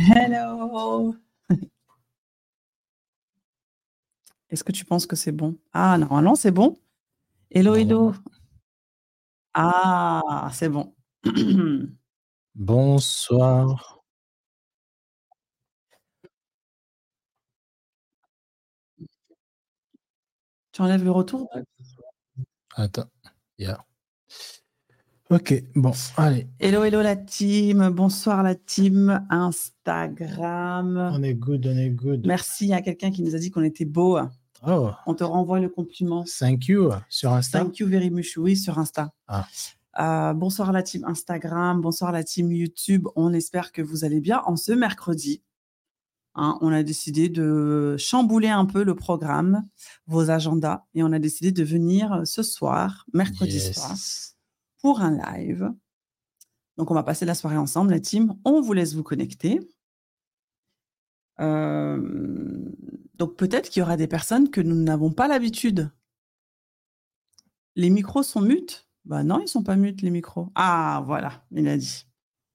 Hello. Est-ce que tu penses que c'est bon? Ah, normalement, c'est bon. Hello, hello. Ah, c'est bon. Bonsoir. Tu enlèves le retour? Attends, il y a OK, bon, allez. Hello, hello la team. Bonsoir la team Instagram. On est good, on est good. Merci à quelqu'un qui nous a dit qu'on était beau. Oh, On te renvoie le compliment. thank you sur Insta? Thank you very much. Oui, sur Insta. Ah. Euh, bonsoir la team Instagram, bonsoir la team YouTube. On espère que vous allez bien en ce mercredi. Hein, on a décidé de chambouler un peu le programme, vos agendas, et on a décidé de venir ce soir, mercredi Yes. soir, pour un live. Donc, on va passer la soirée ensemble, la team. On vous laisse vous connecter. Euh, donc, peut-être qu'il y aura des personnes que nous n'avons pas l'habitude. Les micros sont mutes? Bah non, ils sont pas mutes, les micros. Ah, voilà, il a dit.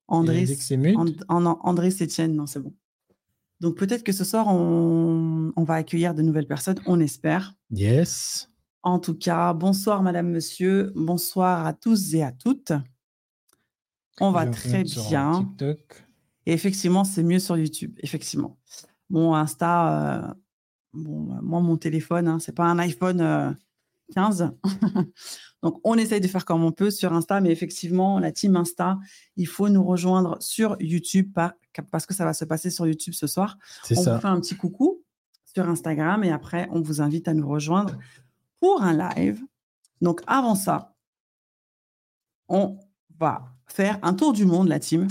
Il a André, dit que c'est mute? And- André Sétienne, non, c'est bon. Donc, peut-être que ce soir, on, on va accueillir de nouvelles personnes, on espère. Yes. En tout cas, bonsoir madame, monsieur. Bonsoir à tous et à toutes. On va très bien. TikTok. Et effectivement, c'est mieux sur YouTube. Effectivement. Mon Insta, euh, bon, euh, moi, mon téléphone, hein, c'est pas un iPhone euh, 15. Donc, on essaye de faire comme on peut sur Insta, mais effectivement, la team Insta, il faut nous rejoindre sur YouTube par- parce que ça va se passer sur YouTube ce soir. On ça. vous fait un petit coucou sur Instagram et après, on vous invite à nous rejoindre pour un live. Donc, avant ça, on va faire un tour du monde, la team.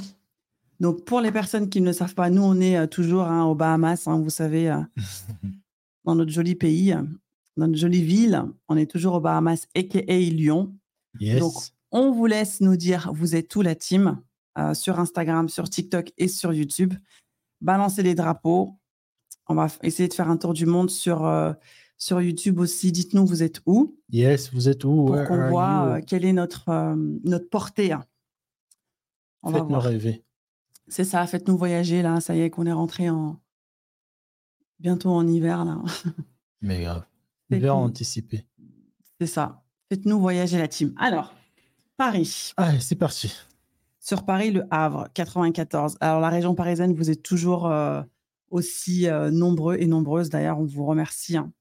Donc, pour les personnes qui ne le savent pas, nous, on est euh, toujours hein, aux Bahamas, hein, vous savez, euh, dans notre joli pays, euh, dans notre jolie ville. On est toujours aux Bahamas, a.k.a. Lyon. Yes. Donc, on vous laisse nous dire, vous êtes où la team euh, sur Instagram, sur TikTok et sur YouTube. Balancez les drapeaux. On va essayer de faire un tour du monde sur, euh, sur YouTube aussi. Dites-nous, vous êtes où? Yes, vous êtes où? pour qu'on voit you? euh, quelle est notre, euh, notre portée. hein. On Faites-nous voir. rêver. C'est ça, faites-nous voyager là. Ça y est, qu'on est rentré en bientôt en hiver là. Mais grave. Hiver anticipé. C'est ça. Faites-nous voyager la team. Alors, Paris. Allez, c'est parti. Sur Paris, le Havre, 94. Alors, la région parisienne, vous êtes toujours euh, aussi euh, nombreux et nombreuses. D'ailleurs, on vous remercie. hein.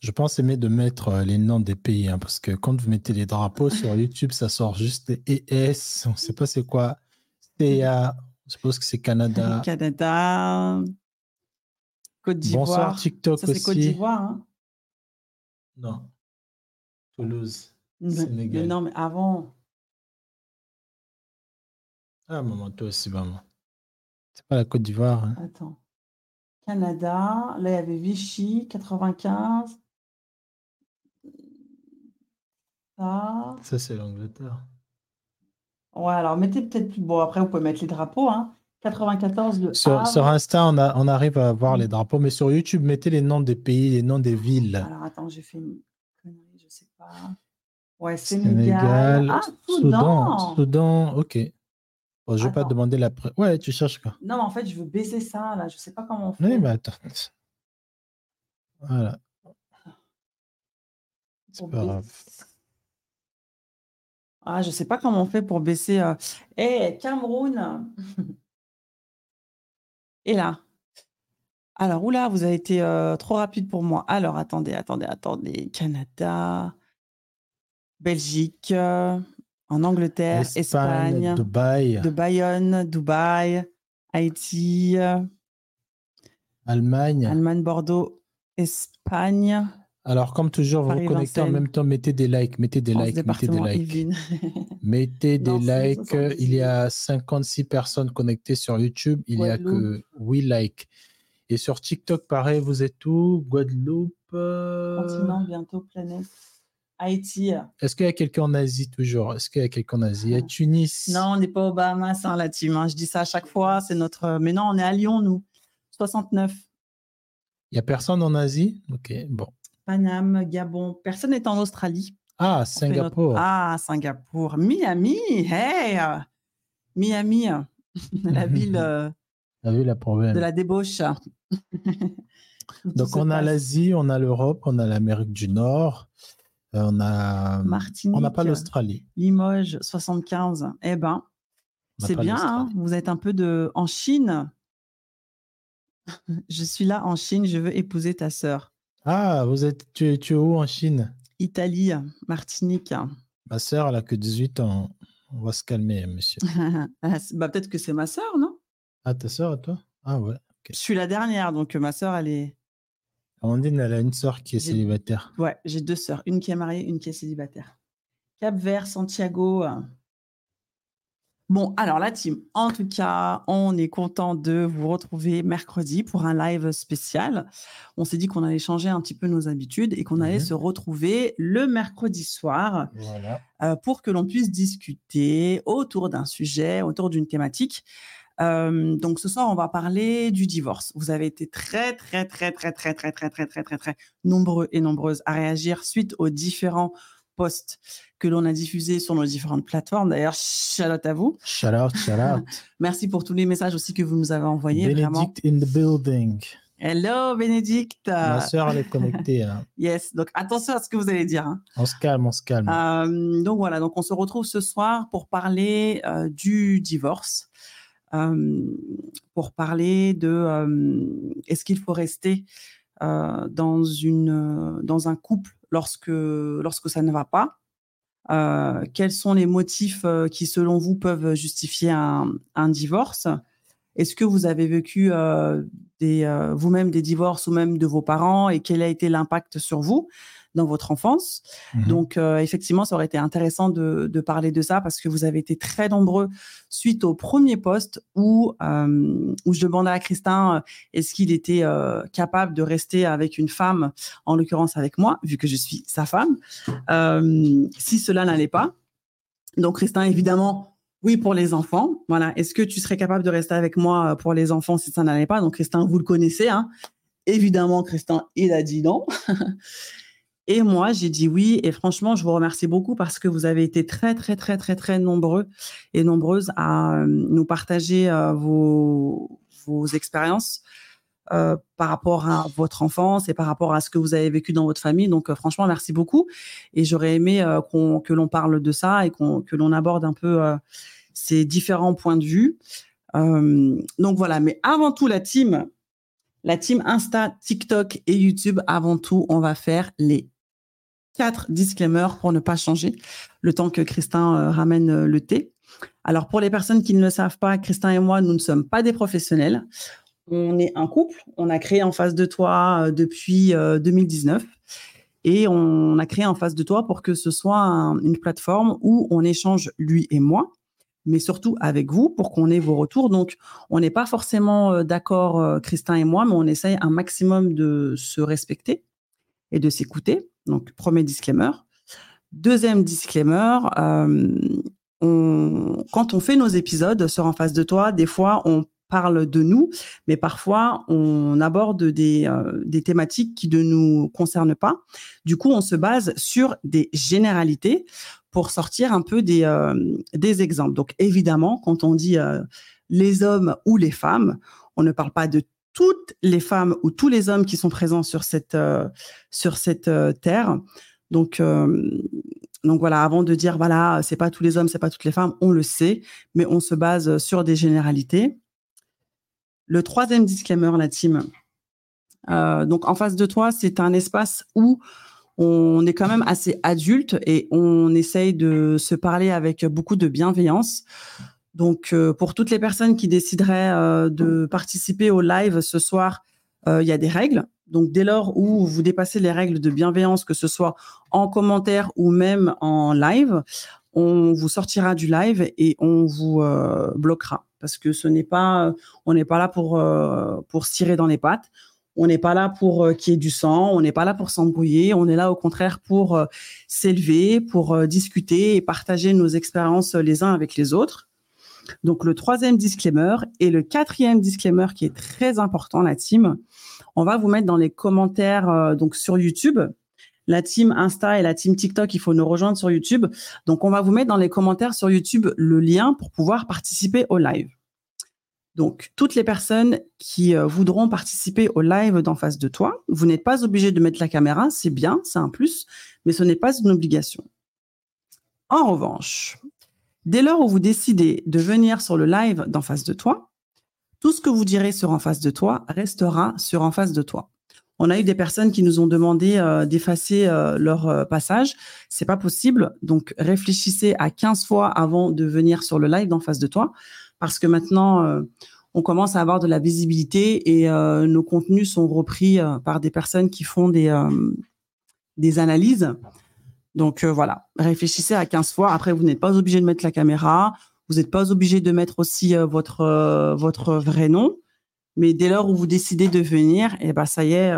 Je pense aimer de mettre euh, les noms des pays, hein, parce que quand vous mettez les drapeaux sur YouTube, ça sort juste ES, on ne sait pas c'est quoi. CA, je suppose que c'est Canada. Canada, Côte d'Ivoire. Bonsoir TikTok Ça, c'est Côte aussi. d'Ivoire. hein. Non. Toulouse. Mais- Sénégal. mais non, mais avant. Ah, maman, toi aussi, maman. C'est pas la Côte d'Ivoire. hein. Attends. Canada. Là, il y avait Vichy, 95. Ça. Ça, c'est l'Angleterre. Ouais, alors mettez peut-être plus. Bon, après, vous pouvez mettre les drapeaux. Hein. 94, le Sur, sur Insta, on, a- on arrive à voir les drapeaux, mais sur YouTube, mettez les noms des pays, les noms des villes. Alors, attends, j'ai fait une connerie, je sais pas. Ouais, Sénégal. Sénégal, Ah, Soudan. Soudan. Soudan, ok. Bon, je vais pas demander la. Ouais, tu cherches quoi Non, mais en fait, je veux baisser ça, là. Je sais pas comment on fait. Oui, mais attends. Voilà, c'est pour pas grave. Ah, je sais pas comment on fait pour baisser. euh, Eh, Cameroun. Et là. Alors, oula, vous avez été euh, trop rapide pour moi. Alors, attendez, attendez, attendez. Canada, Belgique, euh, en Angleterre, Espagne, Espagne, Dubaï, de Bayonne, Dubaï, Haïti, euh, Allemagne. Allemagne, Bordeaux, Espagne, Alors, comme toujours, vous vous connectez en même temps, mettez des likes, mettez des France, likes, mettez des likes. Mettez des Non, likes. Il y a 56 personnes connectées sur YouTube. Il n'y a que Guadeloupe. 8 likes. Et sur TikTok, pareil, vous êtes où? Guadeloupe. euh, Continent, bientôt, planète. Haïti. Est-ce qu'il y a quelqu'un en Asie toujours? Est-ce qu'il y a quelqu'un en Asie? Il y a Tunis. Non, on n'est pas aux Bahamas, hein, la team. hein. Je dis ça à chaque fois. C'est notre. Mais non, on est à Lyon, nous. 69. Il n'y a personne en Asie? Ok, bon. Paname, Gabon. Personne n'est en Australie. Ah, notre- Singapour. Ah, Singapour. Miami. Hey! Miami. euh, la ville, euh, La ville à problème. de la débauche. Donc, on a l'Asie, on a l'Europe, on a l'Amérique du Nord, euh, on a. Martinique, On n'a pas l'Australie. Limoges 75. Eh ben, c'est bien, hein, vous êtes un peu de en Chine. Je suis là en Chine, je veux épouser ta sœur. Ah, vous êtes, tu, es- tu es où en Chine? Italie, Martinique. Ma sœur, elle a que 18 ans. On va se calmer, monsieur. Ah, bah, peut-être que c'est ma sœur, non? Ah, ta sœur, à toi? Ah, ouais. Je suis la dernière, donc euh, ma sœur, elle est. Amandine, elle a une sœur qui est célibataire. Ouais, j'ai deux sœurs, une qui est mariée, une qui est célibataire. Cap Vert, Santiago. Euh. Bon, alors la team, en tout cas, on est content de vous retrouver mercredi pour un live spécial. On s'est dit qu'on allait changer un petit peu nos habitudes et qu'on allait Mhm. se retrouver le mercredi soir Voilà. euh, pour que l'on puisse discuter autour d'un sujet, autour d'une thématique. Euh, donc ce soir, on va parler du divorce. Vous avez été très, très, très, très, très, très, très, très, très, très, très nombreux et nombreuses à réagir suite aux différents posts que l'on a diffusés sur nos différentes plateformes. D'ailleurs, shout out à vous. Shout out, shout out. Merci pour tous les messages aussi que vous nous avez envoyés. Vraiment. Bénédicte in the building. Hello, Bénédicte. Ma sœur, elle est connectée. hein. Yes. Donc attention à ce que vous allez dire. hein. On se calme, on se calme. Euh, donc voilà, donc on se retrouve ce soir pour parler euh, du divorce, euh, pour parler de est-ce qu'il faut rester dans une dans un couple lorsque lorsque ça ne va pas? Euh, quels sont les motifs euh, qui, selon vous, peuvent justifier un, divorce? Est-ce que vous avez vécu euh, vous-même des divorces ou même de vos parents? Et quel a été l'impact sur vous? Dans votre enfance Mhm. donc, euh, effectivement, ça aurait été intéressant de, de parler de ça parce que vous avez été très nombreux suite au premier poste où, euh, où je demandais à Christin euh, est-ce qu'il était euh, capable de rester avec une femme, en l'occurrence avec moi, vu que je suis sa femme, si cela n'allait pas. Donc, Christin, évidemment, oui, pour les enfants. Voilà. Est-ce que tu serais capable de rester avec moi pour les enfants si ça n'allait pas? Donc, Christin, vous le connaissez. Hein Évidemment, Christin, il a dit non. Et moi, j'ai dit oui. Et franchement, je vous remercie beaucoup parce que vous avez été très, très, très, très, très nombreux et nombreuses à euh, nous partager euh, vos, vos expériences euh, par rapport à votre enfance et par rapport à ce que vous avez vécu dans votre famille. Donc, franchement, merci beaucoup. Et j'aurais aimé que l'on parle de ça et que l'on aborde un peu ces différents points de vue. Donc voilà. Mais avant tout, la team, la team Insta, TikTok et YouTube, avant tout, on va faire les quatre disclaimers pour ne pas changer le temps que Christin euh, ramène euh, le thé. Alors, pour les personnes qui ne le savent pas, Christin et moi, nous ne sommes pas des professionnels. On est un couple. On a créé En face de toi euh, depuis euh, 2019. Et on a créé En face de toi pour que ce soit un- une plateforme où on échange, lui et moi, mais surtout avec vous pour qu'on ait vos retours. Donc, on n'est pas forcément d'accord, Christin et moi, mais on essaye un maximum de se respecter et de s'écouter. Donc, premier disclaimer. Deuxième disclaimer, euh, quand on fait nos épisodes sur En face de toi, des fois, on parle de nous, mais parfois, on aborde des, euh, des thématiques qui ne nous concernent pas. Du coup, on se base sur des généralités pour sortir un peu des, euh, des exemples. Donc, évidemment, quand on dit les hommes ou les femmes, on ne parle pas de toutes les femmes ou tous les hommes qui sont présents sur cette, euh, sur cette euh, terre. Donc, euh, donc voilà, avant de dire voilà, c'est pas tous les hommes, c'est pas toutes les femmes, on le sait, mais on se base sur des généralités. Le troisième disclaimer, la team. Donc en face de toi, c'est un espace où on est quand même assez adulte et on essaye de se parler avec beaucoup de bienveillance. Donc, euh, pour toutes les personnes qui décideraient euh, de participer au live ce soir, euh, il y a des règles. Donc, dès lors où vous dépassez les règles de bienveillance, que ce soit en commentaire ou même en live, on vous sortira du live et on vous bloquera parce que ce n'est pas, on n'est pas là pour pour se tirer dans les pattes. On n'est pas là pour qu'il y ait du sang, on n'est pas là pour s'embrouiller, on est là au contraire pour s'élever, pour discuter et partager nos expériences les uns avec les autres. Donc le troisième disclaimer et le quatrième disclaimer qui est très important, la team, on va vous mettre dans les commentaires euh, donc sur YouTube. La team Insta et la team TikTok, il faut nous rejoindre sur YouTube. Donc on va vous mettre dans les commentaires sur YouTube le lien pour pouvoir participer au live. Donc, toutes les personnes qui euh, voudront participer au live d'en face de toi, vous n'êtes pas obligé de mettre la caméra, c'est bien, c'est un plus, mais ce n'est pas une obligation. En revanche, dès lors où vous décidez de venir sur le live d'en face de toi, tout ce que vous direz sur en face de toi restera sur en face de toi. On a eu des personnes qui nous ont demandé euh, d'effacer euh, leur passage. C'est pas possible. Donc, réfléchissez à 15 fois avant de venir sur le live d'en face de toi parce que maintenant, euh, on commence à avoir de la visibilité et euh, nos contenus sont repris euh, par des personnes qui font des analyses. Donc voilà, réfléchissez à 15 fois. Après, vous n'êtes pas obligé de mettre la caméra. Vous n'êtes pas obligé de mettre aussi votre, votre vrai nom. Mais dès lors où vous décidez de venir, et eh ben, ça y est,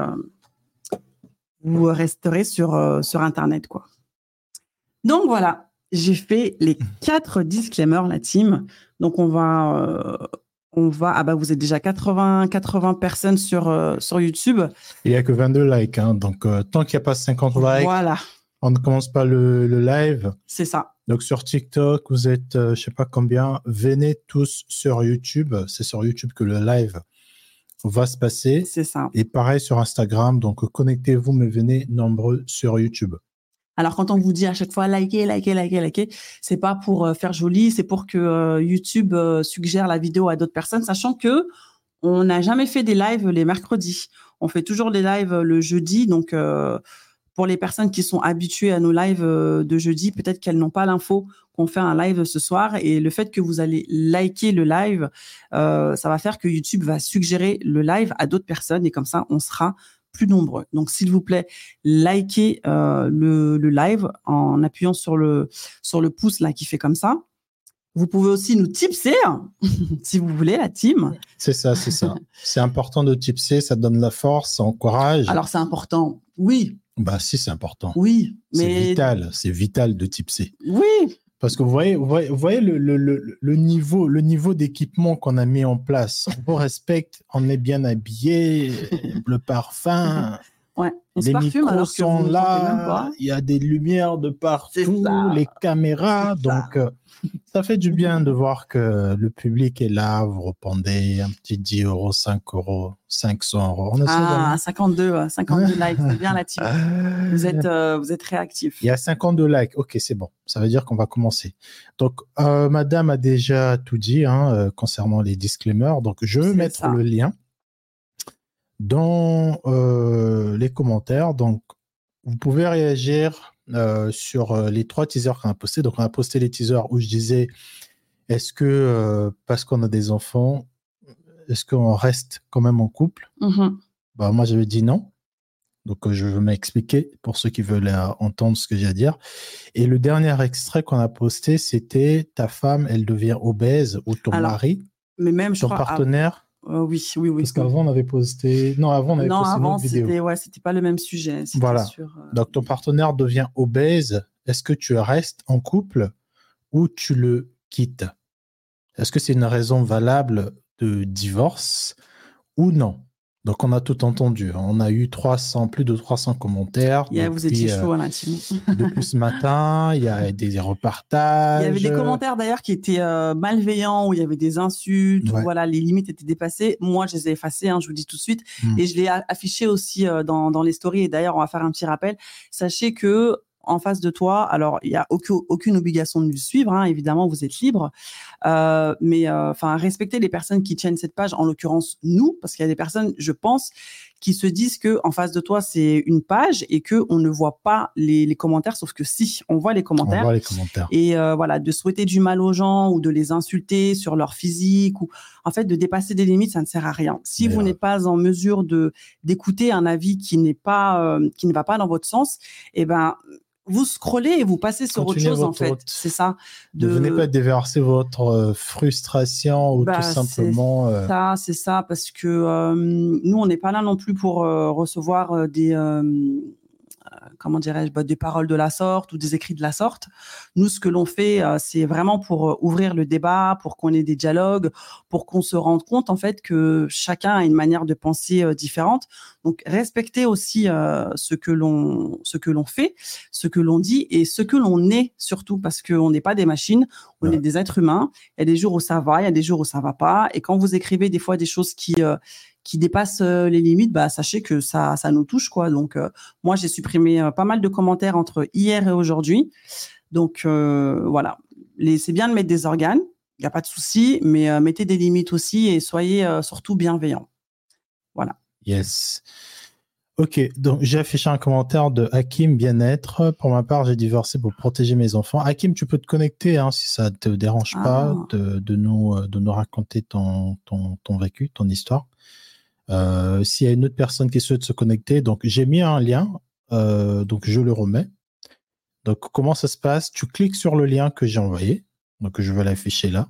vous resterez sur, sur Internet. quoi. Donc voilà, j'ai fait les quatre disclaimers, la team. Donc, on va, euh, on va, ah bah, vous êtes déjà 80, 80 personnes sur, euh, sur YouTube. Il n'y a que 22 likes. Hein. Donc, euh, tant qu'il n'y a pas 50 likes, voilà. On ne commence pas le, le live. C'est ça. Donc, sur TikTok, vous êtes, je ne sais pas combien. Venez tous sur YouTube. C'est sur YouTube que le live va se passer. C'est ça. Et pareil sur Instagram. Donc, connectez-vous, mais venez nombreux sur YouTube. Alors quand on vous dit à chaque fois likez, likez, likez, likez, c'est pas pour euh, faire joli, c'est pour que euh, YouTube euh, suggère la vidéo à d'autres personnes, sachant que on n'a jamais fait des lives les mercredis. On fait toujours des lives le jeudi, donc pour les personnes qui sont habituées à nos lives de jeudi, peut-être qu'elles n'ont pas l'info qu'on fait un live ce soir. Et le fait que vous allez liker le live, ça va faire que YouTube va suggérer le live à d'autres personnes et comme ça, on sera plus nombreux. Donc, s'il vous plaît, likez euh, le, live en appuyant sur le, sur le pouce là qui fait comme ça. Vous pouvez aussi nous tipser, si vous voulez, la team. C'est ça, c'est ça. c'est important de tipser, ça donne la force, ça encourage. Alors, c'est important, oui. Bah si, c'est important. Oui, mais... C'est vital, c'est vital de tipser. Oui, parce que vous voyez, vous voyez, le, le, le, niveau, le niveau d'équipement qu'on a mis en place. On vous respecte, on est bien habillé, le parfum. Ouais, les micros sont là, il y a des lumières de partout, les caméras. Donc, euh, ça fait du bien de voir que le public est là, vous répondez un petit 10 euros, 5 euros, 500 euros. ah, 52, 52 likes, c'est bien team. Vous êtes, euh, vous êtes réactif. Il y a 52 likes, ok, c'est bon. Ça veut dire qu'on va commencer. Donc, euh, madame a déjà tout dit hein, euh, concernant les disclaimers. Donc, je vais mettre le lien dans les commentaires. Donc, vous pouvez réagir euh, sur euh, les trois teasers qu'on a postés. Donc, on a posté les teasers où je disais est-ce que, euh, parce qu'on a des enfants, est-ce qu'on reste quand même en couple? Mm-hmm. bah, Moi, j'avais dit non. Donc, je vais m'expliquer pour ceux qui veulent entendre ce que j'ai à dire. Et le dernier extrait qu'on a posté, c'était ta femme, elle devient obèse ou ton mari, mais même, ton partenaire. Euh, oui, oui, oui. Parce qu'avant, on avait posté. Non, avant, on avait non, posté avant, c'était, ouais, c'était pas le même sujet. Voilà. Euh, Donc, ton partenaire devient obèse. Est-ce que tu restes en couple ou tu le quittes? Est-ce que c'est une raison valable de divorce ou non? Donc, on a tout entendu. On a eu 300, plus de 300 commentaires. vous étiez chaud, hein, Depuis ce matin, il y a des repartages. Il y avait des commentaires d'ailleurs qui étaient euh, malveillants, où il y avait des insultes, où voilà, les limites étaient dépassées. Moi, je les ai effacées, hein, je vous dis tout de suite. Hmm. Et je l'ai affiché aussi euh, dans, dans les stories. Et d'ailleurs, on va faire un petit rappel. Sachez que en face de toi. Alors, il n'y a aucune, aucune, obligation de le suivre, hein, évidemment, vous êtes libre. Euh, mais euh, enfin, respectez les personnes qui tiennent cette page, en l'occurrence nous, parce qu'il y a des personnes, je pense, qui se disent que en face de toi c'est une page et que on ne voit pas les, les, commentaires, sauf que si on voit les commentaires. On voit les commentaires. Et euh, voilà, de souhaiter du mal aux gens ou de les insulter sur leur physique ou en fait de dépasser des limites, ça ne sert à rien. Si vous n'êtes pas en mesure de d'écouter un avis qui n'est pas qui ne va pas dans votre sens, eh ben vous scrollez et vous passez sur autre chose en fait. C'est ça. De... Ne venez pas déverser votre euh, frustration ou bah, tout simplement. Euh, ça, c'est ça, parce que euh, nous, on n'est pas là non plus pour recevoir des comment dirais-je, bah, des paroles de la sorte ou des écrits de la sorte. Nous, ce que l'on fait, euh, c'est vraiment pour euh, ouvrir le débat, pour qu'on ait des dialogues, pour qu'on se rende compte en fait que chacun a une manière de penser différente. Donc, respecter aussi ce que l'on ce que l'on fait, ce que l'on dit et ce que l'on est surtout, parce qu'on n'est pas des machines, on est des êtres humains. Il y a des jours où ça va, il y a des jours où ça va pas. Et quand vous écrivez des fois des choses qui qui dépassent euh, les limites, bah, sachez que ça, ça nous touche. quoi. Donc, euh, moi, j'ai supprimé euh, pas mal de commentaires entre hier et aujourd'hui. Donc, voilà. C'est bien de mettre des organes, il n'y a pas de souci, mais mettez des limites aussi et soyez surtout bienveillants. Voilà. Yes. Ok, donc j'ai affiché un commentaire de Hakim Bien-être. Pour ma part, j'ai divorcé pour protéger mes enfants. Hakim, tu peux te connecter hein, si ça ne te dérange pas ah. de, nous, de nous raconter ton, ton, ton vécu, ton histoire. Euh, s'il y a une autre personne qui souhaite se connecter, donc j'ai mis un lien, euh, donc je le remets. Donc comment ça se passe? Tu cliques sur le lien que j'ai envoyé, donc je vais l'afficher là.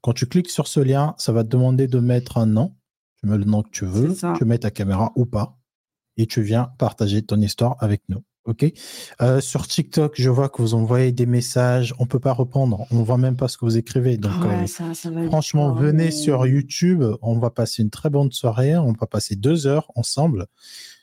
Quand tu cliques sur ce lien, ça va te demander de mettre un nom. Tu mets le nom que tu veux, tu mets ta caméra ou pas, et tu viens partager ton histoire avec nous. Ok? Euh, sur TikTok, je vois que vous envoyez des messages. On peut pas répondre. On voit même pas ce que vous écrivez. Donc, euh, franchement, venez sur YouTube. On va passer une très bonne soirée. On va passer deux heures ensemble.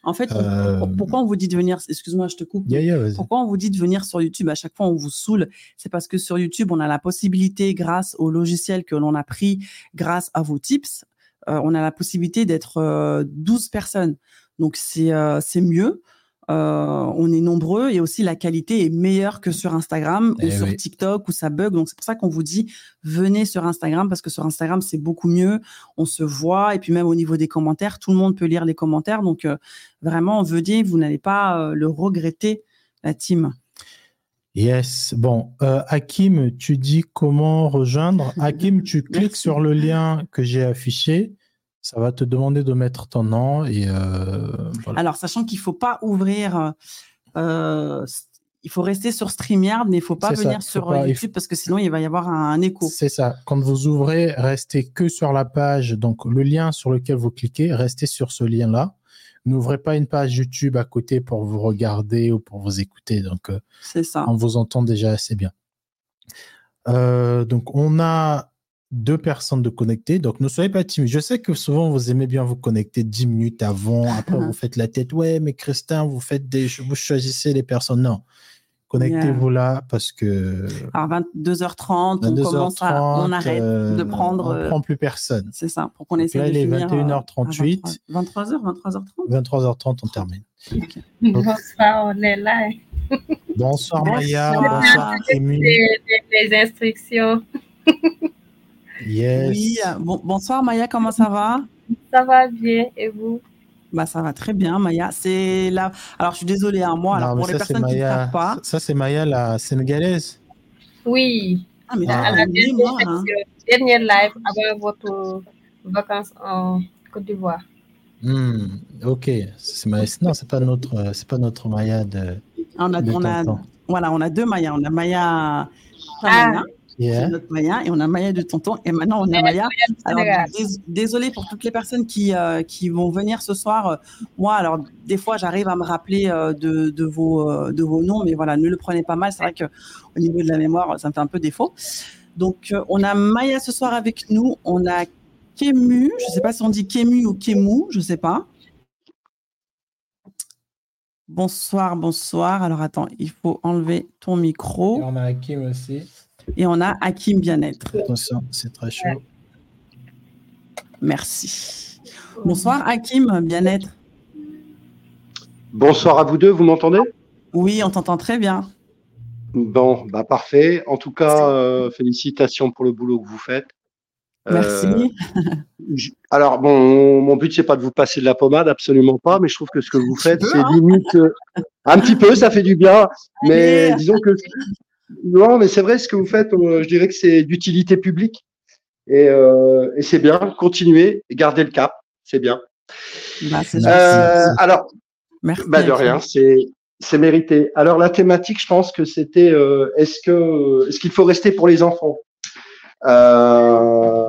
En fait, euh, pourquoi on vous dit de venir? Excuse-moi, je te coupe. pourquoi on vous dit de venir sur YouTube? À chaque fois, on vous saoule. C'est parce que sur YouTube, on a la possibilité, grâce au logiciel que l'on a pris, grâce à vos tips, on a la possibilité d'être 12 personnes. Donc, c'est mieux. Euh, on est nombreux et aussi la qualité est meilleure que sur Instagram ou eh sur TikTok où ça bug. Donc c'est pour ça qu'on vous dit venez sur Instagram parce que sur Instagram c'est beaucoup mieux. On se voit et puis même au niveau des commentaires, tout le monde peut lire les commentaires. Donc euh, vraiment venez, vous n'allez pas euh, le regretter la team. Yes. Bon, Hakim, tu dis comment rejoindre? Hakim, tu cliques sur le lien que j'ai affiché ça va te demander de mettre ton nom et euh, Alors, sachant qu'il ne faut pas ouvrir, euh, il faut rester sur StreamYard, mais il ne faut pas venir sur YouTube parce que sinon il va y avoir un, écho. C'est ça. Quand vous ouvrez, restez que sur la page, donc le lien sur lequel vous cliquez, restez sur ce lien-là. N'ouvrez pas une page YouTube à côté pour vous regarder ou pour vous écouter. Donc, euh, ça. On vous entend déjà assez bien. donc, on a deux personnes de connecter. Donc, ne soyez pas timides. Je sais que souvent, vous aimez bien vous connecter dix minutes avant. Après, vous faites la tête. Ouais, mais Christin, vous faites des, vous choisissez les personnes. Non. Connectez-vous là parce que. Alors, 22h30, on commence à, on arrête de euh, prendre. On ne prend plus personne. C'est ça, pour qu'on essaie là, il est 21h38. 23h, 23h30 23h30, on termine. Bonsoir, on est là. Bonsoir, Maya. Bonsoir, Amy. Les instructions. Yes. Oui, euh, bonsoir Maya, comment ça va? Ça va bien, et vous? Bah, ça va très bien, Maya. C'est là. Alors, je suis désolée, à hein, moi, alors, pour les personnes qui ne savent pas. Ça, c'est Maya, la sénégalaise Oui. Ah, mais ah. la dernière, hein. dernière live avant votre vacances en Côte d'Ivoire. Hmm, ok. Non, c'est pas notre, c'est pas notre Maya de. On a, on a, voilà, on a deux Maya. On a Maya. Ah. C'est notre Maya et on a Maya de tonton et maintenant on a Maya. Alors désolé pour toutes les personnes qui, euh, qui vont venir ce soir. Moi, alors des fois j'arrive à me rappeler euh, de, de, vos, euh, de vos noms, mais voilà, ne le prenez pas mal. C'est vrai qu'au niveau de la mémoire, ça me fait un peu défaut. Donc on a Maya ce soir avec nous. On a Kemu, je ne sais pas si on dit Kemu ou Kemu, je ne sais pas. Bonsoir, bonsoir. Alors attends, il faut enlever ton micro. Et on a Kim aussi. Et on a Hakim Bien-être. Attention, c'est très chaud. Merci. Bonsoir Hakim Bien-être. Bonsoir à vous deux, vous m'entendez? Oui, on t'entend très bien. Bon, bah parfait. En tout cas, euh, félicitations pour le boulot que vous faites. Merci. Euh, alors, bon, mon but, c'est pas de vous passer de la pommade, absolument pas, mais je trouve que ce que vous faites, c'est hein? limite. Euh, un petit peu, ça fait du bien, mais disons que non, mais c'est vrai, ce que vous faites, je dirais que c'est d'utilité publique. Et, euh, et c'est bien, continuez et gardez le cap, c'est bien. Bah, euh, alors, Merci, bah, de rien, c'est c'est mérité. Alors la thématique, je pense que c'était euh, est-ce que est-ce qu'il faut rester pour les enfants? Euh,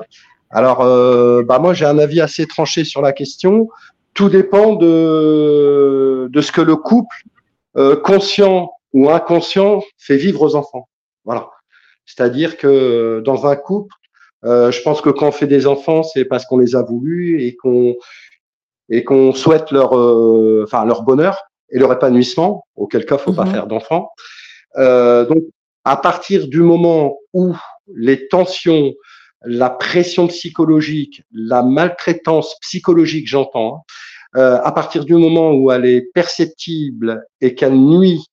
Alors, euh, bah moi j'ai un avis assez tranché sur la question. Tout dépend de de ce que le couple conscient ou inconscient, fait vivre aux enfants. Voilà. C'est-à-dire que dans un couple, je pense que quand on fait des enfants, c'est parce qu'on les a voulus et qu'on et qu'on souhaite leur, enfin leur bonheur et leur épanouissement. Auquel cas, faut pas mhm. faire d'enfants. donc, à partir du moment où les tensions, la pression psychologique, la maltraitance psychologique, j'entends, hein, euh, à partir du moment où elle est perceptible et qu'elle nuit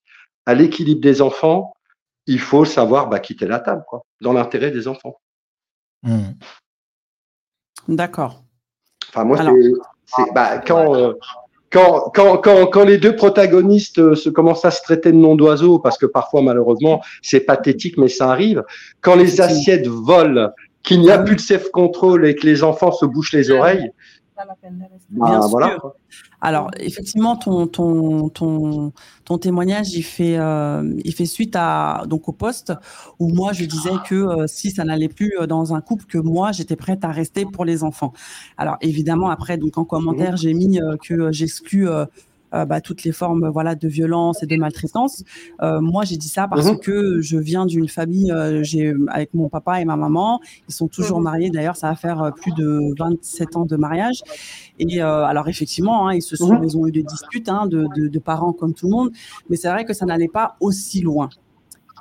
à l'équilibre des enfants, il faut savoir bah, quitter la table, quoi, dans l'intérêt des enfants. Hmm. D'accord. Enfin, moi, c'est bah, quand, euh, quand, quand, quand, quand, les deux protagonistes euh, se commencent à se traiter de nom d'oiseau, parce que parfois, malheureusement, c'est pathétique, mais ça arrive, quand les assiettes volent, qu'il n'y a plus de safe control et que les enfants se bouchent les oreilles, Bien bah, sûr. Alors, effectivement, ton, ton, ton, ton témoignage, il fait, euh, il fait suite à, donc, au poste où moi, je disais que euh, si ça n'allait plus dans un couple, que moi, j'étais prête à rester pour les enfants. Alors, évidemment, après, donc, en commentaire, mmh j'ai mis que j'exclus euh, bah, toutes les formes voilà de violence et de maltraitance. Euh, moi, j'ai dit ça parce mhm. que je viens d'une famille, euh, j'ai avec mon papa et ma maman, ils sont toujours mhm. mariés. D'ailleurs, ça va faire plus de 27 ans de mariage. Et alors effectivement, hein, ils se sont, mhm. ils ont eu des disputes hein, de, de, de, parents comme tout le monde, mais c'est vrai que ça n'allait pas aussi loin.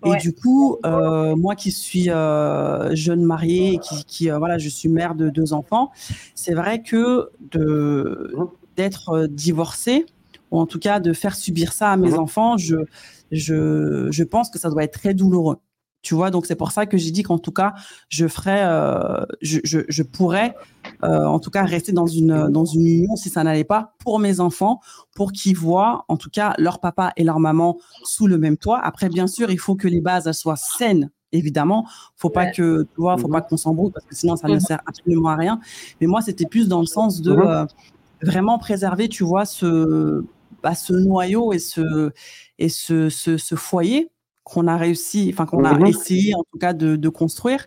Et du coup, euh, moi qui suis euh, jeune mariée, et qui, qui voilà, je suis mère de deux enfants, c'est vrai que de d'être divorcée, ou en tout cas de faire subir ça à mes mhm. enfants, je, je, je pense que ça doit être très douloureux. Tu vois, donc c'est pour ça que j'ai dit qu'en tout cas, je ferais, euh, je, je, je, pourrais, euh, en tout cas, rester dans une dans une union si ça n'allait pas pour mes enfants, pour qu'ils voient, en tout cas, leur papa et leur maman sous le même toit. Après, bien sûr, il faut que les bases soient saines. Évidemment, faut pas que, tu vois, faut pas mhm. qu'on s'embrouille parce que sinon ça ne mhm. sert absolument à rien. Mais moi, c'était plus dans le sens de euh, vraiment préserver, tu vois, ce ce noyau et ce, et ce, ce, foyer qu'on a réussi, enfin qu'on a mmh essayé en tout cas de, construire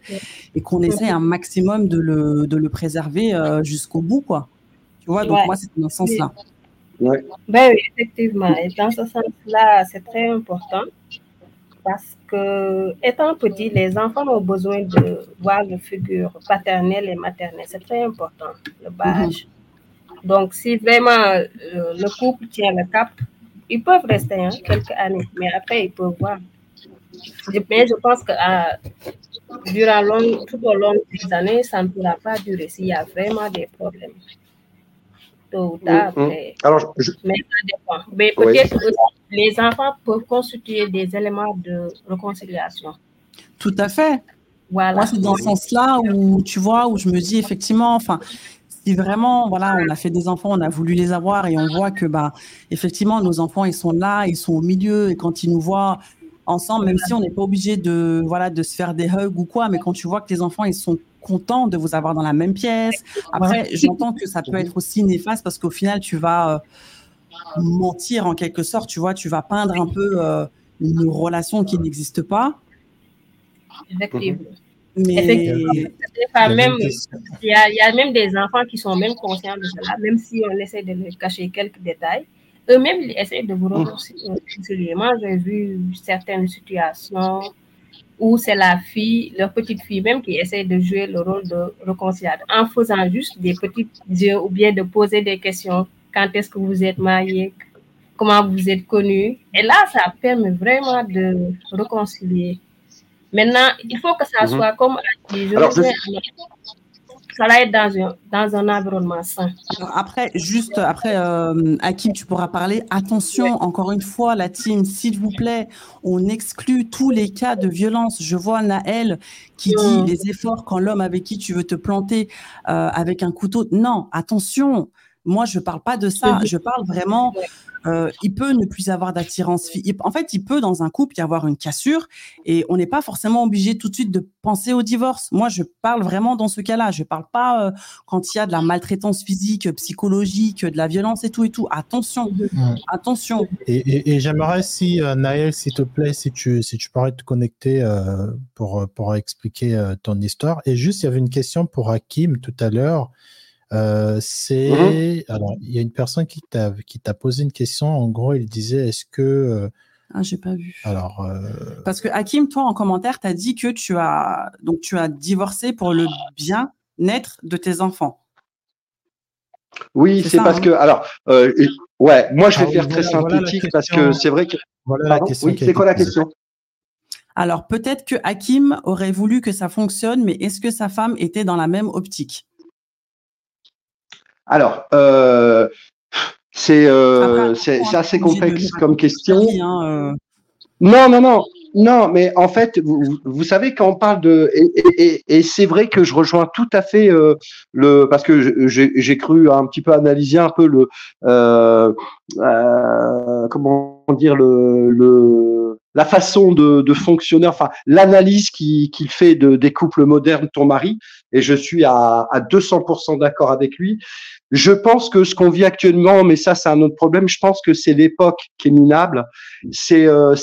et qu'on essaie un maximum de le, de le préserver euh, jusqu'au bout, quoi. Tu vois, donc moi, c'est dans ce sens-là. Ben oui, effectivement. Et dans ce sens-là, c'est très important parce que, étant petit, les enfants ont besoin de voir une figure paternelle et maternelle. C'est très important, le bas donc, si vraiment euh, le couple tient le cap, ils peuvent rester hein, quelques années, mais après, ils peuvent voir. Mais je pense que euh, durant long, tout au long des années, ça ne pourra pas durer s'il y a vraiment des problèmes. Tôt ou tard, mm, mm. mais, Alors, mais ça dépend. Mais peut-être que les enfants peuvent constituer des éléments de réconciliation. Tout à fait. Voilà. Moi, c'est dans ce sens-là où, tu vois, où je me dis effectivement, enfin, si vraiment, voilà, on a fait des enfants, on a voulu les avoir et on voit que, bah, effectivement, nos enfants, ils sont là, ils sont au milieu et quand ils nous voient ensemble, même si on n'est pas obligé de, voilà, de se faire des hugs ou quoi, mais quand tu vois que tes enfants, ils sont contents de vous avoir dans la même pièce. Après, j'entends que ça peut être aussi néfaste parce qu'au final, tu vas euh, mentir en quelque sorte, tu vois, tu vas peindre un peu euh, une relation qui n'existe pas. Effectivement. Effectivement. il, y a, même des enfants qui sont même conscients de cela, même si on essaie de leur cacher quelques détails. Eux-mêmes, ils essaient de vous réconcilier. Moi, j'ai vu certaines situations où c'est la fille, leur petite fille même, qui essaie de jouer le rôle de réconciliateur en faisant juste des petits yeux ou bien de poser des questions. Quand est-ce que vous êtes marié? Comment vous êtes connu? Et là, ça permet vraiment de réconcilier. Maintenant, il faut que ça mhm. soit comme Alors, ça va être dans un, dans un environnement sain. après, juste après, euh, Hakim, tu pourras parler. Attention, encore une fois, la team, s'il vous plaît, on exclut tous les cas de violence. Je vois Naël qui dit les efforts quand l'homme avec qui tu veux te planter euh, avec un couteau. Non, attention. Moi, je ne parle pas de ça. Je parle vraiment euh, il peut ne plus avoir d'attirance. En fait, il peut dans un couple y avoir une cassure et on n'est pas forcément obligé tout de suite de penser au divorce. Moi, je parle vraiment dans ce cas-là. Je parle pas euh, quand il y a de la maltraitance physique, psychologique, de la violence et tout et tout. Attention, attention. Et, j'aimerais si euh, Naël, s'il te plaît, si tu si tu pourrais te connecter pour pour expliquer ton histoire. Et juste, il y avait une question pour Hakim tout à l'heure. C'est mhm. alors il y a une personne qui t'a qui t'a posé une question. En gros, il disait est-ce que ah, j'ai pas vu. Alors, parce que Hakim, toi, en commentaire, tu as dit que tu as donc tu as divorcé pour le bien-être de tes enfants. Oui, c'est parce hein que alors ouais, moi je vais ah faire très synthétique parce que c'est vrai que voilà Oui, c'est quoi la question? Alors peut-être que Hakim aurait voulu que ça fonctionne, mais est-ce que sa femme était dans la même optique? Alors, euh, c'est assez complexe comme question. Hein, euh. Non, non, non. Non, mais en fait, vous, vous savez, quand on parle de. Et, et, c'est vrai que je rejoins tout à fait euh, le. Parce que j'ai cru un petit peu analyser un peu le. Euh, euh, comment dire le, le la façon de, de fonctionner, enfin l'analyse qu'il fait de, des couples modernes, ton mari, et je suis à, à 200% d'accord avec lui. Je pense que ce qu'on vit actuellement, mais ça c'est un autre problème, je pense que c'est l'époque qui est minable, c'est euh,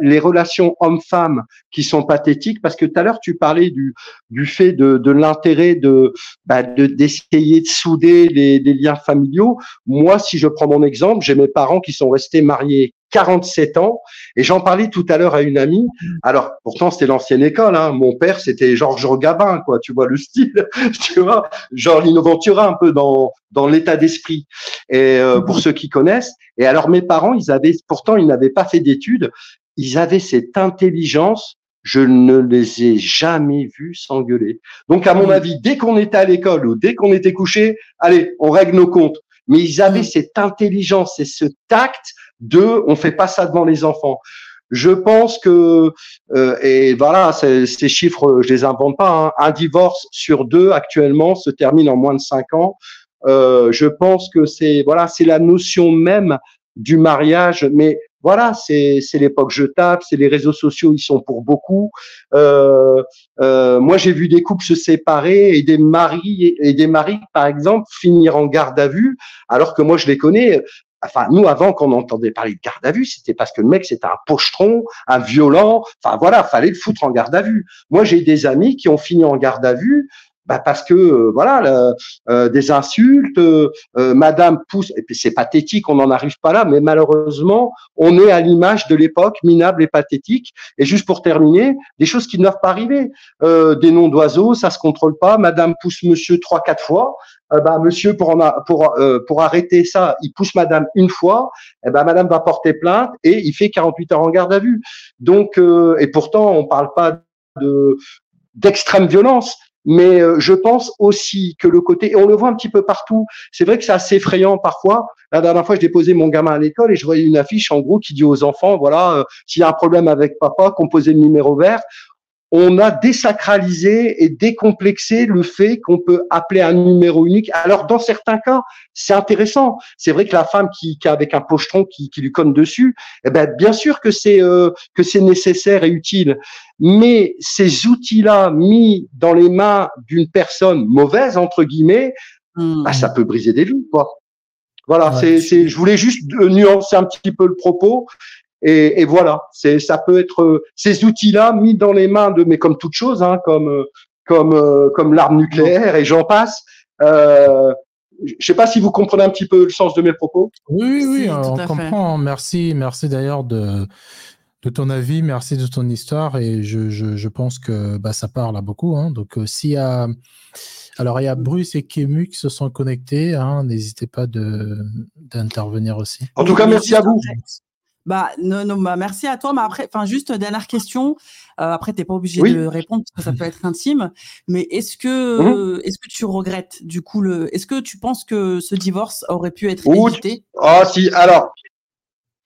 les relations hommes-femmes qui sont pathétiques, parce que tout à l'heure tu parlais du, du fait de, de l'intérêt de bah, d'essayer de, souder les, les liens familiaux. Moi, si je prends mon exemple, j'ai mes parents qui sont restés mariés 47 ans. Et j'en parlais tout à l'heure à une amie. Alors, pourtant, c'était l'ancienne école. Hein. Mon père, c'était Georges Gabin, quoi. Tu vois le style, tu vois, genre l'innoventura un peu dans dans l'état d'esprit. Et euh, pour ceux qui connaissent. Et alors, mes parents, ils avaient, pourtant, ils n'avaient pas fait d'études. Ils avaient cette intelligence. Je ne les ai jamais vus s'engueuler. Donc, à mon avis, dès qu'on était à l'école ou dès qu'on était couché, allez, on règle nos comptes. Mais ils avaient cette intelligence et ce tact deux, on fait pas ça devant les enfants. Je pense que euh, et voilà, ces, chiffres, je les invente pas. Hein. Un divorce sur deux actuellement se termine en moins de cinq ans. Euh, je pense que c'est voilà, c'est la notion même du mariage, mais voilà, c'est l'époque jetable, c'est les réseaux sociaux, ils sont pour beaucoup. Euh, moi, j'ai vu des couples se séparer et des maris et des maris, par exemple, finir en garde à vue, alors que moi, je les connais enfin nous avant qu'on entendait parler de garde à vue, c'était parce que le mec c'était un pochetron, un violent, enfin voilà, fallait le foutre en garde à vue. Moi j'ai des amis qui ont fini en garde à vue bah parce que euh, voilà euh, des insultes, euh, Madame pousse et puis c'est pathétique, on n'en arrive pas là, mais malheureusement on est à l'image de l'époque minable et pathétique. Et juste pour terminer, des choses qui ne doivent pas arriver, des noms d'oiseaux, ça se contrôle pas. Madame pousse Monsieur trois quatre fois, euh, bah, monsieur, pour, en pour, euh, pour arrêter ça, il pousse madame une fois, eh ben, madame va porter plainte et il fait 48 heures en garde à vue. Donc, euh, et pourtant, on parle pas de d'extrême violence, mais je pense aussi que le côté, et on le voit un petit peu partout, c'est vrai que c'est assez effrayant parfois. La dernière fois, je déposais mon gamin à l'école et je voyais une affiche en gros qui dit aux enfants, voilà, s'il y a un problème avec papa, composez le numéro vert on a désacralisé et décomplexé le fait qu'on peut appeler un numéro unique. Alors, dans certains cas, c'est intéressant. C'est vrai que la femme qui, qui avec un pochetron qui, qui lui conne dessus, eh ben, bien sûr que c'est euh, que c'est nécessaire et utile. Mais ces outils-là mis dans les mains d'une personne mauvaise entre guillemets, hmm. bah, ça peut briser des vies, quoi. Voilà, c'est, c'est, je voulais juste nuancer un petit peu le propos et, et voilà, c'est ça peut être euh, ces outils-là mis dans les mains de, mais comme toute chose, hein, comme euh, comme euh, comme l'arme nucléaire et j'en passe. Euh, je sais pas si vous comprenez un petit peu le sens de mes propos. Oui, oui, on comprend. Merci, merci d'ailleurs de de ton avis, merci de ton histoire et je, je, je pense que bah, ça parle à beaucoup. Hein. Donc s'il y a alors il y a Bruce et Kemu qui se sont connectés, hein. n'hésitez pas de d'intervenir aussi. En tout cas, merci à vous. Bah, non, non, bah, merci à toi. Mais après, enfin, juste dernière question. Euh, après, t'es pas obligé de répondre parce que ça peut être intime. Mais est-ce que, mmh. est-ce que tu regrettes du coup le, est-ce que tu penses que ce divorce aurait pu être évité? Ah si. Alors,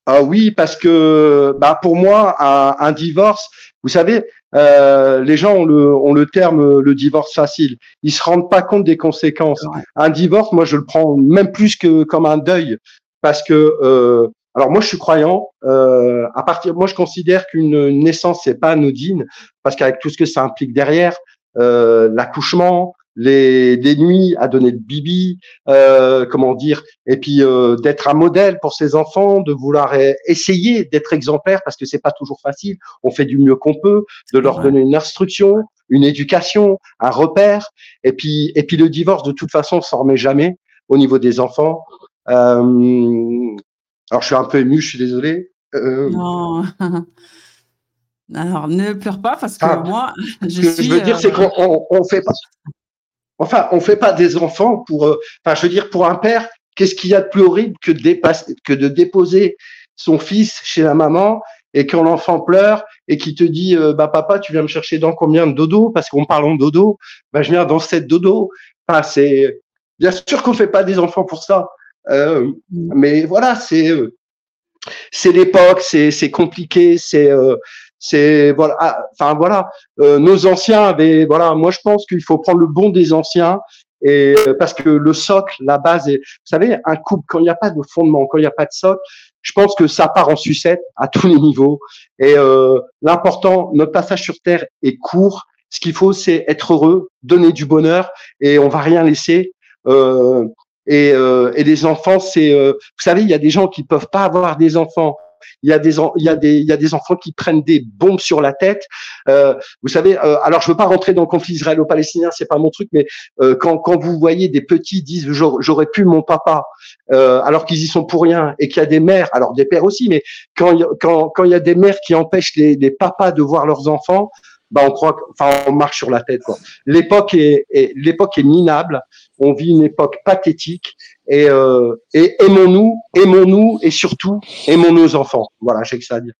ah oui, parce que, bah, pour moi, un, divorce, vous savez, euh, les gens ont le, ont le terme le divorce facile. Ils se rendent pas compte des conséquences. Un divorce, moi, je le prends même plus que comme un deuil, parce que euh, alors moi je suis croyant. Euh, à partir, moi je considère qu'une naissance c'est pas anodine parce qu'avec tout ce que ça implique derrière, euh, l'accouchement, les, les nuits à donner de bibi, euh, comment dire, et puis euh, d'être un modèle pour ses enfants, de vouloir essayer d'être exemplaire parce que c'est pas toujours facile. On fait du mieux qu'on peut, de leur donner une instruction, une éducation, un repère, et puis et puis le divorce de toute façon s'en remet jamais au niveau des enfants. Euh, alors je suis un peu ému, je suis désolé. Euh, non. Alors, ne pleure pas parce que ah, moi, je ce que je veux dire, c'est qu'on on fait pas. Enfin, on fait pas des enfants pour. Euh, enfin, je veux dire, pour un père, qu'est-ce qu'il y a de plus horrible que de, que de déposer son fils chez la maman et quand l'enfant pleure et qui te dit euh, bah papa tu viens me chercher dans combien de dodo parce qu'on parle en dodo bah je viens dans cette dodo enfin c'est bien sûr qu'on fait pas des enfants pour ça euh, mm. mais voilà c'est c'est l'époque c'est c'est compliqué c'est c'est voilà, ah, enfin voilà, euh, nos anciens avaient voilà, moi je pense qu'il faut prendre le bon des anciens et euh, parce que le socle, la base est, vous savez, un couple quand il n'y a pas de fondement, quand il n'y a pas de socle, je pense que ça part en sucette à tous les niveaux. Et euh, l'important, notre passage sur terre est court. Ce qu'il faut, c'est être heureux, donner du bonheur, et on va rien laisser. Euh, et, et les enfants, c'est, vous savez, il y a des gens qui peuvent pas avoir des enfants il y a des, il y a des, il y a des enfants qui prennent des bombes sur la tête. Euh, vous savez, euh, alors je veux pas rentrer dans le conflit israélo-palestinien, c'est pas mon truc, mais euh, quand, quand vous voyez des petits disent j'aurais pu mon papa, alors qu'ils y sont pour rien, et qu'il y a des mères, alors des pères aussi, mais quand quand quand il y a des mères qui empêchent les, les papas de voir leurs enfants, bah on croit, enfin on marche sur la tête quoi. L'époque est, est l'époque est minable. On vit une époque pathétique et, euh, et aimons-nous, aimons-nous et surtout aimons nos enfants. Voilà, j'ai que ça à dire.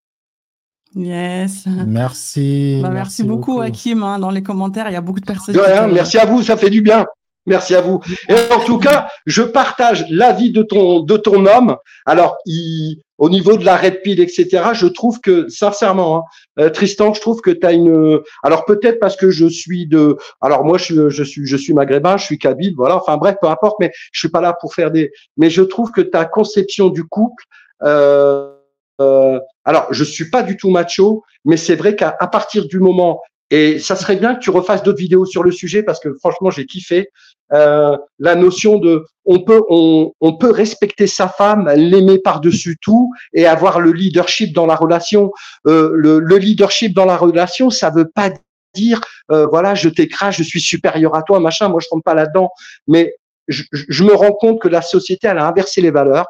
Yes. Merci. Bah, merci, beaucoup, Hakim. Hein, dans les commentaires, il y a beaucoup de personnes. merci à vous, ça fait du bien. Merci à vous. Et en tout cas, je partage l'avis de ton de ton homme. Alors, il, au niveau de la red pill, etc. Je trouve que sincèrement, hein, euh, Tristan, je trouve que tu as une. Alors peut-être parce que je suis de. Alors moi, je suis je suis je suis maghrébin, je suis kabyle, voilà. Enfin bref, peu importe. Mais je suis pas là pour faire des. Mais je trouve que ta conception du couple. Euh, euh, alors, je suis pas du tout macho, mais c'est vrai qu'à partir du moment et ça serait bien que tu refasses d'autres vidéos sur le sujet parce que franchement, j'ai kiffé euh, la notion de on peut on, on peut respecter sa femme, l'aimer par-dessus tout et avoir le leadership dans la relation. Euh, le, le, leadership dans la relation, ça veut pas dire euh, voilà, je t'écrase, je suis supérieur à toi, machin. Moi, je rentre pas là-dedans, mais je, je, me rends compte que la société elle a inversé les valeurs.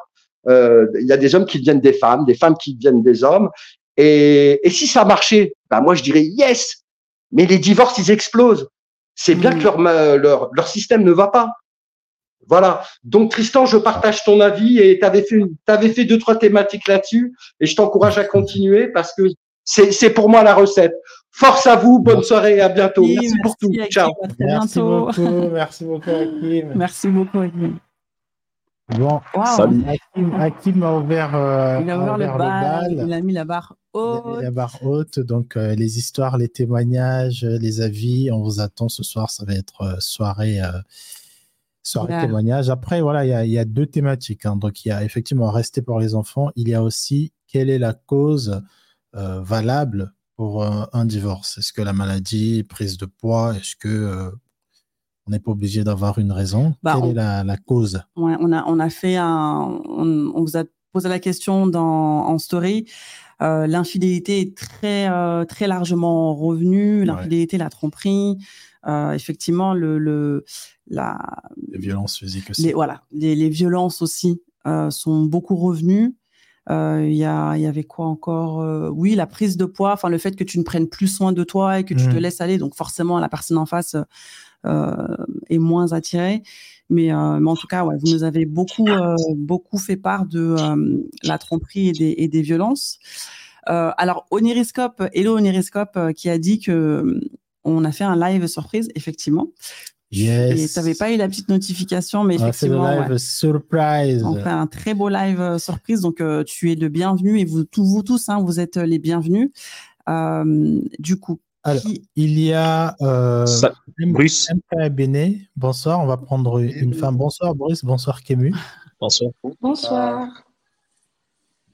Euh, il y a des hommes qui deviennent des femmes, des femmes qui deviennent des hommes. Et, et si ça marchait, bah moi je dirais yes, mais les divorces, ils explosent. C'est bien mm. que leur, leur, leur système ne va pas. Voilà. Donc Tristan, je partage ton avis et tu avais fait avais fait deux trois thématiques là-dessus et je t'encourage à continuer parce que c'est pour moi la recette. Force à vous, bonne soirée et à bientôt. Merci, pour tout. Ciao. Merci beaucoup, merci beaucoup Merci beaucoup Hakim. Bon, Hakim, a ouvert, euh, il a ouvert, le, bal, il a mis la barre haute. La barre haute, donc euh, les histoires, les témoignages, les avis, on vous attend ce soir, ça va être euh, soirée, soirée témoignage. Après, voilà, il y, a deux thématiques. Hein. donc il y a effectivement rester pour les enfants, il y a aussi quelle est la cause valable pour un divorce? Est-ce que la maladie, prise de poids, est-ce que on n'est pas obligé d'avoir une raison? Bah, Quelle est la, cause? On, a, on a fait un. On, vous a posé la question dans, en story. Euh, l'infidélité est très, euh, très largement revenue. L'infidélité, la tromperie. Euh, effectivement, le, le, la, les violences physiques aussi. Les, voilà, les, les violences aussi sont beaucoup revenues. Il y, y, avait quoi encore Oui, la prise de poids, enfin le fait que tu ne prennes plus soin de toi et que tu te mmh. laisses aller. Donc forcément, la personne en face est moins attiré. Mais, euh, mais, en tout cas, ouais, vous nous avez beaucoup, euh, beaucoup fait part de la tromperie et des, et des violences. alors, Oniriscope, Hello Oniriscope, qui a dit que on a fait un live surprise, effectivement. Yes. Et tu n'avais pas eu la petite notification, mais effectivement. On live surprise. On fait un très beau live surprise. Donc, tu es le bienvenu et vous, tous, vous tous, hein, vous êtes les bienvenus. du coup, alors, il y a euh, Bruce. Bonsoir, on va prendre une femme. Bonsoir Bruce, bonsoir Kému. Bonsoir. Bonsoir.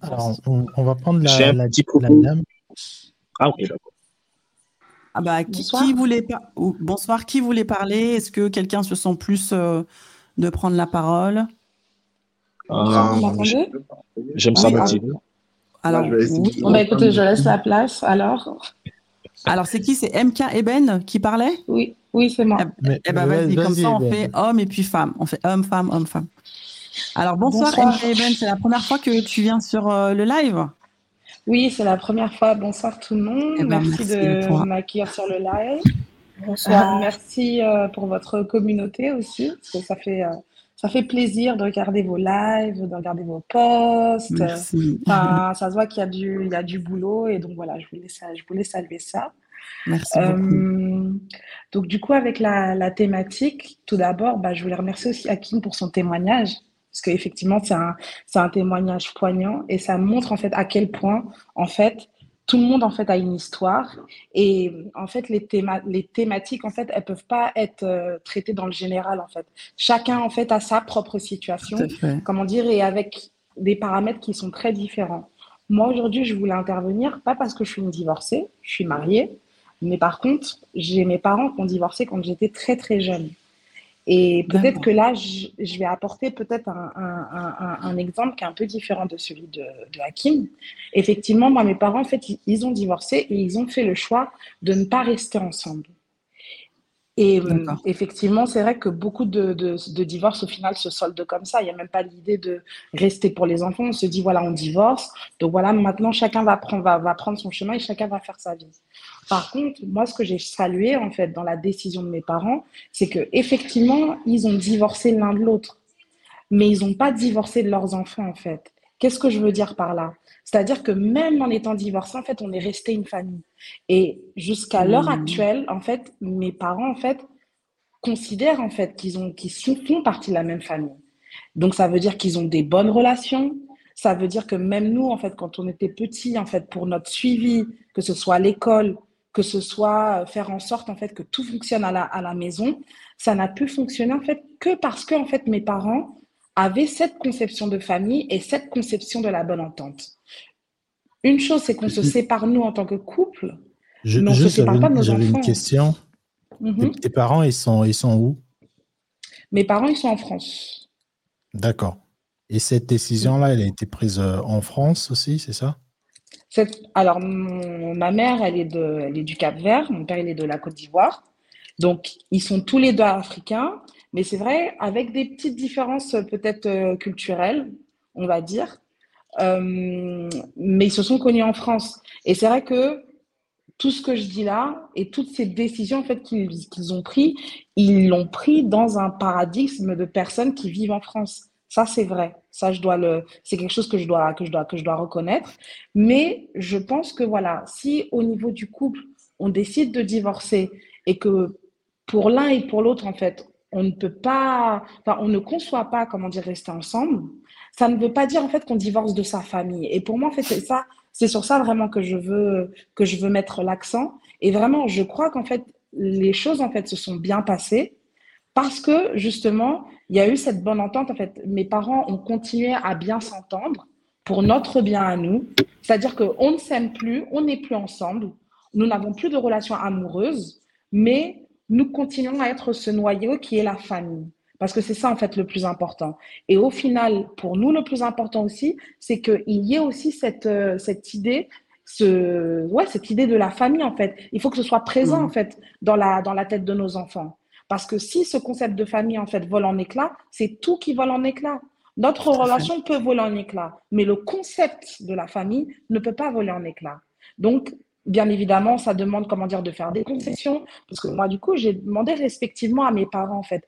Alors, on, va prendre la, la, dame. Ah, ok, d'accord. Ah bah, qui, voulait bonsoir, qui voulait parler? Est-ce que quelqu'un se sent plus euh, de prendre la parole? Euh, J'aime ça, Mathilde. Alors, oui. bah, écoutez, je laisse la place alors. Alors, c'est qui? C'est MK Eben qui parlait? Oui, oui, c'est moi. Eh, eh ben, vas-y, comme ça, on fait homme et puis femme. On fait homme, femme, homme, femme. Alors, bonsoir, MK Eben. C'est la première fois que tu viens sur euh, le live? Oui, c'est la première fois. Bonsoir tout le monde. Eh ben, merci, de m'accueillir sur le live. Bonsoir. merci euh, pour votre communauté aussi, parce que ça fait ça fait plaisir de regarder vos lives, de regarder vos posts. Merci. ça se voit qu'il y, a du, il y a du boulot et donc voilà, je voulais, je voulais saluer ça. Merci euh, donc du coup, avec la, la thématique, tout d'abord, bah, je voulais remercier aussi Hakim pour son témoignage. Parce qu'effectivement, c'est un, un témoignage poignant et ça montre en fait à quel point, en fait, tout le monde en fait a une histoire et en fait les, les thématiques en fait elles peuvent pas être euh, traitées dans le général en fait. Chacun en fait a sa propre situation, comment dire, et avec des paramètres qui sont très différents. Moi aujourd'hui je voulais intervenir pas parce que je suis une divorcée, je suis mariée, mais par contre j'ai mes parents qui ont divorcé quand j'étais très très jeune. Et peut-être que là, je, vais apporter peut-être un, exemple qui est un peu différent de celui de, Hakim. Effectivement, moi, mes parents, en fait, ils, ont divorcé et ils ont fait le choix de ne pas rester ensemble. Et euh, effectivement, c'est vrai que beaucoup de, divorces, au final, se soldent comme ça. Il n'y a même pas l'idée de rester pour les enfants. On se dit, voilà, on divorce. Donc voilà, maintenant, chacun va prendre, va, va prendre son chemin et chacun va faire sa vie. Par contre, moi, ce que j'ai salué, en fait, dans la décision de mes parents, c'est que effectivement, ils ont divorcé l'un de l'autre. Mais ils n'ont pas divorcé de leurs enfants, en fait. Qu'est-ce que je veux dire par là? C'est-à-dire que même en étant divorcé, en fait, on est resté une famille. Et jusqu'à l'heure mmh. actuelle, en fait, mes parents, en fait, considèrent en fait qu'ils ont qu'ils font partie de la même famille. Donc ça veut dire qu'ils ont des bonnes relations. Ça veut dire que même nous, en fait, quand on était petits, en fait, pour notre suivi, que ce soit à l'école, que ce soit faire en sorte en fait que tout fonctionne à la, à la maison, ça n'a pu fonctionner en fait que parce que en fait mes parents avaient cette conception de famille et cette conception de la bonne entente. Une chose, c'est qu'on se sépare, nous, en tant que couple, je, mais on ne se sépare pas de nos enfants. une question. Mhm. Tes parents, ils sont, ils sont où? Mes parents, ils sont en France. D'accord. Et cette décision-là, elle a été prise euh, en France aussi, c'est ça? Alors, ma mère, elle est, du Cap-Vert, mon père, il est de la Côte d'Ivoire. Donc, ils sont tous les deux africains, mais c'est vrai, avec des petites différences peut-être euh, culturelles, on va dire. Euh, mais ils se sont connus en France. Et c'est vrai que tout ce que je dis là et toutes ces décisions en fait qu'ils ont pris, ils l'ont pris dans un paradigme de personnes qui vivent en France. Ça c'est vrai. Ça je dois le c'est quelque chose que je dois que je dois que je dois reconnaître, mais je pense que voilà, si au niveau du couple, on décide de divorcer et que pour l'un et pour l'autre en fait, on ne peut pas enfin on ne conçoit pas comment dire rester ensemble, ça ne veut pas dire en fait qu'on divorce de sa famille. Et pour moi en fait c'est ça c'est sur ça vraiment que je veux, que je veux mettre l'accent. Et vraiment, je crois qu'en fait, les choses en fait se sont bien passées parce que justement, il y a eu cette bonne entente. En fait, mes parents ont continué à bien s'entendre pour notre bien à nous. C'est-à-dire qu'on ne s'aime plus, on n'est plus ensemble, nous n'avons plus de relations amoureuses, mais nous continuons à être ce noyau qui est la famille. Parce que c'est ça, en fait, le plus important. Et au final, pour nous, le plus important aussi, c'est qu'il y ait aussi cette, euh, cette idée, ce, ouais, cette idée de la famille, en fait. Il faut que ce soit présent, mmh. en fait, dans la, dans la tête de nos enfants. Parce que si ce concept de famille, en fait, vole en éclat, c'est tout qui vole en éclat. Notre relation peut voler en éclat, mais le concept de la famille ne peut pas voler en éclat. Donc, bien évidemment, ça demande, comment dire, de faire des concessions. Parce que moi, du coup, j'ai demandé respectivement à mes parents, en fait,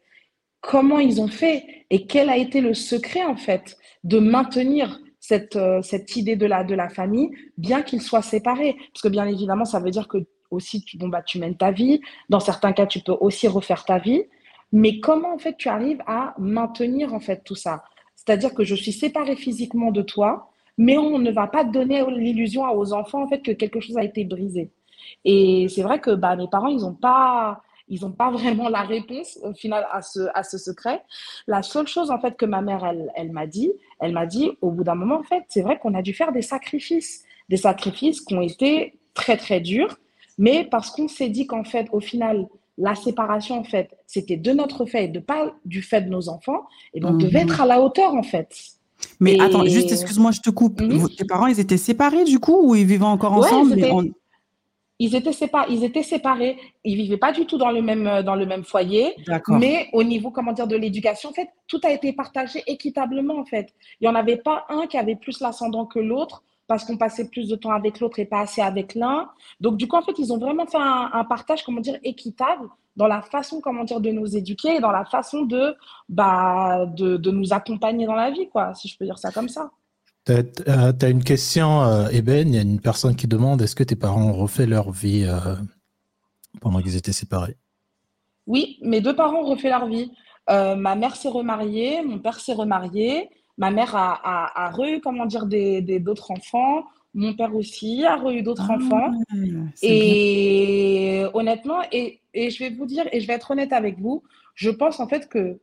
comment ils ont fait et quel a été le secret en fait de maintenir cette, euh, cette idée de la, de la famille, bien qu'ils soient séparés. Parce que bien évidemment, ça veut dire que aussi tu, bon, bah, tu mènes ta vie. Dans certains cas, tu peux aussi refaire ta vie. Mais comment en fait tu arrives à maintenir en fait tout ça? C'est-à-dire que je suis séparée physiquement de toi, mais on ne va pas donner l'illusion aux enfants en fait que quelque chose a été brisé. Et c'est vrai que bah, mes parents, ils n'ont pas, ils n'ont pas vraiment la réponse au final à ce, à ce secret. La seule chose en fait que ma mère, elle, elle m'a dit, elle m'a dit au bout d'un moment, en fait, c'est vrai qu'on a dû faire des sacrifices, des sacrifices qui ont été très très durs, Mais parce qu'on s'est dit qu'en fait, au final, la séparation, en fait, c'était de notre fait et de pas du fait de nos enfants, et ben, on devait Mhm. être à la hauteur, en fait. Mais Et- attends, juste excuse-moi, je te coupe. Vos- Tes parents, ils étaient séparés du coup ou ils vivaient encore ensemble Ils étaient, sépa- ils étaient séparés, ils vivaient pas du tout dans le même, euh, dans le même foyer, mais au niveau, comment dire, de l'éducation, en fait, tout a été partagé équitablement, en fait. Il n'y en avait pas un qui avait plus l'ascendant que l'autre, parce qu'on passait plus de temps avec l'autre et pas assez avec l'un. Donc, du coup, en fait, ils ont vraiment fait un, un partage, comment dire, équitable dans la façon, comment dire, de nous éduquer et dans la façon de, bah, de, de nous accompagner dans la vie, quoi, si je peux dire ça comme ça. Tu as, une question, euh, Eben. Il y a une personne qui demande est-ce que tes parents ont refait leur vie euh, pendant qu'ils étaient séparés? Oui, mes deux parents ont refait leur vie. Euh, ma mère s'est remariée, mon père s'est remarié, ma mère a, a, a re comment dire, des, des, d'autres enfants, mon père aussi a re eu d'autres Ah, enfants. bien. Et honnêtement, et, et je vais vous dire, et je vais être honnête avec vous, je pense en fait que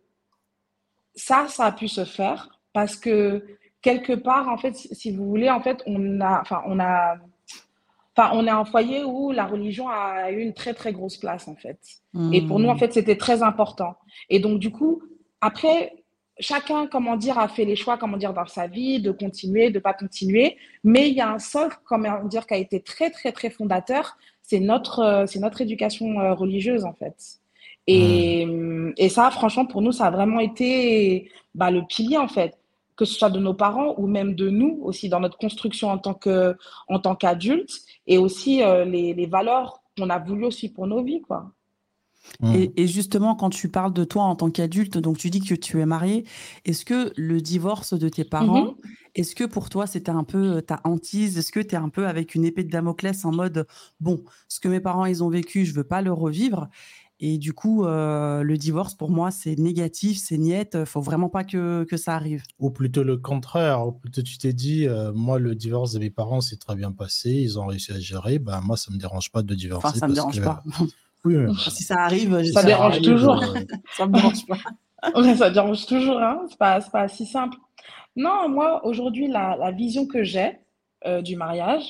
ça, ça a pu se faire parce que quelque part, en fait, si vous voulez, en fait, on a, enfin, on a, enfin, on est un foyer où la religion a eu une très, très grosse place, en fait. Et pour nous, en Hmm. fait, c'était très important. Et donc, du coup, après, chacun, comment dire, a fait les choix, comment dire, dans sa vie, de continuer, de pas continuer. Mais il y a un socle, comment dire, qui a été très, très, très fondateur. C'est notre, euh, c'est notre éducation euh, religieuse, en fait. Et, et ça, franchement, pour nous, ça a vraiment été bah, le pilier, en fait, que ce soit de nos parents ou même de nous aussi dans notre construction en tant que, en tant qu'adultes et aussi euh, les, les valeurs qu'on a voulu aussi pour nos vies, quoi. Hmm. Et, et justement, quand tu parles de toi en tant qu'adulte, donc tu dis que tu es marié, est-ce que le divorce de tes parents, Mhm. est-ce que pour toi c'était un peu euh, ta hantise? Est-ce que tu es un peu avec une épée de Damoclès en mode bon, ce que mes parents ils ont vécu, je veux pas le revivre et du coup, euh, le divorce pour moi c'est négatif, c'est niette, faut vraiment pas que, que ça arrive. Ou plutôt le contraire, ou plutôt tu t'es dit, euh, moi le divorce de mes parents s'est très bien passé, ils ont réussi à gérer, ben moi ça me dérange pas de divorcer. Enfin, ça me parce dérange que- pas. Oui, si ça arrive, Ça dérange arrive, toujours. euh, ça me dérange pas. Ouais, ça dérange toujours, hein. C'est pas, c'est pas si simple. Non, moi, aujourd'hui, la, la vision que j'ai euh, du mariage,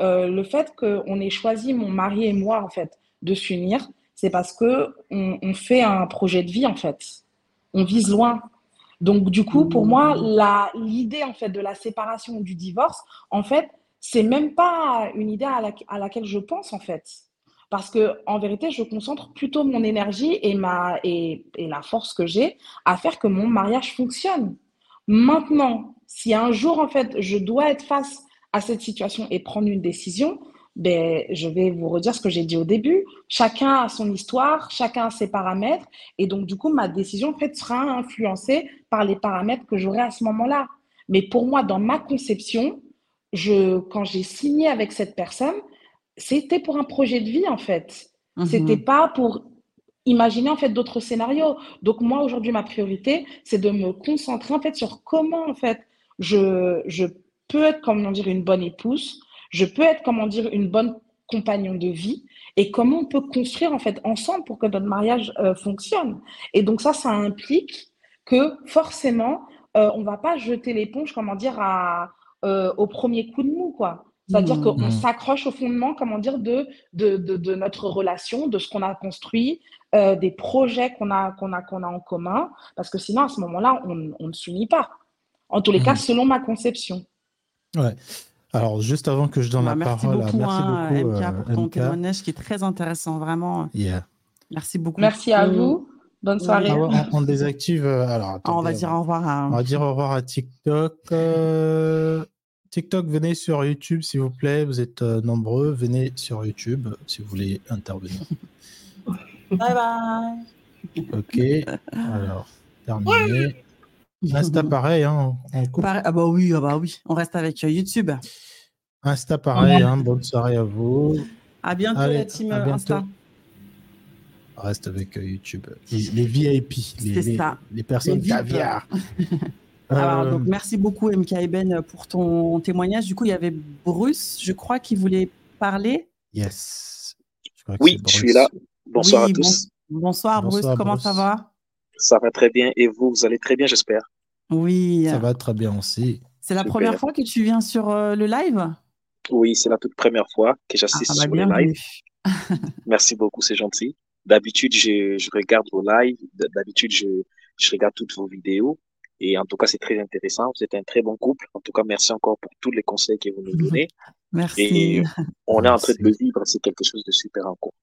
euh, le fait qu'on ait choisi, mon mari et moi, en fait, de s'unir, c'est parce que on, on fait un projet de vie, en fait. On vise loin. Donc, du coup, pour moi, la, l'idée, en fait, de la séparation ou du divorce, en fait, c'est même pas une idée à, la- à laquelle je pense, en fait. Parce que, en vérité, je concentre plutôt mon énergie et, ma, et, et la force que j'ai à faire que mon mariage fonctionne. Maintenant, si un jour, en fait, je dois être face à cette situation et prendre une décision, ben, je vais vous redire ce que j'ai dit au début. Chacun a son histoire, chacun a ses paramètres. Et donc, du coup, ma décision, en fait, sera influencée par les paramètres que j'aurai à ce moment-là. Mais pour moi, dans ma conception, je, quand j'ai signé avec cette personne, c'était pour un projet de vie, en fait. C'était Mhm. pas pour imaginer en fait d'autres scénarios. Donc moi aujourd'hui ma priorité c'est de me concentrer en fait sur comment en fait je, je peux être comment dire une bonne épouse, je peux être comment dire une bonne compagnon de vie et comment on peut construire en fait ensemble pour que notre mariage euh, fonctionne. Et donc ça ça implique que forcément euh, on va pas jeter l'éponge comment dire à euh, au premier coup de mou quoi. C'est-à-dire qu'on Mhm. s'accroche au fondement, comment dire, de, de, de, de notre relation, de ce qu'on a construit, euh, des projets qu'on a, qu'on a, qu'on a en commun, parce que sinon, à ce moment-là, on, on ne s'unit pas. En tous les cas, Mhm. selon ma conception. Ouais. Alors, juste avant que je donne Bah, la merci parole beaucoup, à merci hein, beaucoup, MK, euh, pour ton MK. témoignage qui est très intéressant, vraiment. Yeah. Merci beaucoup. Merci à vous. Bonne soirée. On, on désactive. euh, alors, Ah, on va dire au revoir à. On va dire au revoir à TikTok. Euh, TikTok, venez sur YouTube, s'il vous plaît. Vous êtes euh, nombreux. Venez sur YouTube si vous voulez intervenir. Bye bye. Ok. Alors, terminé. Insta, pareil. Hein, on coupe. Pareil- Ah bah oui, ah bah oui. On reste avec euh, YouTube. Insta, pareil. Hein, bonne soirée à vous. À bientôt Allez, la team euh, bientôt. Insta. Reste avec YouTube. Les, les VIP. Les, les- personnes Les caviar. Alors, Euh, donc, merci beaucoup MK Eben pour ton témoignage. Du coup, il y avait Bruce, je crois, qui voulait parler. yes. Je Oui, je suis là. Bonsoir Oui, à tous. bon- bonsoir, Bruce, comment Bruce. ça va? Ça va très bien. Et vous, vous allez très bien, j'espère? Oui, Ça va très bien aussi. c'est la Super. première fois que tu viens sur euh, le live? Oui, c'est la toute première fois que Ah, j'assiste bah, sur les lives. bienvenue. Merci beaucoup, c'est gentil. D'habitude, je, je, regarde vos lives. D'habitude, je, je regarde toutes vos vidéos. Et en tout cas, c'est très intéressant. Vous êtes un très bon couple. En tout cas, merci encore pour tous les conseils que vous nous donnez. Merci. Et on est en train de le vivre. C'est quelque chose de super en cours.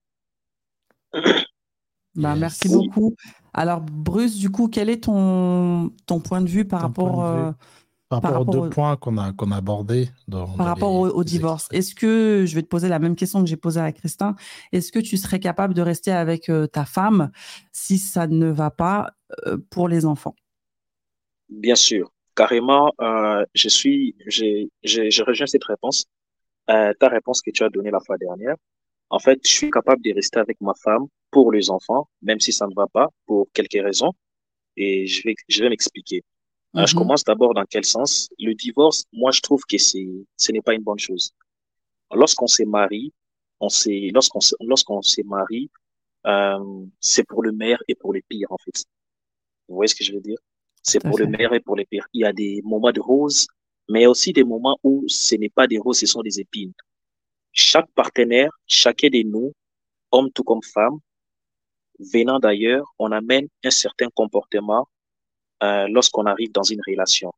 Bah, merci beaucoup. Alors, Bruce, du coup, quel est ton, ton point de vue par rapport, euh, par, rapport aux deux points qu'on a, qu'on a abordés Par rapport au, divorce. Est-ce que, je vais te poser la même question que j'ai posée à Christin, est-ce que tu serais capable de rester avec euh, ta femme si ça ne va pas euh, pour les enfants? Bien sûr, carrément, je suis, je rejoins cette réponse, ta réponse que tu as donnée la fois dernière. En fait, je suis capable de rester avec ma femme pour les enfants, même si ça ne va pas, pour quelques raisons. Et je vais, je vais m'expliquer. Euh, je mhm. commence d'abord dans quel sens? Le divorce, moi, je trouve que c'est, ce n'est pas une bonne chose. Lorsqu'on s'est marié, on s'est, lorsqu'on, lorsqu'on s'est marié, euh, c'est pour le meilleur et pour le pire, en fait. Vous voyez ce que je veux dire? C'est pour le meilleur et pour le pire. Il y a des moments de rose, mais aussi des moments où ce n'est pas des roses, ce sont des épines. Chaque partenaire, chacun de nous, homme tout comme femme, venant d'ailleurs, on amène un certain comportement euh, lorsqu'on arrive dans une relation.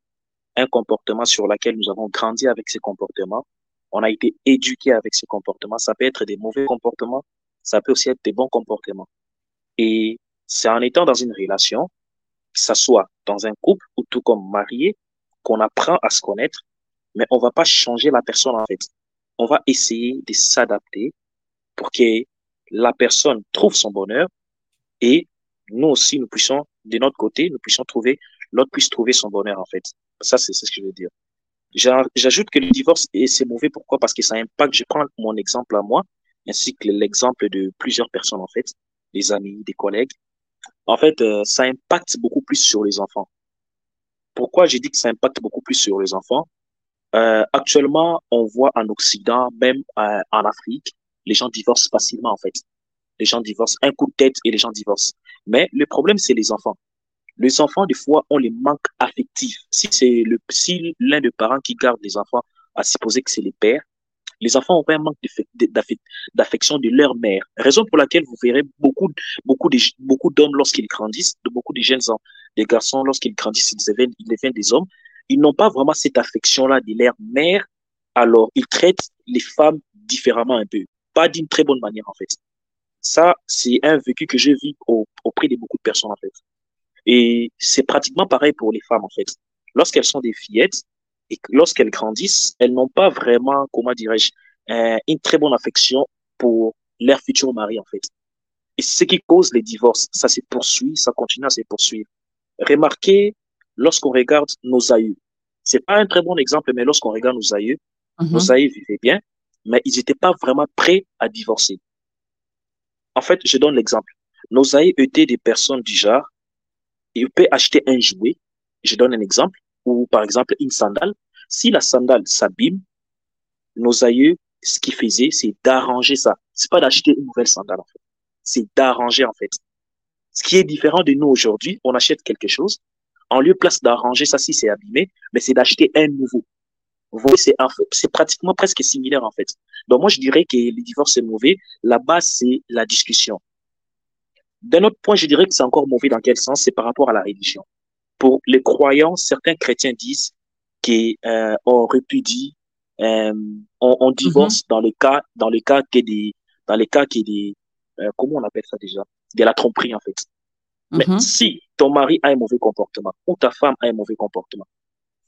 Un comportement sur lequel nous avons grandi avec ces comportements. On a été éduqué avec ces comportements. Ça peut être des mauvais comportements, ça peut aussi être des bons comportements. Et c'est en étant dans une relation, que ça soit dans un couple ou tout comme marié, qu'on apprend à se connaître, mais on va pas changer la personne en fait. On va essayer de s'adapter pour que la personne trouve son bonheur et nous aussi, nous puissions, de notre côté, nous puissions trouver, l'autre puisse trouver son bonheur, en fait. Ça, c'est ce que je veux dire. J'ajoute que le divorce, c'est mauvais. Pourquoi? Parce que ça impacte, je prends mon exemple à moi, ainsi que l'exemple de plusieurs personnes, en fait, des amis, des collègues. En fait, euh, ça impacte beaucoup plus sur les enfants. Pourquoi j'ai dit que ça impacte beaucoup plus sur les enfants? Euh, actuellement, on voit en Occident, même euh, en Afrique, les gens divorcent facilement, en fait les gens divorcent. Un coup de tête et les gens divorcent. Mais le problème, c'est les enfants. Les enfants, des fois, ont les manques affectifs. Si c'est le, si l'un des parents qui garde les enfants, à supposer que c'est les pères, les enfants ont un manque d'affection de leur mère. Raison pour laquelle vous verrez beaucoup, beaucoup d'hommes lorsqu'ils grandissent, de beaucoup de jeunes des garçons lorsqu'ils grandissent, ils deviennent, ils deviennent des hommes. Ils n'ont pas vraiment cette affection-là de leur mère. Alors, ils traitent les femmes différemment un peu. Pas d'une très bonne manière, en fait. Ça, c'est un vécu que je vis auprès de beaucoup de personnes, en fait. Et c'est pratiquement pareil pour les femmes, en fait. Lorsqu'elles sont des fillettes et lorsqu'elles grandissent, elles n'ont pas vraiment, comment dirais-je, une très bonne affection pour leur futur mari, en fait. Et c'est ce qui cause les divorces. Ça se poursuit, ça continue à se poursuivre. Remarquez, lorsqu'on regarde nos aïeux, c'est pas un très bon exemple, mais lorsqu'on regarde nos aïeux, mm-hmm. nos aïeux vivaient bien, mais ils n'étaient pas vraiment prêts à divorcer. En fait, je donne l'exemple. Nos aïeux étaient des personnes du genre, ils peuvent acheter un jouet. Je donne un exemple, ou par exemple une sandale. Si la sandale s'abîme, nos aïeux, ce qu'ils faisaient, c'est d'arranger ça. C'est pas d'acheter une nouvelle sandale, en fait. C'est d'arranger, en fait. Ce qui est différent de nous aujourd'hui, on achète quelque chose. En lieu place d'arranger ça si c'est abîmé, mais c'est d'acheter un nouveau. Vous voyez, c'est c'est pratiquement presque similaire en fait. Donc moi je dirais que le divorce est mauvais. La base c'est la discussion. D'un autre point, je dirais que c'est encore mauvais dans quel sens? C'est par rapport à la religion. Pour les croyants, certains chrétiens disent qu'on euh, répudie, euh, on, on, divorce mm-hmm. dans les cas, dans les cas que des, dans les cas qui des, euh, comment on appelle ça déjà, de la tromperie en fait. Mais mm-hmm. si ton mari a un mauvais comportement ou ta femme a un mauvais comportement,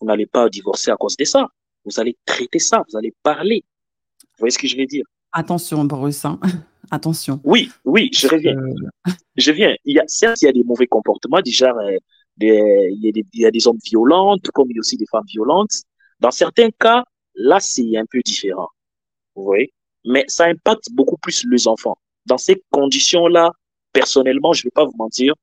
vous n'allez pas divorcer à cause de ça. Vous allez traiter ça, vous allez parler. Vous voyez ce que je veux dire? Attention, Bruce. Hein. Attention. Oui, oui, je reviens. Je viens. Il y a, certes, il y a des mauvais comportements, déjà, euh, il, y a des, il y a des hommes violents, comme il y a aussi des femmes violentes. Dans certains cas, là, c'est un peu différent. Vous voyez? Mais ça impacte beaucoup plus les enfants. Dans ces conditions-là, personnellement, je ne vais pas vous mentir,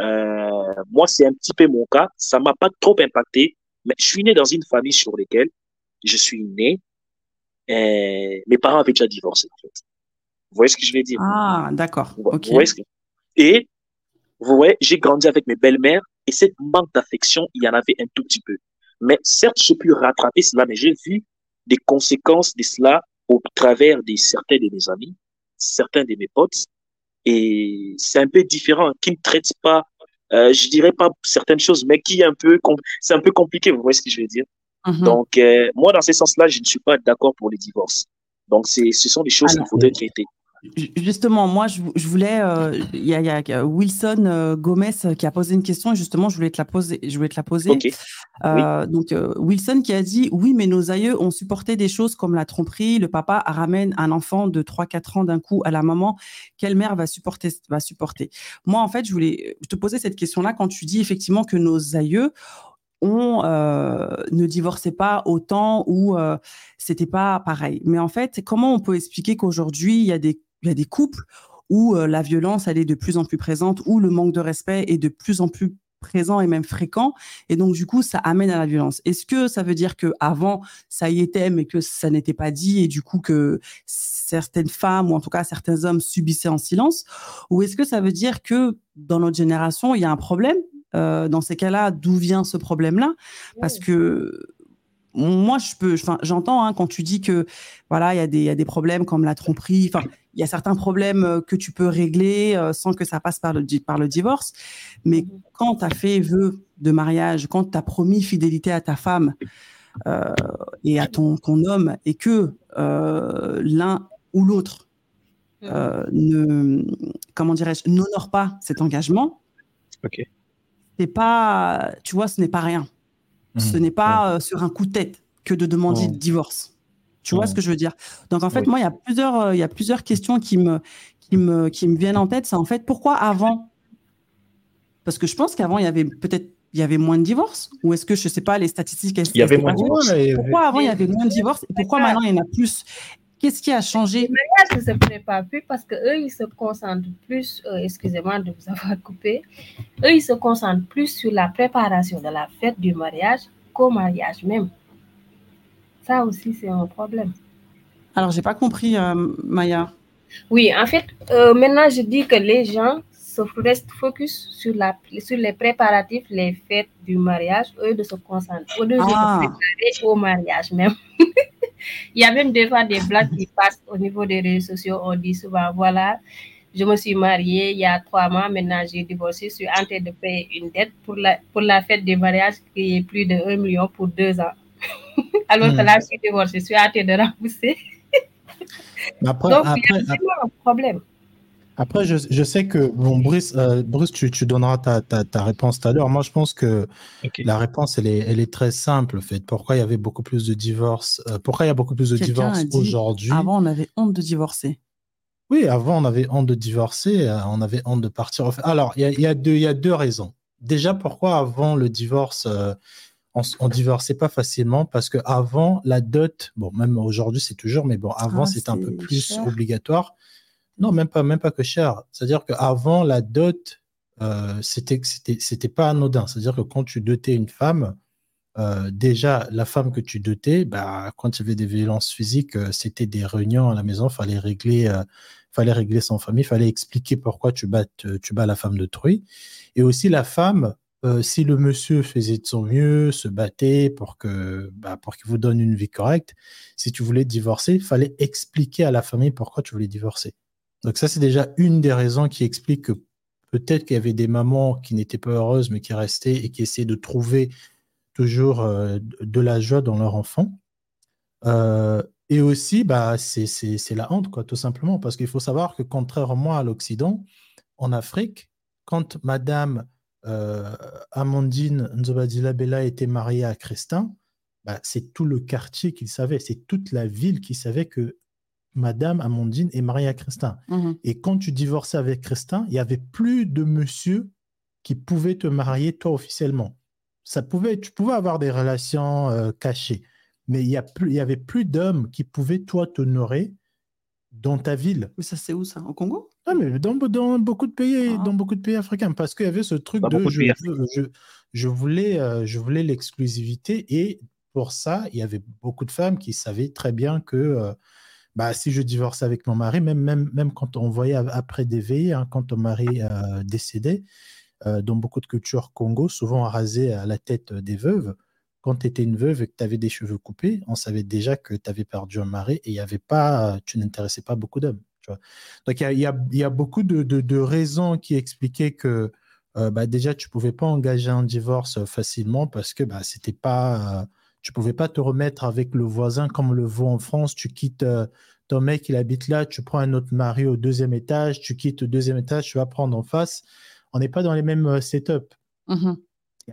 euh, moi, c'est un petit peu mon cas. Ça m'a pas trop impacté, mais je suis né dans une famille sur laquelle je suis né, et mes parents avaient déjà divorcé, en fait. Vous voyez ce que je veux dire? Ah, d'accord. Ok. Et, vous voyez, j'ai grandi avec mes belles-mères et cette manque d'affection, il y en avait un tout petit peu. Mais certes, j'ai pu rattraper cela, mais j'ai vu des conséquences de cela au travers de certains de mes amis. certains de mes potes et c'est un peu différent, qui ne traitent pas, euh, je dirais pas certaines choses, mais qui est un peu, c'est un peu compliqué, vous voyez ce que je veux dire? Mm-hmm. Donc, euh, moi, dans ce sens-là, je ne suis pas d'accord pour les divorces. Donc, ce sont des choses qu'il faudrait traiter. Justement, moi, je, voulais. Euh, il y, a Wilson euh, Gomez qui a posé une question et justement, je voulais te la poser. Je voulais te la poser. Euh, donc, Wilson qui a dit Oui, mais nos aïeux ont supporté des choses comme la tromperie. Le papa ramène un enfant de 3-4 ans d'un coup à la maman. Quelle mère va supporter, va supporter? Moi, en fait, je voulais te poser cette question-là quand tu dis effectivement que nos aïeux on ne divorçait pas autant ou c'était pas pareil. Mais en fait, comment on peut expliquer qu'aujourd'hui il y a des il y a des couples où euh, la violence, elle est de plus en plus présente, où le manque de respect est de plus en plus présent et même fréquent. Et donc, du coup, ça amène à la violence. Est-ce que ça veut dire que avant ça y était, mais que ça n'était pas dit et du coup que certaines femmes ou en tout cas certains hommes subissaient en silence? Ou est-ce que ça veut dire que dans notre génération, il y a un problème euh, dans ces cas-là, d'où vient ce problème-là? Parce que moi, je peux, j'entends hein, quand tu dis que voilà, il y, a des, y a des problèmes comme la tromperie. Enfin, il y a certains problèmes euh, que tu peux régler euh, sans que ça passe par le, par le divorce. Mais mmh quand tu as fait vœu de mariage, quand tu as promis fidélité à ta femme euh, et à ton, ton, homme, et que l'un ou l'autre mmh ne, comment dirais-je, n'honore pas cet engagement, c'est pas, tu vois, ce n'est pas rien. Ce mmh. n'est pas sur un coup de tête que de demander le divorce. Tu vois ce que je veux dire? Donc en fait, moi, il y a plusieurs, euh, il y a plusieurs questions qui me, qui me, qui me viennent en tête. C'est en fait pourquoi avant? Parce que je pense qu'avant, il y avait peut-être il y avait moins de divorces. Ou est-ce que, je ne sais pas, les statistiques... Il y avait moins de divorces. Pourquoi avant, il y avait moins de divorces et pourquoi maintenant, il y en a plus? Qu'est-ce qui a changé? Le mariage ne se prépare plus parce qu'eux, ils se concentrent plus, euh, excusez-moi de vous avoir coupé, eux, ils se concentrent plus sur la préparation de la fête du mariage qu'au mariage même. Ça aussi, c'est un problème. Alors, j'ai pas compris, euh, Maya. Oui, en fait, euh, maintenant, je dis que les gens se restent focus sur, la, sur les préparatifs, les fêtes du mariage, eux de se concentrer, eux de se ah. préparer au mariage même. Il y a même des fois des blagues qui passent au niveau des réseaux sociaux. On dit souvent, voilà, je me suis mariée il y a trois mois, maintenant j'ai divorcé, je suis en train de payer une dette pour la, pour la fête du mariage qui est plus de 1 million pour deux ans. Alors que là, je suis divorcée, je suis hâtée de rembourser. Après, Donc, il y a vraiment un problème. Après, je, je, sais que, bon, Bruce, euh, Bruce tu, tu, donneras ta, ta, ta réponse tout à l'heure. Moi, je pense que la réponse, elle est, elle est très simple, en fait. Pourquoi il y avait beaucoup plus de divorces euh, Pourquoi il y a beaucoup plus de divorces aujourd'hui? Avant, on avait honte de divorcer. Oui, avant, on avait honte de divorcer, euh, on avait honte de partir. Alors, il y a, y a, deux, il y a deux raisons. Déjà, pourquoi avant le divorce, on, on, divorçait pas facilement? Parce que avant la dot, bon même aujourd'hui c'est toujours, mais bon avant ah, c'était un peu plus obligatoire. Non, même pas, même pas que cher. C'est-à-dire qu'avant la dot, euh, c'était c'était c'était pas anodin. C'est-à-dire que quand tu dotais une femme, euh, déjà la femme que tu dotais, bah quand il y avait des violences physiques, euh, c'était des réunions à la maison, fallait régler, euh, fallait régler son famille, fallait expliquer pourquoi tu bats la femme de truie. Et aussi la femme si le monsieur faisait de son mieux, se battait pour que bah, pour qu'il vous donne une vie correcte, si tu voulais divorcer, il fallait expliquer à la famille pourquoi tu voulais divorcer. Donc ça, c'est déjà une des raisons qui explique que peut-être qu'il y avait des mamans qui n'étaient pas heureuses, mais qui restaient et qui essayaient de trouver toujours euh, de la joie dans leur enfant. Euh, et aussi, bah, c'est la honte, quoi, tout simplement, parce qu'il faut savoir que contrairement à l'Occident, en Afrique, quand Madame euh, Amandine Nzobadila Bella était mariée à Crestin, bah, c'est tout le quartier qui savait, c'est toute la ville qui savait que Madame Amandine est mariée à Crestin. Mhm. Et quand tu divorçais avec Crestin, il n'y avait plus de monsieur qui pouvait te marier toi officiellement. Ça pouvait, tu pouvais avoir des relations euh, cachées, mais il n'y avait plus d'hommes qui pouvaient toi t'honorer dans ta ville. Mais ça, c'est où ça? Au Congo? Ah, mais dans, dans, beaucoup de pays, ah. dans beaucoup de pays africains, parce qu'il y avait ce truc de, je, je, je, voulais, euh, je voulais l'exclusivité et pour ça, il y avait beaucoup de femmes qui savaient très bien que euh, bah, si je divorce avec mon mari, même, même, même quand on voyait après des veillées, hein, quand ton mari euh, décédait, dans beaucoup de cultures Congo, souvent rasé à la tête des veuves, quand tu étais une veuve et que tu avais des cheveux coupés, on savait déjà que tu avais perdu un mari et y avait pas, tu n'intéressais pas beaucoup d'hommes. Donc, il y a, y a, beaucoup de, de, raisons qui expliquaient que euh, bah, déjà, tu pouvais pas engager un divorce facilement parce que bah, c'était pas, euh, tu pouvais pas te remettre avec le voisin comme le vaut en France. Tu quittes euh, ton mec, il habite là, tu prends un autre mari au deuxième étage, tu quittes le deuxième étage, tu vas prendre en face. On n'est pas dans les mêmes setups. Mmh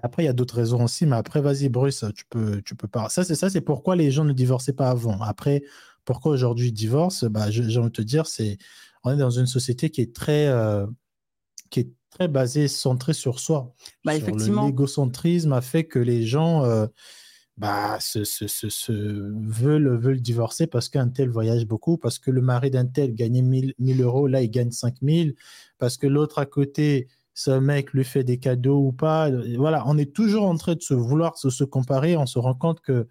après, il y a d'autres raisons aussi, mais après, vas-y, Bruce, tu peux, tu peux pas. Ça, c'est ça, c'est pourquoi les gens ne divorçaient pas avant. Après, pourquoi aujourd'hui ils divorcent? Bah, J'ai envie de te dire, c'est on est dans une société qui est très, euh, qui est très basée, centrée sur soi. Bah, effectivement. L'égocentrisme a fait que les gens euh, bah, se, veulent, veulent divorcer parce qu'un tel voyage beaucoup, parce que le mari d'un tel gagnait 1000, 1000 euros, là il gagne 5000, parce que l'autre à côté ce mec lui fait des cadeaux ou pas. Voilà, on est toujours en train de se vouloir se, se comparer. On se rend compte que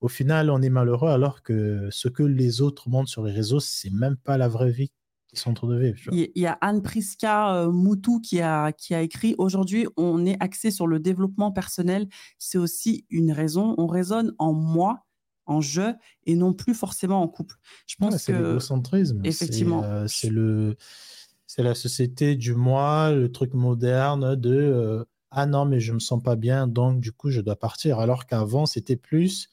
au final, on est malheureux alors que ce que les autres montrent sur les réseaux, c'est même pas la vraie vie train de vivre. Il y a Anne Priska euh, Moutou qui a, qui a écrit Aujourd'hui, on est axé sur le développement personnel. C'est aussi une raison. On raisonne en moi, en je, et non plus forcément en couple. Je pense que. C'est l'égocentrisme. Effectivement. C'est euh, le c'est la société du moi, le truc moderne de euh, ah non, mais je me sens pas bien, donc du coup, je dois partir. Alors qu'avant, c'était plus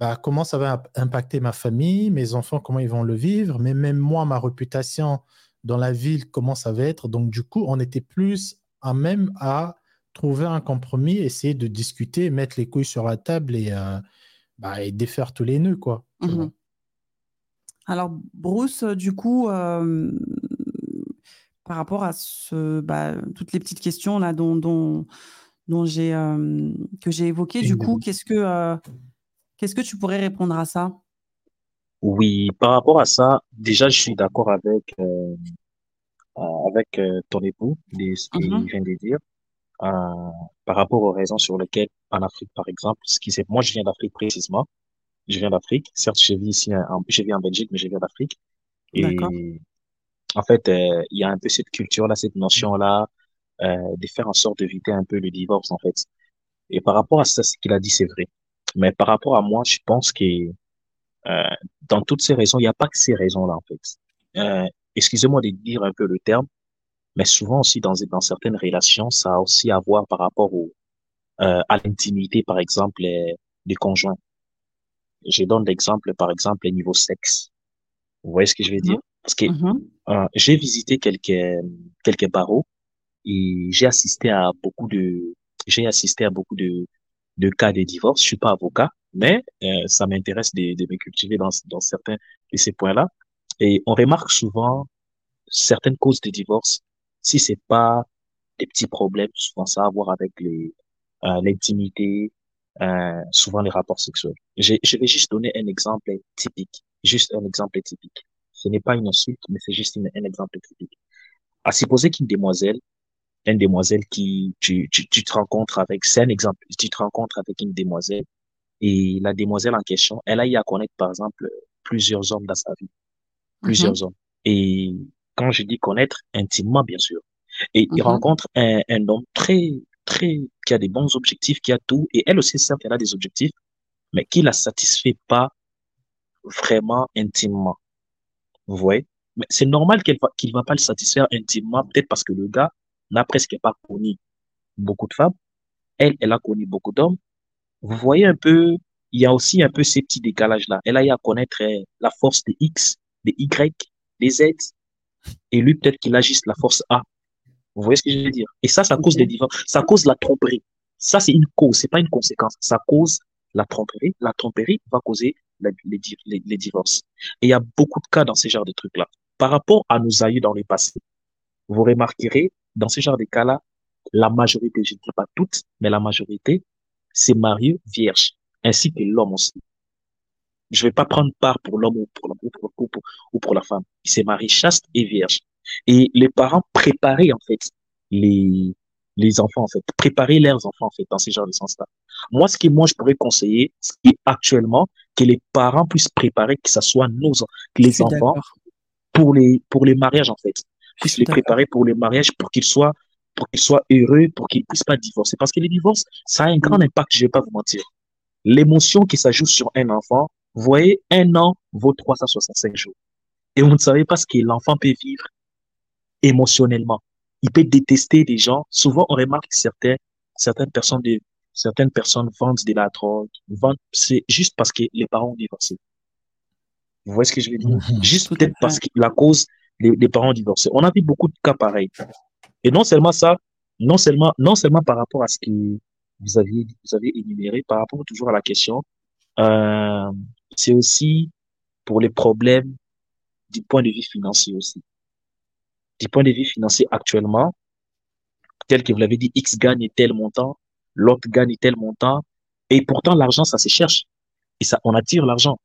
bah, comment ça va impacter ma famille, mes enfants, comment ils vont le vivre, mais même moi, ma réputation dans la ville, comment ça va être. Donc, du coup, on était plus à même à trouver un compromis, essayer de discuter, mettre les couilles sur la table et, euh, bah, et défaire tous les nœuds, quoi. Mmh Alors, Bruce, du coup, euh, par rapport à ce, bah, toutes les petites questions là dont, dont, dont j'ai euh, que j'ai évoquées. Du coup, qu'est-ce que euh, qu'est-ce que tu pourrais répondre à ça? Oui, par rapport à ça, déjà, je suis d'accord avec euh, avec ton époux, ce qu'il mmh vient de dire, par rapport aux raisons sur lesquelles en Afrique, par exemple, ce qui moi, je viens d'Afrique précisément. Je viens d'Afrique. Certes, je vis ici, en, je vis en Belgique, mais je viens d'Afrique. Et en fait, euh, il y a un peu cette culture-là, cette notion-là, euh, de faire en sorte d'éviter un peu le divorce, en fait. Et par rapport à ça, ce qu'il a dit, c'est vrai. Mais par rapport à moi, je pense que euh, dans toutes ces raisons, il n'y a pas que ces raisons-là, en fait. Euh, excusez-moi de dire un peu le terme, mais souvent aussi dans, dans certaines relations, ça a aussi à voir par rapport au, euh, à l'intimité, par exemple, des conjoints. Je donne l'exemple, par exemple, au niveau sexe. Vous voyez ce que je veux dire? Parce que mmh euh, j'ai visité quelques quelques barreaux et j'ai assisté à beaucoup de j'ai assisté à beaucoup de de cas de divorce. Je suis pas avocat, mais euh, ça m'intéresse de, de me cultiver dans dans certains de ces points-là. Et on remarque souvent certaines causes de divorce si c'est pas des petits problèmes, souvent ça a à voir avec les euh, l'intimité, euh, souvent les rapports sexuels. Je, je vais juste donner un exemple typique, juste un exemple typique. Ce n'est pas une insulte, mais c'est juste un exemple typique. À supposer qu'une demoiselle, une demoiselle qui, tu, tu, tu te rencontres avec, c'est un exemple, tu te rencontres avec une demoiselle et la demoiselle en question, elle a eu à connaître, par exemple, plusieurs hommes dans sa vie. Plusieurs mm-hmm. hommes. Et quand je dis connaître, intimement, bien sûr. Et il mm-hmm. rencontre un, un homme très, très, qui a des bons objectifs, qui a tout, et elle aussi, certes, elle a des objectifs, mais qui la satisfait pas vraiment intimement. Vous voyez? Mais c'est normal qu'il va, qu'il va pas le satisfaire intimement, peut-être parce que le gars n'a presque pas connu beaucoup de femmes. Elle, elle a connu beaucoup d'hommes. Vous voyez un peu, il y a aussi un peu ces petits décalages-là. Elle a eu à connaître euh, la force des X, des Y, des Z. Et lui, peut-être qu'il a juste la force A. Vous voyez ce que je veux dire? Et ça, ça cause des divorces. Ça cause la tromperie. Ça, c'est une cause, c'est pas une conséquence. Ça cause la tromperie. La tromperie va causer les, les, divorces. Et il y a beaucoup de cas dans ce genre de trucs-là. Par rapport à nos aïeux dans le passé, vous remarquerez, dans ce genre de cas-là, la majorité, je ne dis pas toutes, mais la majorité, c'est marié vierge, ainsi que l'homme aussi. Je vais pas prendre part pour l'homme ou pour, ou pour, ou pour la femme. C'est marié chaste et vierge. Et les parents préparaient, en fait, les, les enfants, en fait, préparer leurs enfants, en fait, dans ce genre de sens-là. Moi, ce que moi, je pourrais conseiller, c'est actuellement que les parents puissent préparer, que ce soit nos, que les enfants, pour les, pour les mariages, en fait, puissent les préparer pour les mariages, pour qu'ils soient, pour qu'ils soient heureux, pour qu'ils puissent pas divorcer. Parce que les divorces, ça a un grand impact, je vais pas vous mentir. L'émotion qui s'ajoute sur un enfant, vous voyez, un an vaut 365 jours. et vous ne savez pas ce que l'enfant peut vivre émotionnellement. Il peut détester des gens. Souvent, on remarque que certains, certaines personnes de, certaines personnes vendent de la drogue, vendent, c'est juste parce que les parents ont divorcé. Vous voyez ce que je veux dire? Mhm. Juste peut-être parce que la cause des parents divorcés. On a vu beaucoup de cas pareils. Et non seulement ça, non seulement, non seulement par rapport à ce que vous aviez, vous avez énuméré, par rapport toujours à la question, euh, c'est aussi pour les problèmes du point de vue financier aussi. Du point de vue financier actuellement, tel que vous l'avez dit, X gagne tel montant, l'autre gagne tel montant, et pourtant l'argent, ça se cherche. Et ça, on attire l'argent.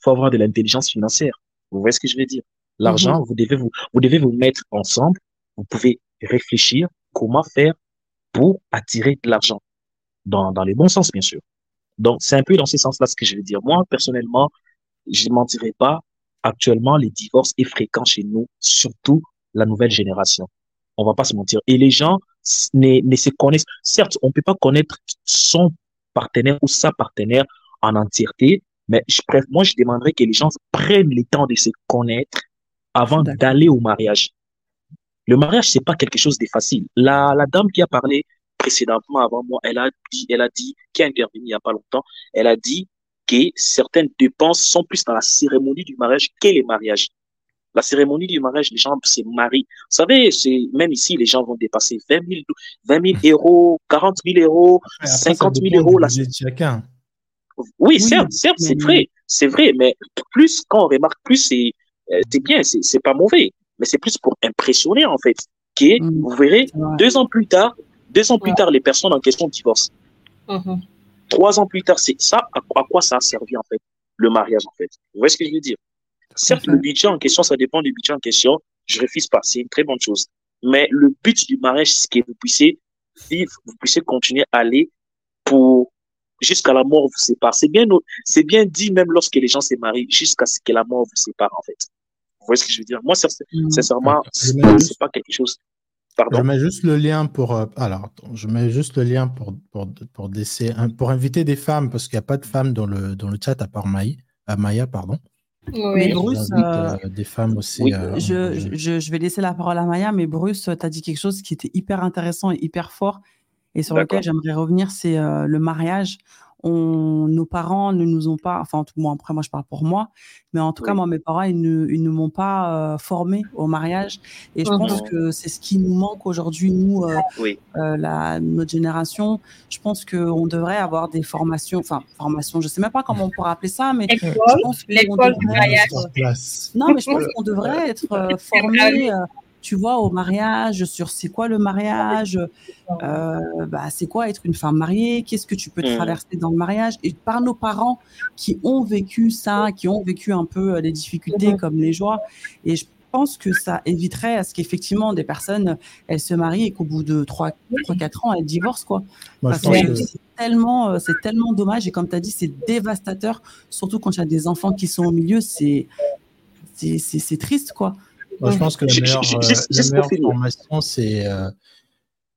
faut avoir de l'intelligence financière. Vous voyez ce que je veux dire? L'argent, vous devez vous, vous devez vous mettre ensemble. Vous pouvez réfléchir comment faire pour attirer de l'argent. Dans, dans les bons sens, bien sûr. Donc, c'est un peu dans ce sens-là ce que je veux dire. Moi, personnellement, je ne mentirais pas. Actuellement, les divorces est fréquent chez nous, surtout la nouvelle génération. On va pas se mentir. Et les gens ne, ne se connaissent. Certes, on peut pas connaître son partenaire ou sa partenaire en entièreté, mais je moi, je demanderais que les gens prennent le temps de se connaître avant d'aller au mariage. Le mariage, c'est pas quelque chose de facile. La, la dame qui a parlé précédemment avant moi, elle a dit, elle a dit, qui a intervenu il y a pas longtemps, elle a dit que certaines dépenses sont plus dans la cérémonie du mariage que les mariages. La cérémonie du mariage, les gens se marient. Vous savez, c'est, même ici, les gens vont dépasser 20 000, 20 000 euros, 40 000 euros, Après, ça 50 000 dépend euros. La, chacun. oui, Oui, certes, certes, c'est vrai, c'est vrai, mais plus, quand on remarque plus, c'est, c'est bien, c'est, pas mauvais, mais c'est plus pour impressionner, en fait, que Mm. vous verrez, deux ans plus tard, deux ans plus tard, les personnes en question divorcent. Mhm. Trois ans plus tard, c'est ça, à, à quoi ça a servi, en fait, le mariage, en fait. Vous voyez ce que je veux dire? Certes, le budget en question, ça dépend du budget en question. Je refuse pas, c'est une très bonne chose. Mais le but du mariage, c'est que vous puissiez vivre, vous puissiez continuer à aller pour jusqu'à la mort vous sépare. C'est bien, c'est bien dit même lorsque les gens se marient, jusqu'à ce que la mort vous sépare, en fait. Vous voyez ce que je veux dire? Moi, sin- Mm. sincèrement, Je c'est pas, quelque chose. Je Pardon? mets juste le lien pour. euh, alors, attends, je mets juste le lien pour, pour, pour, laisser, un- pour inviter des femmes, parce qu'il n'y a pas de femmes dans le, dans le chat à part Maï, à Maya, pardon. Mais Oui. Bruce, euh, euh, des femmes aussi. oui, euh, je, je, je vais laisser la parole à Maya, mais Bruce, tu as dit quelque chose qui était hyper intéressant et hyper fort et sur lequel j'aimerais revenir, c'est euh, le mariage. On, nos parents ne nous ont pas, enfin, en tout, moi, après, moi, je parle pour moi, mais en tout cas, moi, mes parents, ils ne, ils ne m'ont pas euh, formé au mariage. Et je pense que c'est ce qui nous manque aujourd'hui, nous, euh, Oui. euh, la, notre génération. Je pense qu'on devrait avoir des formations, enfin, formations, je sais même pas comment on pourrait appeler ça, mais je École, pense qu'on l'école du devrait mariage. place. non, mais je pense qu'on devrait être euh, formé, euh, tu vois, au mariage, sur c'est quoi le mariage, euh, bah, c'est quoi être une femme mariée, qu'est-ce que tu peux Mhm. traverser dans le mariage, et par nos parents qui ont vécu ça, qui ont vécu un peu euh, les difficultés Mhm. comme les joies. Et je pense que ça éviterait à ce qu'effectivement des personnes, elles se marient et qu'au bout de 3-4 ans, elles divorcent, quoi. Parce que c'est tellement, euh, c'est tellement dommage et comme tu as dit, c'est dévastateur, surtout quand il y a des enfants qui sont au milieu, c'est c'est- c'est c'est triste, quoi. Moi, je pense que la meilleure, la formation, c'est euh,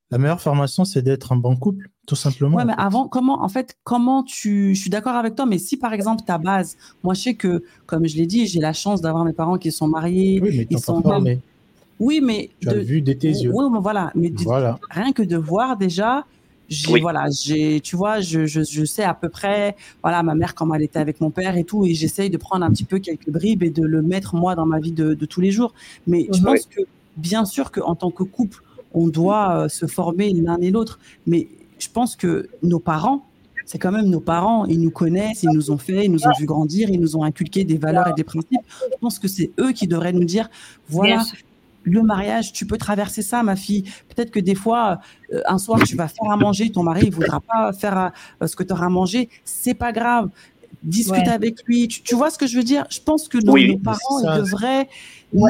la meilleure formation, c'est d'être un bon couple, tout simplement. Ouais, mais avant, comment, en fait, comment tu, je suis d'accord avec toi, mais si par exemple ta base, moi je sais que, comme je l'ai dit, j'ai la chance d'avoir mes parents qui sont mariés, Oui, mais ils sont oui, mais Tu as vu de tes yeux. Oui, mais voilà, mais de- Voilà. rien que de voir déjà, j'ai, Oui. voilà, j'ai, tu vois, je, je, je sais à peu près, voilà, ma mère, comment elle était avec mon père et tout, et j'essaye de prendre un petit peu quelques bribes et de le mettre, moi, dans ma vie de, de tous les jours. Mais je pense que, bien sûr qu'en tant que couple, on doit euh, se former l'un et l'autre, mais je pense que nos parents, c'est quand même nos parents, ils nous connaissent, ils nous ont fait, ils nous ont vu grandir, ils nous ont inculqué des valeurs et des principes. Je pense que c'est eux qui devraient nous dire, voilà. Le mariage, tu peux traverser ça, ma fille. Peut-être que des fois, euh, un soir, tu vas faire à manger, ton mari ne voudra pas faire euh, ce que tu auras mangé. C'est pas grave. Discute Ouais. avec lui. Tu, tu vois ce que je veux dire? Je pense que nos, Oui. nos parents devraient nous,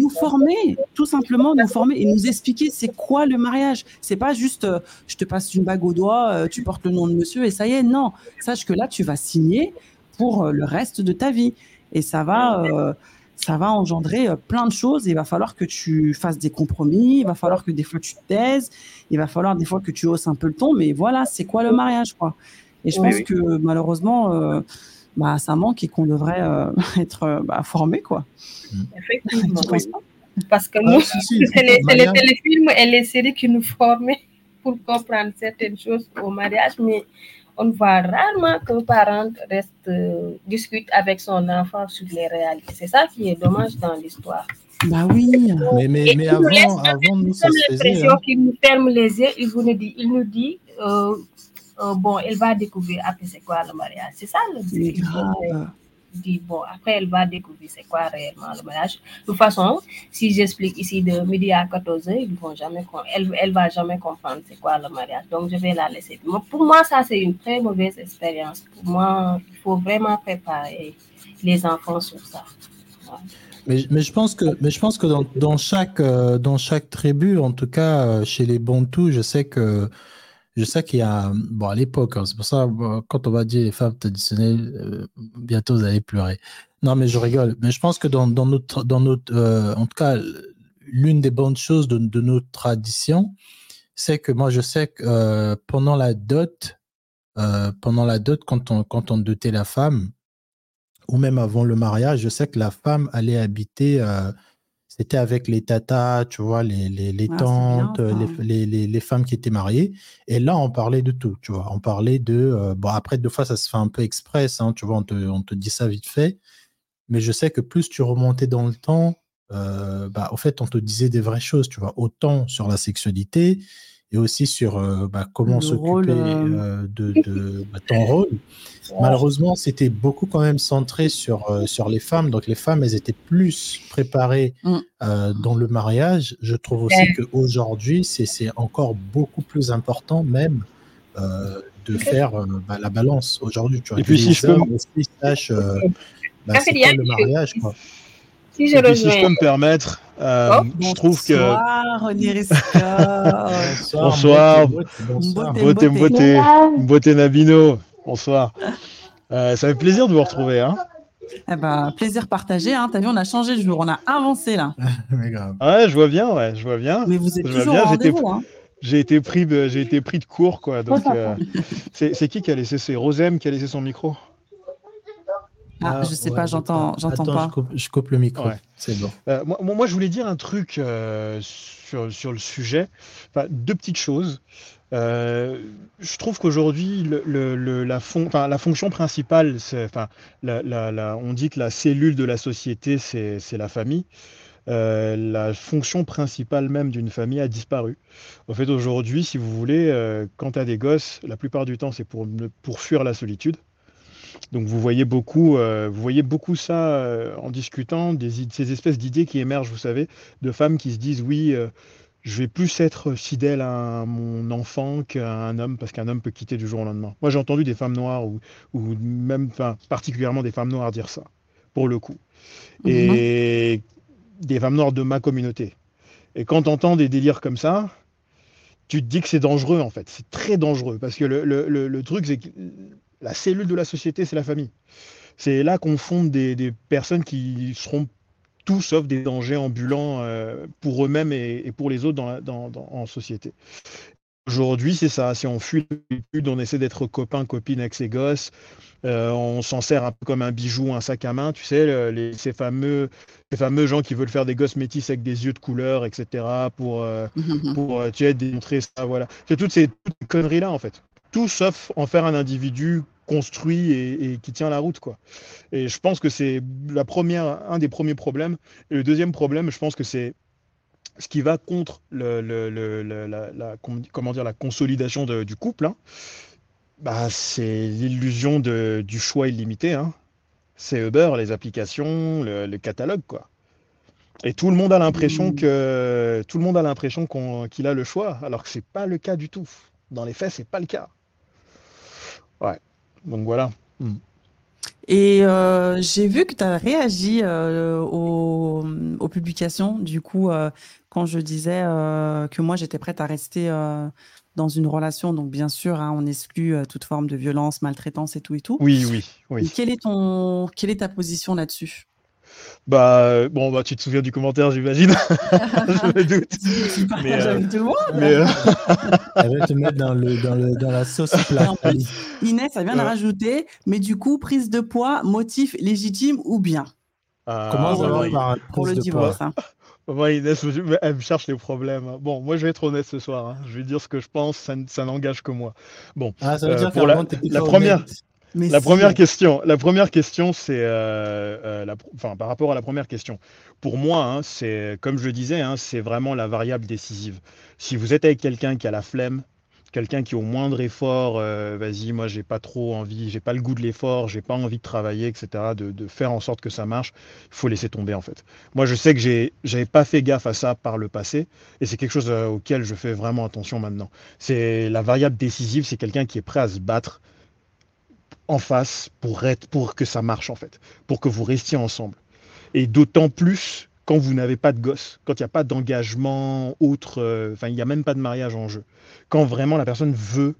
nous former, tout simplement nous former et nous expliquer c'est quoi le mariage. C'est pas juste euh, je te passe une bague au doigt, euh, tu portes le nom de monsieur et ça y est. Non, sache que là, tu vas signer pour euh, le reste de ta vie. Et ça va, euh, ça va engendrer euh, plein de choses. Il va falloir que tu fasses des compromis. Il va falloir que des fois tu te taises. Il va falloir des fois que tu hausses un peu le ton. Mais voilà, c'est quoi le mariage, quoi? Et je Oui, pense oui. que malheureusement, euh, bah, ça manque et qu'on devrait être bah, formé, quoi. Effectivement. Parce que nous, c'est les, les, téléfilms et les séries qui nous forment pour comprendre certaines choses au mariage, mais on voit rarement qu'un parent reste, euh, discute avec son enfant sur les réalités. C'est ça qui est dommage dans l'histoire. Bah oui. Mais, mais, mais avant, avant nous, ça se faisait. Hein. qu'il nous ferme les yeux, il, vous nous dit, il nous dit euh, euh, bon, elle va découvrir après c'est quoi le mariage. C'est ça le dit, bon, après, elle va découvrir c'est quoi réellement le mariage. De toute façon, si j'explique ici de midi à 14 h ils vont jamais, elle, elle va jamais comprendre c'est quoi le mariage. Donc, je vais la laisser. Pour moi, ça, c'est une très mauvaise expérience. Pour moi, il faut vraiment préparer les enfants sur ça. Mais, mais, je pense que, mais je pense que dans, dans chaque, euh, dans chaque tribu, en tout cas euh, chez les Bantous, je sais que je sais qu'il y a, bon, à l'époque, hein, c'est pour ça, quand on va dire les femmes traditionnelles, euh, bientôt vous allez pleurer. Non, mais je rigole. Mais je pense que dans, notre, dans notre euh, en tout cas, l'une des bonnes choses de, de notre tradition, c'est que moi, je sais que euh, pendant la dot, pendant la dot, quand on, quand on dotait la femme, ou même avant le mariage, je sais que la femme allait habiter c'était avec les tatas, tu vois, les, les, les ah, tantes, les, les, les, femmes qui étaient mariées. Et là, on parlait de tout, tu vois. On parlait de. Euh, bon, après, deux fois, ça se fait un peu express, hein, tu vois, on te, on te, dit ça vite fait. Mais je sais que plus tu remontais dans le temps, euh, bah, au fait, on te disait des vraies choses, tu vois, autant sur la sexualité et aussi sur euh, bah, comment s'occuper de, de bah, ton rôle. Malheureusement, c'était beaucoup quand même centré sur, euh, sur les femmes. Donc, les femmes, elles étaient plus préparées mm. euh, dans le mariage. Je trouve aussi qu'aujourd'hui, c'est encore beaucoup plus important même euh, de faire bah, la balance aujourd'hui. Et puis, si je peux... bah, le mariage, quoi. Si je, puis, si je peux me permettre, euh, oh, je trouve que. Bonsoir, René Risca. bonsoir. Bonsoir. Beauté, beauté, beauté, Nabino. Bonsoir. Euh, ça fait plaisir de vous retrouver. Hein. Eh ben, plaisir partagé. Hein. T'as vu, on a changé de jour, on a avancé là. Mais grave. Ouais, je vois bien, ouais, je vois bien. Mais vous êtes toujours au rendez-vous. Hein. J'ai été pris de, j'ai été pris de court, quoi. Donc, euh, c'est qui qui a laissé, c'est Rosem qui a laissé son micro? Ah, je sais pas, j'entends, j'entends pas. Je coupe, le micro. C'est bon. Euh, moi, moi, je voulais dire un truc sur, sur, le sujet. Enfin, deux petites choses. Euh, je trouve qu'aujourd'hui, la, fonction principale, on dit que la cellule de la société, c'est la famille. Euh, la fonction principale même d'une famille a disparu. En fait, aujourd'hui, si vous voulez, euh, quand tu as des gosses, la plupart du temps, c'est pour, pour fuir la solitude. Donc vous voyez beaucoup, vous voyez beaucoup ça en discutant, des, ces espèces d'idées qui émergent, vous savez, de femmes qui se disent oui, je vais plus être fidèle à mon enfant qu'à un homme, parce qu'un homme peut quitter du jour au lendemain. Moi, j'ai entendu des femmes noires, ou, ou même, enfin, particulièrement des femmes noires dire ça, pour le coup. Et mhm. des femmes noires de ma communauté. Et quand tu entends des délires comme ça, tu te dis que c'est dangereux, en fait. C'est très dangereux, parce que le, le, le, truc, c'est que la cellule de la société, c'est la famille. C'est là qu'on fonde des, des personnes qui seront tout sauf des dangers ambulants euh, pour eux-mêmes et, pour les autres dans, en société. Aujourd'hui, c'est ça. Si on fuit l'habitude, on essaie d'être copain, copine avec ses gosses. Euh, on s'en sert un peu comme un bijou, un sac à main, tu sais, les, ces, fameux, ces fameux gens qui veulent faire des gosses métis avec des yeux de couleur, etc., pour, euh, pour tu sais, démontrer ça, voilà. C'est toutes ces, toutes ces conneries-là, en fait. Tout sauf en faire un individu construit et, qui tient la route. Quoi. Et je pense que c'est la première, un des premiers problèmes. Et le deuxième problème, je pense que c'est ce qui va contre le, la, comment dire, la consolidation du couple. Hein. Bah, c'est l'illusion du choix illimité. Hein. C'est Uber, les applications, le, catalogue. Quoi. Et tout le monde a l'impression mmh. que tout le monde a l'impression qu'il a le choix, alors que c'est pas le cas du tout. Dans les faits, c'est pas le cas. Ouais. Donc voilà. Hmm. Et euh, j'ai vu que tu as réagi euh, aux, publications, du coup, euh, quand je disais que moi, j'étais prête à rester dans une relation. Donc, bien sûr, hein, on exclut toute forme de violence, maltraitance et tout et tout. Oui, oui, oui. quelle est, ton, quelle est ta position là-dessus? Bah, bon, bah, tu te souviens du commentaire, j'imagine. je me doute. mais, euh, mais euh... Elle va te mettre dans, le, dans, le, dans la sauce plate. Inès, ça vient de rajouter, mais du coup, prise de poids, motif légitime ou bien? Euh, Comment ça va par Pour le divorce. Hein. Moi, Inès, elle me cherche les problèmes. Hein. Bon, moi, je vais être honnête ce soir. Hein. Je vais dire ce que je pense, ça, ça n'engage que moi. Bon, ah, ça veut dire pour la, la première la première question, la première question, c'est euh, euh, enfin, par rapport à la première question. Pour moi, hein, c'est comme je le disais, hein, c'est vraiment la variable décisive. Si vous êtes avec quelqu'un qui a la flemme, quelqu'un qui au moindre effort, euh, vas-y, moi j'ai pas trop envie, j'ai pas le goût de l'effort, j'ai pas envie de travailler, etc., de, faire en sorte que ça marche, il faut laisser tomber en fait. Moi je sais que j'ai, j'avais pas fait gaffe à ça par le passé, et c'est quelque chose auquel je fais vraiment attention maintenant. C'est la variable décisive, c'est quelqu'un qui est prêt à se battre en face pour, être, pour que ça marche en fait, pour que vous restiez ensemble. Et d'autant plus quand vous n'avez pas de gosse, quand il n'y a pas d'engagement autre, euh, enfin il n'y a même pas de mariage en jeu, quand vraiment la personne veut,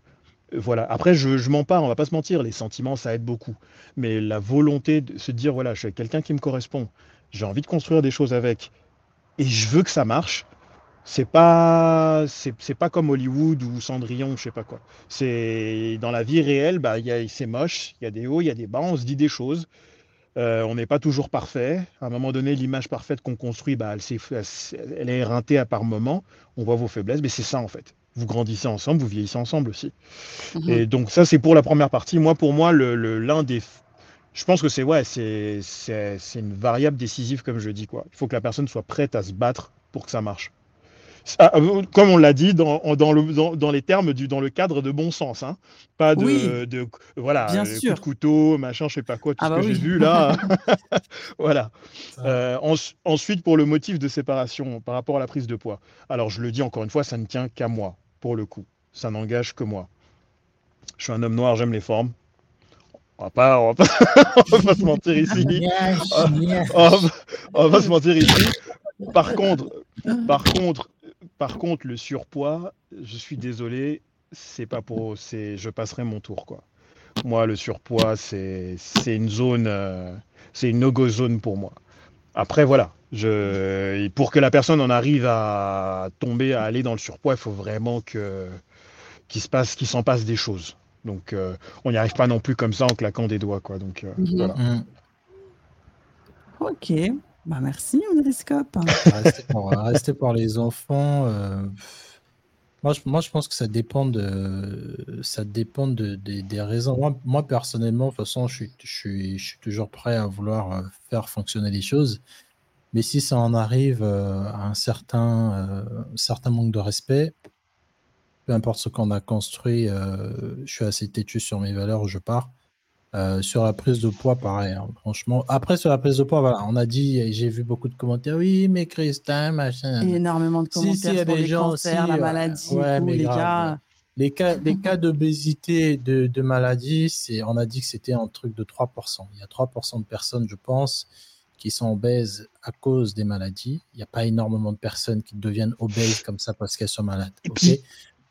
euh, voilà. Après je, je m'en parle, on va pas se mentir, les sentiments ça aide beaucoup, mais la volonté de se dire voilà je suis quelqu'un qui me correspond, j'ai envie de construire des choses avec et je veux que ça marche, c'est pas c'est pas comme Hollywood ou Cendrillon, je sais pas quoi. C'est dans la vie réelle, bah c'est moche, il y a des hauts, il y a des bas, on se dit des choses. Euh, on n'est pas toujours parfait. À un moment donné, l'image parfaite qu'on construit, bah, elle, elle, est éreintée à par moment. On voit vos faiblesses, mais c'est ça en fait. Vous grandissez ensemble, vous vieillissez ensemble aussi. Mhm. Et donc ça, c'est pour la première partie. Moi, pour moi, l'un le, des je pense que c'est ouais, c'est une variable décisive, comme je dis. Quoi. Il faut que la personne soit prête à se battre pour que ça marche. Ah, euh, comme on l'a dit dans, dans, le, dans, les termes du dans le cadre de bon sens, hein. pas de, de voilà Bien coup de couteau, machin, je sais pas quoi, tout ah ce bah que j'ai vu là. voilà. Euh, ensuite, pour le motif de séparation par rapport à la prise de poids. Alors je le dis encore une fois, ça ne tient qu'à moi pour le coup, ça n'engage que moi. Je suis un homme noir, j'aime les formes. On va pas, on va pas, se mentir ici. on va pas se mentir ici. Par contre, par contre, par contre, le surpoids, je suis désolé, c'est pas pour, c'est, je passerai mon tour quoi. Moi, le surpoids, c'est, c'est une zone, euh, c'est une no-go zone pour moi. Après, voilà, je, pour que la personne en arrive à tomber, à aller dans le surpoids, il faut vraiment que, qu'il se passe, qu'il s'en passe des choses. Donc, euh, on n'y arrive pas non plus comme ça en claquant des doigts, quoi. Donc, euh, voilà. Mm. Ok. Bah merci, Ondriscope. Rester pour, pour les enfants. Euh, moi, je, moi, je pense que ça dépend de, ça dépend de, des raisons. Moi, moi, personnellement, de toute façon, je suis, je, suis, je suis toujours prêt à vouloir euh, faire fonctionner les choses. Mais si ça en arrive euh, à un certain, certain manque de respect, peu importe ce qu'on a construit, je suis assez têtu sur mes valeurs, je pars. Euh, sur la prise de poids, pareil, hein, franchement. Après, sur la prise de poids, voilà, on a dit, j'ai vu beaucoup de commentaires, oui, mais Christin, machin. énormément de commentaires si, si, sur les gens cancers, la maladie, ouais, les, cas... les cas. Les cas, d'obésité, de, de maladie, on a dit que c'était un truc de 3%. Il y a 3% de personnes, je pense, qui sont obèses à cause des maladies. Il n'y a pas énormément de personnes qui deviennent obèses comme ça parce qu'elles sont malades. Et puis,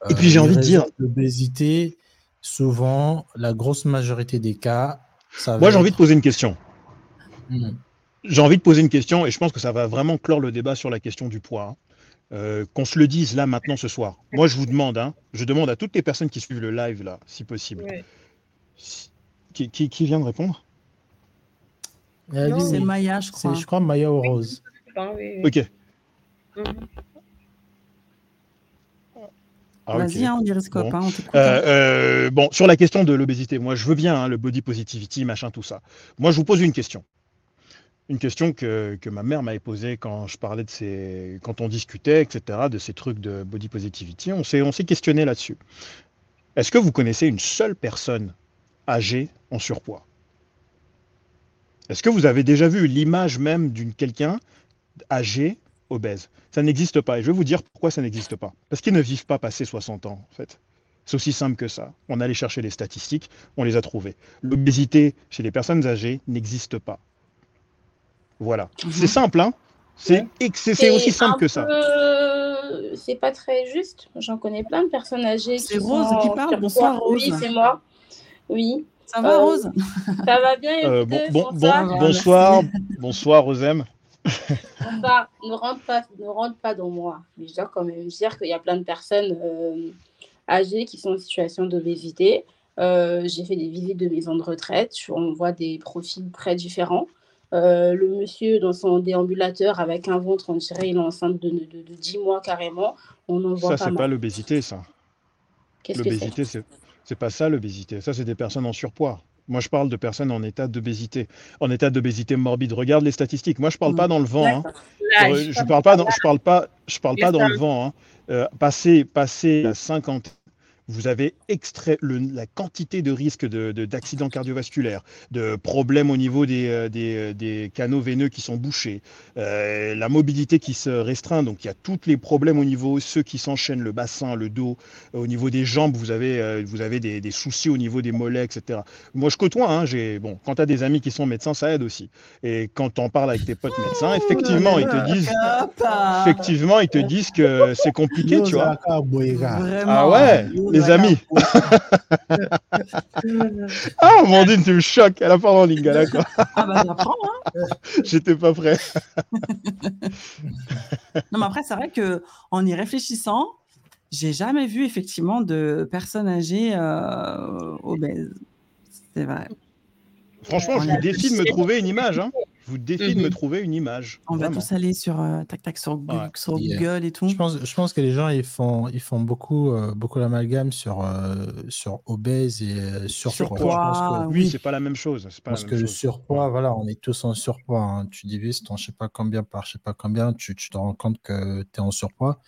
et puis j'ai envie de dire... L'obésité, souvent, la grosse majorité des cas, ça Moi, j'ai envie de poser une question. Hmm. J'ai envie de poser une question et je pense que ça va vraiment clore le débat sur la question du poids. Hein. Euh, qu'on se le dise là, maintenant, ce soir. Moi, je vous demande, hein, je demande à toutes les personnes qui suivent le live, là, si possible. Qui, qui, vient de répondre? C'est Maya, je crois. Je crois Maya ou Rose. Ok. Mhm. Vas-y, hein, on dirait bon. Hein, euh, euh, bon, sur la question de l'obésité, moi je veux bien hein, le body positivity, machin, tout ça. Moi je vous pose une question. Une question que, que ma mère m'avait posée quand je parlais de ces. quand on discutait, etc., de ces trucs de body positivity. On s'est, on s'est questionné là-dessus. Est-ce que vous connaissez une seule personne âgée en surpoids? Est-ce que vous avez déjà vu l'image même d'une quelqu'un âgé obèses. Ça n'existe pas. Et je vais vous dire pourquoi ça n'existe pas. Parce qu'ils ne vivent pas passer 60 ans, en fait. C'est aussi simple que ça. On allait chercher les statistiques, on les a trouvées. L'obésité chez les personnes âgées n'existe pas. Voilà. Mhm. C'est simple, hein C'est aussi simple que ça. C'est pas très juste. J'en connais plein de personnes âgées. C'est Rose qui parle. Bonsoir, Rose. Oui, c'est moi. Oui. Ça va, Rose? Ça va bien. Euh, bon, bon, bonsoir. Bonsoir, Rosem. Ne, rentre pas, ne rentre pas dans moi. Mais je dois quand même dire qu'il y a plein de personnes euh, âgées qui sont en situation d'obésité. Euh, j'ai fait des visites de maisons de retraite. On voit des profils très différents. Euh, le monsieur dans son déambulateur avec un ventre, on dirait il est enceinte de, de, de 10 mois carrément. On en voit ça, c'est pas l'obésité, ça. L'obésité, c'est c'est pas ça l'obésité. Ça, c'est des personnes en surpoids. Moi, je parle de personnes en état d'obésité, en état d'obésité morbide. Regarde les statistiques. Moi, je parle pas dans le vent. Hein. je parle pas, dans, je parle pas, je parle pas dans le vent. Hein. Euh, passer, passer à 50 vous avez extrait la quantité de risques d'accidents de, cardiovasculaires, de problèmes au niveau des, euh, euh, des, canaux veineux qui sont bouchés, euh, la mobilité qui se restreint. Donc il y a tous les problèmes au niveau, ceux qui s'enchaînent, le bassin, le dos, au niveau des jambes, vous avez, vous avez des, des, soucis au niveau des mollets, etc. Moi je côtoie, hein, bon, quand tu as des amis qui sont médecins, ça aide aussi. Et quand tu en parles avec tes potes médecins, effectivement, ils te disent, effectivement, ils te disent que c'est compliqué, tu vois. Ah ouais, les amis. ah, Amandine, tu me choques. Elle a pas en lingala, quoi. ah, bah, j'apprends, hein. J'étais pas prêt. non, mais après, c'est vrai que en y réfléchissant, j'ai jamais vu effectivement de personnes âgées euh, obèses. C'est vrai. Franchement, je vous défie de me trouver une image. Hein vous défie de me mhm. trouver une image. On va tous aller sur euh, tac tac sur, Google et tout. Je pense, je pense que les gens ils font, ils font beaucoup, euh, beaucoup l'amalgame sur, euh, sur obèse et surpoids. surpoids oui, c'est pas la même chose. Pas parce que le surpoids, voilà, on est tous en surpoids. Hein. Tu divises ton je sais pas combien par je sais pas combien, tu, tu te rends compte que tu es en surpoids.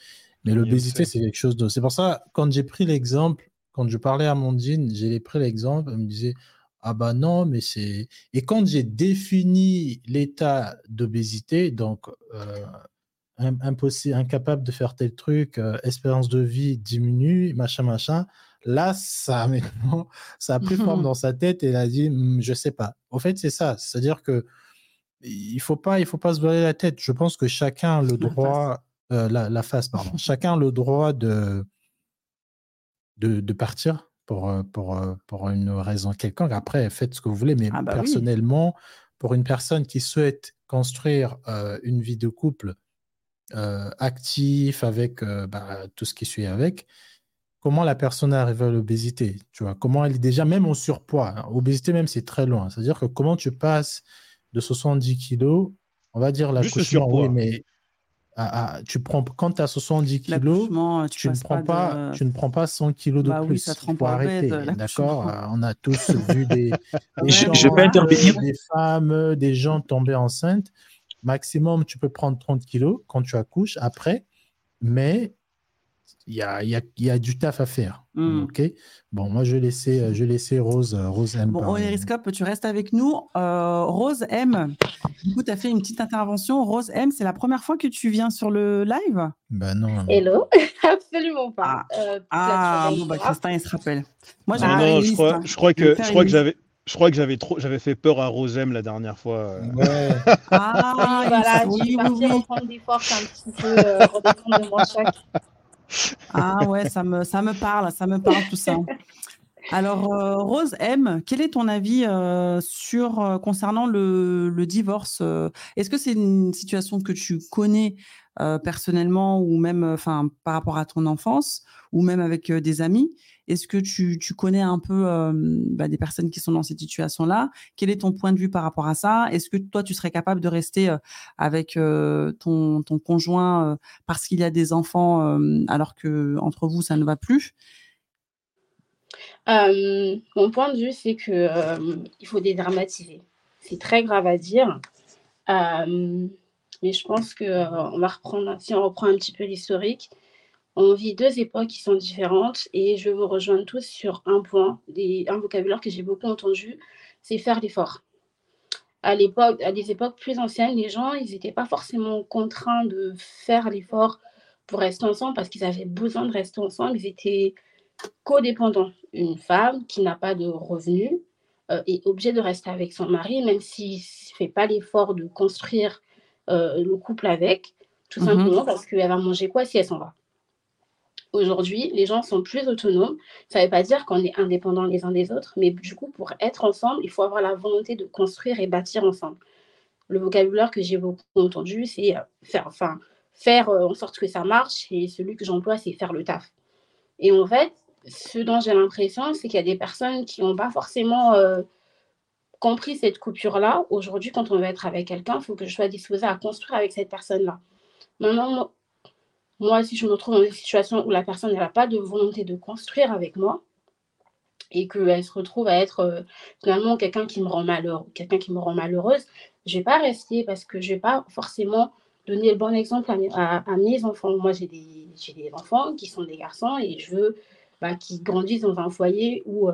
Mais l'obésité, c'est quelque chose de. C'est pour ça, quand j'ai pris l'exemple, quand je parlais à Mondine, j'ai pris l'exemple, elle me disait ah bah non, mais c'est. Et quand j'ai défini l'état d'obésité, donc euh, impossible, incapable de faire tel truc, euh, espérance de vie diminue, machin, machin, là, ça, maintenant, ça a pris forme dans sa tête et elle a dit, «Mmh, je sais pas. Au fait, c'est ça. C'est-à-dire que il faut pas, il faut pas se voiler la tête. Je pense que chacun a le droit, euh, la, face, pardon, chacun a le droit de, de, de partir pour, euh, pour, euh, pour une raison quelconque. Après, faites ce que vous voulez, mais ah bah personnellement, pour une personne qui souhaite construire euh, une vie de couple actif avec bah, tout ce qui suit avec, comment la personne arrive à l'obésité Tu vois, comment elle est déjà même au surpoids. Hein? Obésité même, c'est très loin. C'est-à-dire que comment tu passes de 70 kilos, on va dire la oui, mais tu prends, quand tu as 70 kilos, tu, ne prends pas, tu ne prends pas 100 kilos de bah plus. Il faut arrêter. D'accord euh, On a tous vu des, gens, des femmes, des gens tomber enceintes. Maximum, tu peux prendre 30 kilos quand tu accouches après, mais il y a, y, a, y a, du taf à faire. Hmm. Ok. Bon, moi, je vais laisser, je laisser Rose, Rose M. Bon, Eriscope, tu restes avec nous. Euh, Rose M, du coup, tu as fait une petite intervention. Rose M, c'est la première fois que tu viens sur le live? Ben non. Hello, absolument pas. Ah, euh, ah bon, bah, Christin, il se rappelle. Moi, ah, non, je, crois, je crois que, je crois que j'avais. Je crois que j'avais trop, j'avais fait peur à Rosem la dernière fois. Ouais. ah, voilà, je suis partie reprendre des forces un petit peu, euh, redescendre de. Ah ouais, ça me, parle, ça me parle tout ça. Alors, euh, Rose M, quel est ton avis euh, sur euh, concernant le, divorce Est-ce que c'est une situation que tu connais personnellement ou même par rapport à ton enfance ou même avec des amis? Est-ce que tu, connais un peu bah, des personnes qui sont dans cette situation-là? Quel est ton point de vue par rapport à ça? Est-ce que toi, tu serais capable de rester avec ton, conjoint parce qu'il y a des enfants alors que entre vous, ça ne va plus? Mon point de vue, c'est que il faut dédramatiser. C'est très grave à dire. mais je pense qu'on va reprendre, si on reprend un petit peu l'historique, on vit deux époques qui sont différentes et je vous rejoins tous sur un point, un vocabulaire que j'ai beaucoup entendu, c'est faire l'effort. À l'époque, à des époques plus anciennes, les gens, ils n'étaient pas forcément contraints de faire l'effort pour rester ensemble parce qu'ils avaient besoin de rester ensemble. Ils étaient codépendants. Une femme qui n'a pas de revenus euh, est obligée de rester avec son mari, même s'il ne fait pas l'effort de construire euh, le couple avec, tout mmh simplement parce qu'elle va manger quoi si elle s'en va. Aujourd'hui, les gens sont plus autonomes. Ça ne veut pas dire qu'on est indépendants les uns des autres, mais du coup, pour être ensemble, il faut avoir la volonté de construire et bâtir ensemble. le vocabulaire que j'ai beaucoup entendu, c'est faire, enfin, faire en sorte que ça marche. Et celui que j'emploie, c'est faire le taf. Et en fait, ce dont j'ai l'impression, c'est qu'il y a des personnes qui n'ont pas forcément compris cette coupure-là. Aujourd'hui, quand on veut être avec quelqu'un, il faut que je sois disposée à construire avec cette personne-là. Maintenant, moi, si je me trouve dans une situation où la personne n'a pas de volonté de construire avec moi et qu'elle se retrouve à être euh, finalement quelqu'un qui me rend malheureux, quelqu'un qui me rend malheureuse, je ne vais pas rester parce que je ne vais pas forcément donner le bon exemple à, mes enfants. Moi, j'ai des, des, enfants qui sont des garçons et je veux bah, qu'ils grandissent dans un foyer où euh,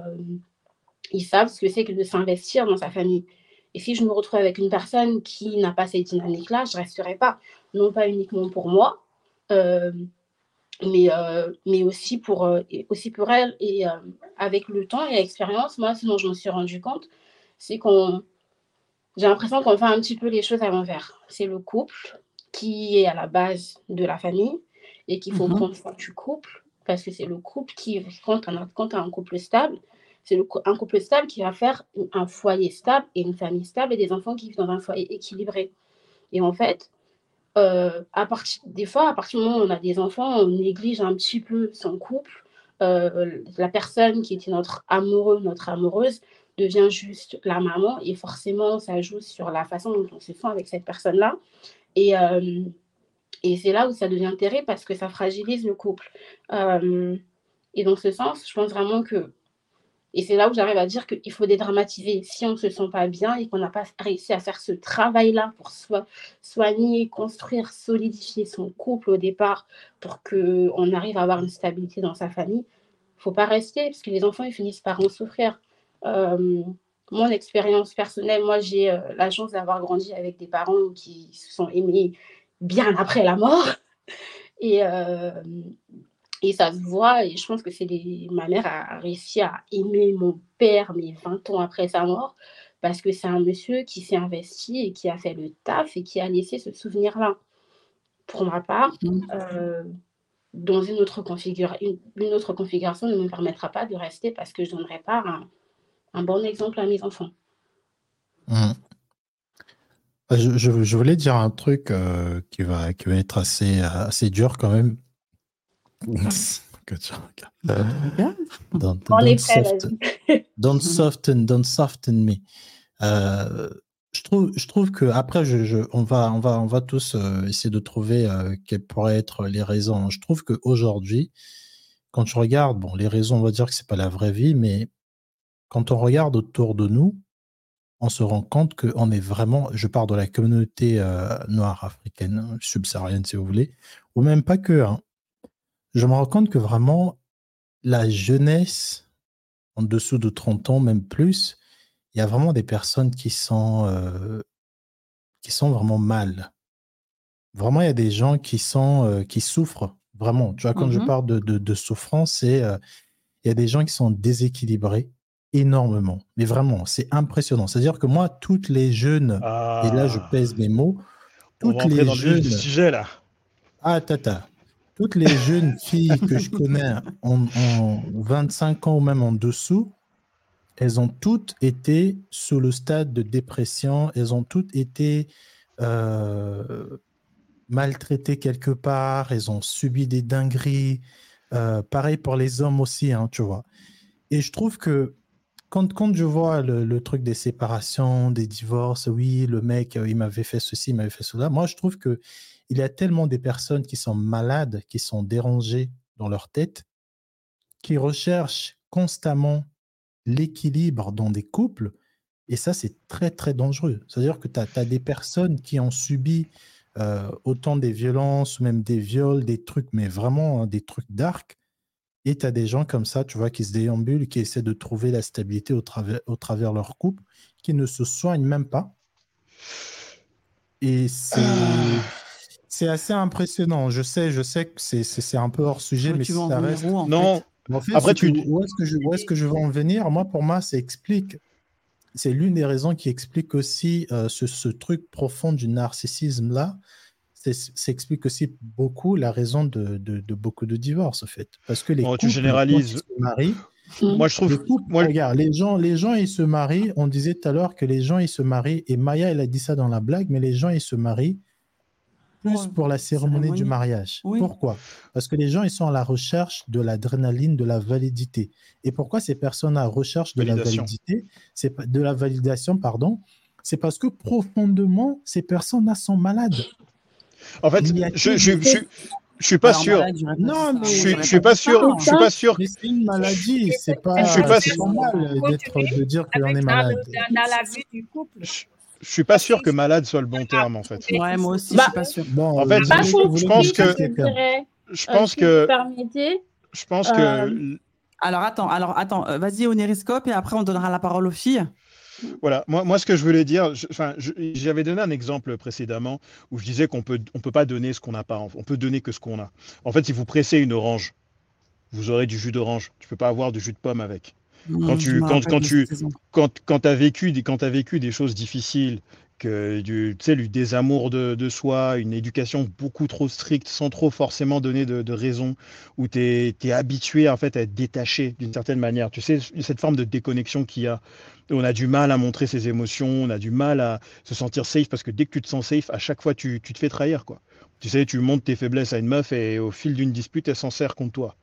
ils savent ce que c'est que de s'investir dans sa famille. Et si je me retrouve avec une personne qui n'a pas cette dynamique-là, je ne resterai pas. Non pas uniquement pour moi, mais, euh, mais aussi, pour, euh, aussi pour elle. Et avec le temps et l'expérience, moi, ce dont je me suis rendu compte, c'est qu'on. J'ai l'impression qu'on fait un petit peu les choses à l'envers. C'est le couple qui est à la base de la famille et qu'il faut mmh prendre soin du couple parce que c'est le couple qui, quand on a, quand on a un couple stable, c'est un couple stable qui va faire un foyer stable et une famille stable et des enfants qui vivent dans un foyer équilibré. Et en fait, euh, à partir, des fois, à partir du moment où on a des enfants, on néglige un petit peu son couple. Euh, la personne qui était notre amoureux, notre amoureuse, devient juste la maman et forcément, ça joue sur la façon dont on se sent avec cette personne-là. Et, euh, et c'est là où ça devient terrible parce que ça fragilise le couple. et dans ce sens, je pense vraiment que et c'est là où j'arrive à dire qu'il faut dédramatiser. Si on ne se sent pas bien et qu'on n'a pas réussi à faire ce travail-là pour soigner, construire, solidifier son couple au départ pour qu'on arrive à avoir une stabilité dans sa famille, il ne faut pas rester parce que les enfants, ils finissent par en souffrir. Euh, mon expérience personnelle, moi, j'ai euh, la chance d'avoir grandi avec des parents qui se sont aimés bien après la mort. Et, euh, et ça se voit, et je pense que c'est des... ma mère a réussi à aimer mon père, mais 20 ans après sa mort, parce que c'est un monsieur qui s'est investi et qui a fait le taf et qui a laissé ce souvenir-là. Pour ma part, mmh. euh, dans une autre, une, autre configuration ne me permettra pas de rester parce que je ne donnerai pas un, bon exemple à mes enfants. Mmh. Je, je, voulais dire un truc euh, qui, va, qui va être assez, assez dur quand même. Don't, don't, soften, don't, soften, don't soften me. Euh, je trouve, je trouve que après, je, je, on va, on va, on va tous euh, essayer de trouver euh, quelles pourraient être les raisons. Je trouve qu'aujourd'hui, quand je regarde, bon, les raisons, on va dire que c'est pas la vraie vie, mais quand on regarde autour de nous, on se rend compte qu'on est vraiment, je parle de la communauté noire africaine, subsaharienne si vous voulez, ou même pas que, hein, je me rends compte que vraiment, la jeunesse, en dessous de 30 ans, même plus, il y a vraiment des personnes qui sont, euh, qui sont vraiment mal. Vraiment, il y a des gens qui, sont, euh, qui souffrent, vraiment. Tu vois, quand je mmh parle de, de, souffrance, c'est euh, il y a des gens qui sont déséquilibrés énormément. Mais vraiment, c'est impressionnant. C'est-à-dire que moi, toutes les jeunes, et là, je ah. pèse mes mots, toutes les jeunes. sujet, là. Ah, tata toutes les jeunes filles que je connais en, 25 ans ou même en dessous, elles ont toutes été sous le stade de dépression, elles ont toutes été euh, maltraitées quelque part, elles ont subi des dingueries. Euh, pareil pour les hommes aussi, hein, tu vois. Et je trouve que quand, quand je vois le, truc des séparations, des divorces, oui, le mec, euh, il m'avait fait ceci, il m'avait fait cela, moi je trouve que il y a tellement des personnes qui sont malades, qui sont dérangées dans leur tête, qui recherchent constamment l'équilibre dans des couples. Et ça, c'est très, très dangereux. C'est-à-dire que tu as, des personnes qui ont subi euh, autant des violences, même des viols, des trucs, mais vraiment hein, des trucs dark. Et tu as des gens comme ça, tu vois, qui se déambulent, qui essaient de trouver la stabilité au travers, au travers leur couple, qui ne se soignent même pas. Et c'est. C'est assez impressionnant. Je sais, je sais que c'est un peu hors sujet, mais ça reste. non. Après, tu... où est-ce que je est-ce que je veux en venir Moi, pour moi, ça explique. C'est l'une des raisons qui explique aussi euh, ce, truc profond du narcissisme là. Ça explique aussi beaucoup la raison de, beaucoup de divorces, en fait. Parce que les oh, tu généralises. Se marient, Moi, je trouve. moi... Regarde, les gens, les gens, ils se marient. On disait tout à l'heure que les gens, ils se marient. Et Maya, elle a dit ça dans la blague, mais les gens, ils se marient plus pour la cérémonie, du mariage. Pourquoi? Parce que les gens, ils sont à la recherche de l'adrénaline, de la validité. Et pourquoi ces personnes à recherche de la validité? C'est de la validation, pardon. C'est parce que profondément, ces personnes-là sont malades. En fait, je, je, je, je suis pas sûr. Non, mais je, suis pas sûr. Je suis pas sûr. C'est une maladie. C'est pas. Je suis pas normal d'être de dire qu'on est malade. Dans la vie du couple. Je suis pas sûr que malade soit le bon terme en fait. Ouais, moi aussi, je suis pas sûr. Bon, en fait, je, pense que. Je pense que. Je pense que. Alors attends, alors attends, euh, vas-y Onériscope et après on donnera la parole aux filles. Voilà, moi, moi ce que je voulais dire, enfin, j'avais donné un exemple précédemment où je disais qu'on peut, on peut pas donner ce qu'on n'a pas, on peut donner que ce qu'on a. En fait, si vous pressez une orange, vous aurez du jus d'orange. Tu peux pas avoir du jus de pomme avec. Quand tu, quand, quand tu, quand, quand as vécu, quand as vécu des choses difficiles, que du, du désamour de, de, soi, une éducation beaucoup trop stricte, sans trop forcément donner de, de raison, où tu es, es, habitué en fait à être détaché d'une certaine manière. Tu sais, cette forme de déconnexion qu'il y a. On a du mal à montrer ses émotions, on a du mal à se sentir safe, parce que dès que tu te sens safe, à chaque fois, tu, tu te fais trahir. quoi. Tu sais, tu montes tes faiblesses à une meuf et au fil d'une dispute, elle s'en sert contre toi.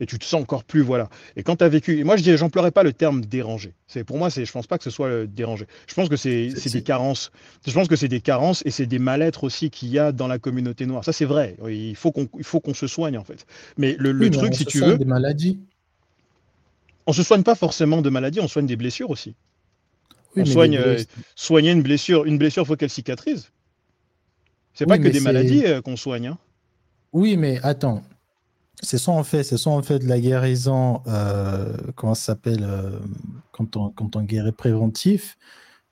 Et tu te sens encore plus, voilà. Et quand tu as vécu, et moi je dis, j'emploierais pas le terme dérangé. C'est pour moi, c'est, je pense pas que ce soit le dérangé. Je pense que c'est, des carences. Je pense que c'est des carences et c'est des mal-être aussi qu'il y a dans la communauté noire. Ça c'est vrai. Il faut qu'on, il faut qu'on se soigne en fait. Mais le, truc, si tu veux, des maladies. On se soigne pas forcément de maladies, on soigne des blessures aussi. on soigne, euh, soigner une blessure, une blessure, faut qu'elle cicatrise. C'est pas que des maladies euh, qu'on soigne. Hein. Oui, mais attends. C'est soit en fait, c'est soit fait de la guérison, euh, comment ça s'appelle, euh, quand, on, quand on guérit préventif,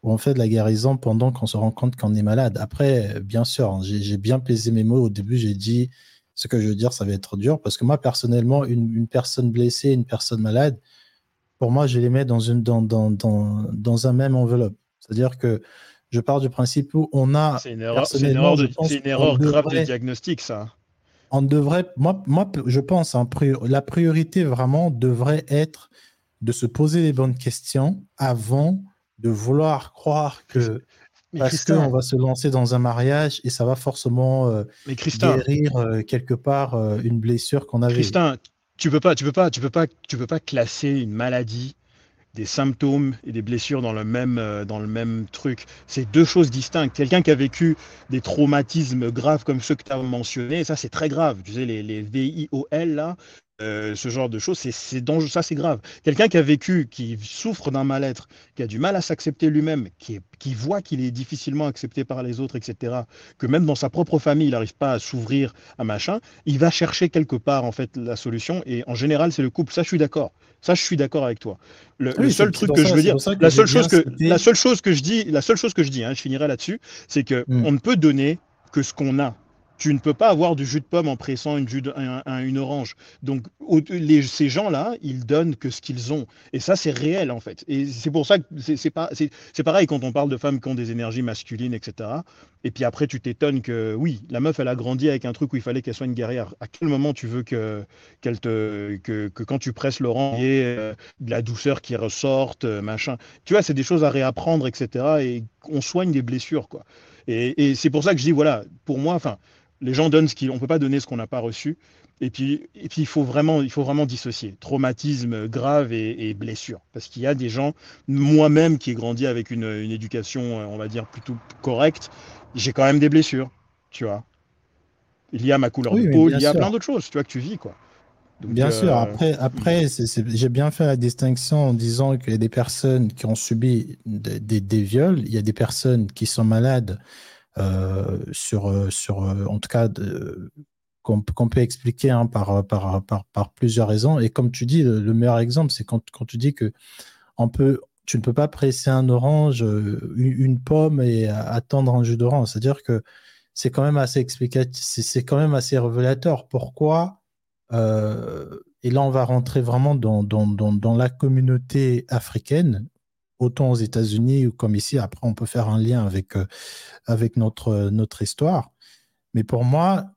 ou on fait de la guérison pendant qu'on se rend compte qu'on est malade. Après, bien sûr, hein, j'ai bien plaisé mes mots. Au début, j'ai dit ce que je veux dire, ça va être dur, parce que moi, personnellement, une, une personne blessée, une personne malade, pour moi, je les mets dans, une, dans, dans, dans, dans un même enveloppe. C'est-à-dire que je pars du principe où on a. C'est une erreur, une erreur, de, une erreur grave de diagnostic, ça. On devrait, moi, moi je pense, hein, la priorité vraiment devrait être de se poser les bonnes questions avant de vouloir croire que parce qu'on va se lancer dans un mariage et ça va forcément euh, guérir euh, quelque part euh, une blessure qu'on avait. Christin, tu peux pas, tu peux pas, tu peux pas, tu peux pas classer une maladie des symptômes et des blessures dans le même, euh, dans le même truc. C'est deux choses distinctes. Quelqu'un qui a vécu des traumatismes graves comme ceux que tu as mentionnés, ça c'est très grave. Tu sais, les, les VIOL, là, euh, ce genre de choses, c'est dangereux, ça c'est grave. Quelqu'un qui a vécu, qui souffre d'un mal-être, qui a du mal à s'accepter lui-même, qui, qui voit qu'il est difficilement accepté par les autres, etc., que même dans sa propre famille, il n'arrive pas à s'ouvrir à machin, il va chercher quelque part en fait la solution, et en général c'est le couple, ça je suis d'accord. Ça, je suis d'accord avec toi. Le, seul truc que je veux dire, la seule chose que, la seule chose que je dis, la seule chose que je dis, hein, je finirai là-dessus, c'est que hmm. on ne peut donner que ce qu'on a tu ne peux pas avoir du jus de pomme en pressant une, orange. Donc, ces gens-là, ils donnent que ce qu'ils ont. Et ça, c'est réel, en fait. Et c'est pour ça que c'est pareil quand on parle de femmes qui ont des énergies masculines, etc. Et puis après, tu t'étonnes que, oui, la meuf, elle a grandi avec un truc où il fallait qu'elle soit une guerrière. À quel moment tu veux que, qu'elle te, que, que, quand tu presses Laurent, il y ait euh, de la douceur qui ressorte, euh, machin. Tu vois, c'est des choses à réapprendre, etc. Et on soigne des blessures, quoi. Et c'est pour ça que je dis, voilà, pour moi, enfin, les gens donnent ce qu'ils. On peut pas donner ce qu'on n'a pas reçu. Et puis, et puis il, faut vraiment, il faut vraiment dissocier traumatisme grave et, blessure. Parce qu'il y a des gens, moi-même qui ai grandi avec une, éducation, on va dire, plutôt correcte, j'ai quand même des blessures, tu vois. Il y a ma couleur de peau, il y a plein d'autres choses, tu vois, que tu vis, quoi. bien sûr, euh, après, après j'ai bien fait la distinction en disant qu'il y a des personnes qui ont subi des, des viols, il y a des personnes qui sont malades sur, euh, sur, euh, en tout cas, qu'on peut expliquer hein, par, plusieurs raisons. Et comme tu dis, le, meilleur exemple, c'est quand, tu dis que on peut, tu ne peux pas presser un orange, une, pomme et attendre un jus d'orange. C'est-à-dire que c'est quand même assez explicatif, c'est quand même assez révélateur. Pourquoi Et là, on va rentrer vraiment dans la communauté africaine autant aux États-Unis ou comme ici. Après, on peut faire un lien avec, euh, avec notre, notre histoire. Mais pour moi,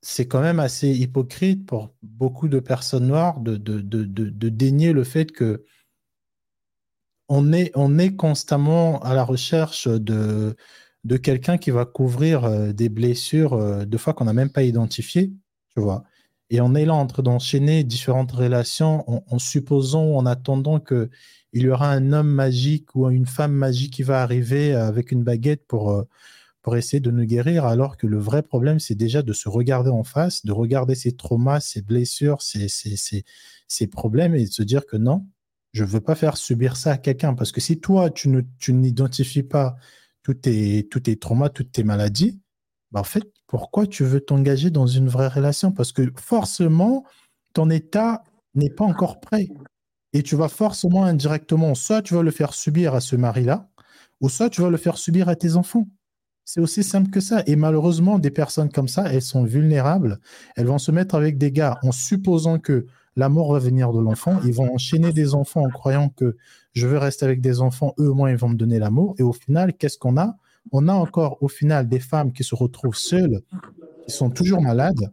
c'est quand même assez hypocrite pour beaucoup de personnes noires de, de, de, de dénier le fait que on est, on est constamment à la recherche de, de quelqu'un qui va couvrir euh, des blessures euh, de fois qu'on n'a même pas identifiées, tu vois. Et on est là en train d'enchaîner différentes relations en, supposant, en attendant qu'il y aura un homme magique ou une femme magique qui va arriver avec une baguette pour, euh, pour essayer de nous guérir, alors que le vrai problème, c'est déjà de se regarder en face, de regarder ses traumas, ses blessures, ses, problèmes et de se dire que non, je ne veux pas faire subir ça à quelqu'un. Parce que si toi, tu, ne, tu n'identifies pas tous tes, tous tes traumas, toutes tes maladies, bah en fait, pourquoi tu veux t'engager dans une vraie relation? Parce que forcément, ton état n'est pas encore prêt. Et tu vas forcément indirectement, soit tu vas le faire subir à ce mari-là, ou soit tu vas le faire subir à tes enfants. C'est aussi simple que ça. Et malheureusement, des personnes comme ça, elles sont vulnérables. Elles vont se mettre avec des gars en supposant que la mort va venir de l'enfant. Ils vont enchaîner des enfants en croyant que je veux rester avec des enfants, eux, moi, ils vont me donner l'amour. Et au final, qu'est-ce qu'on a? On a encore, au final, des femmes qui se retrouvent seules, qui sont toujours malades,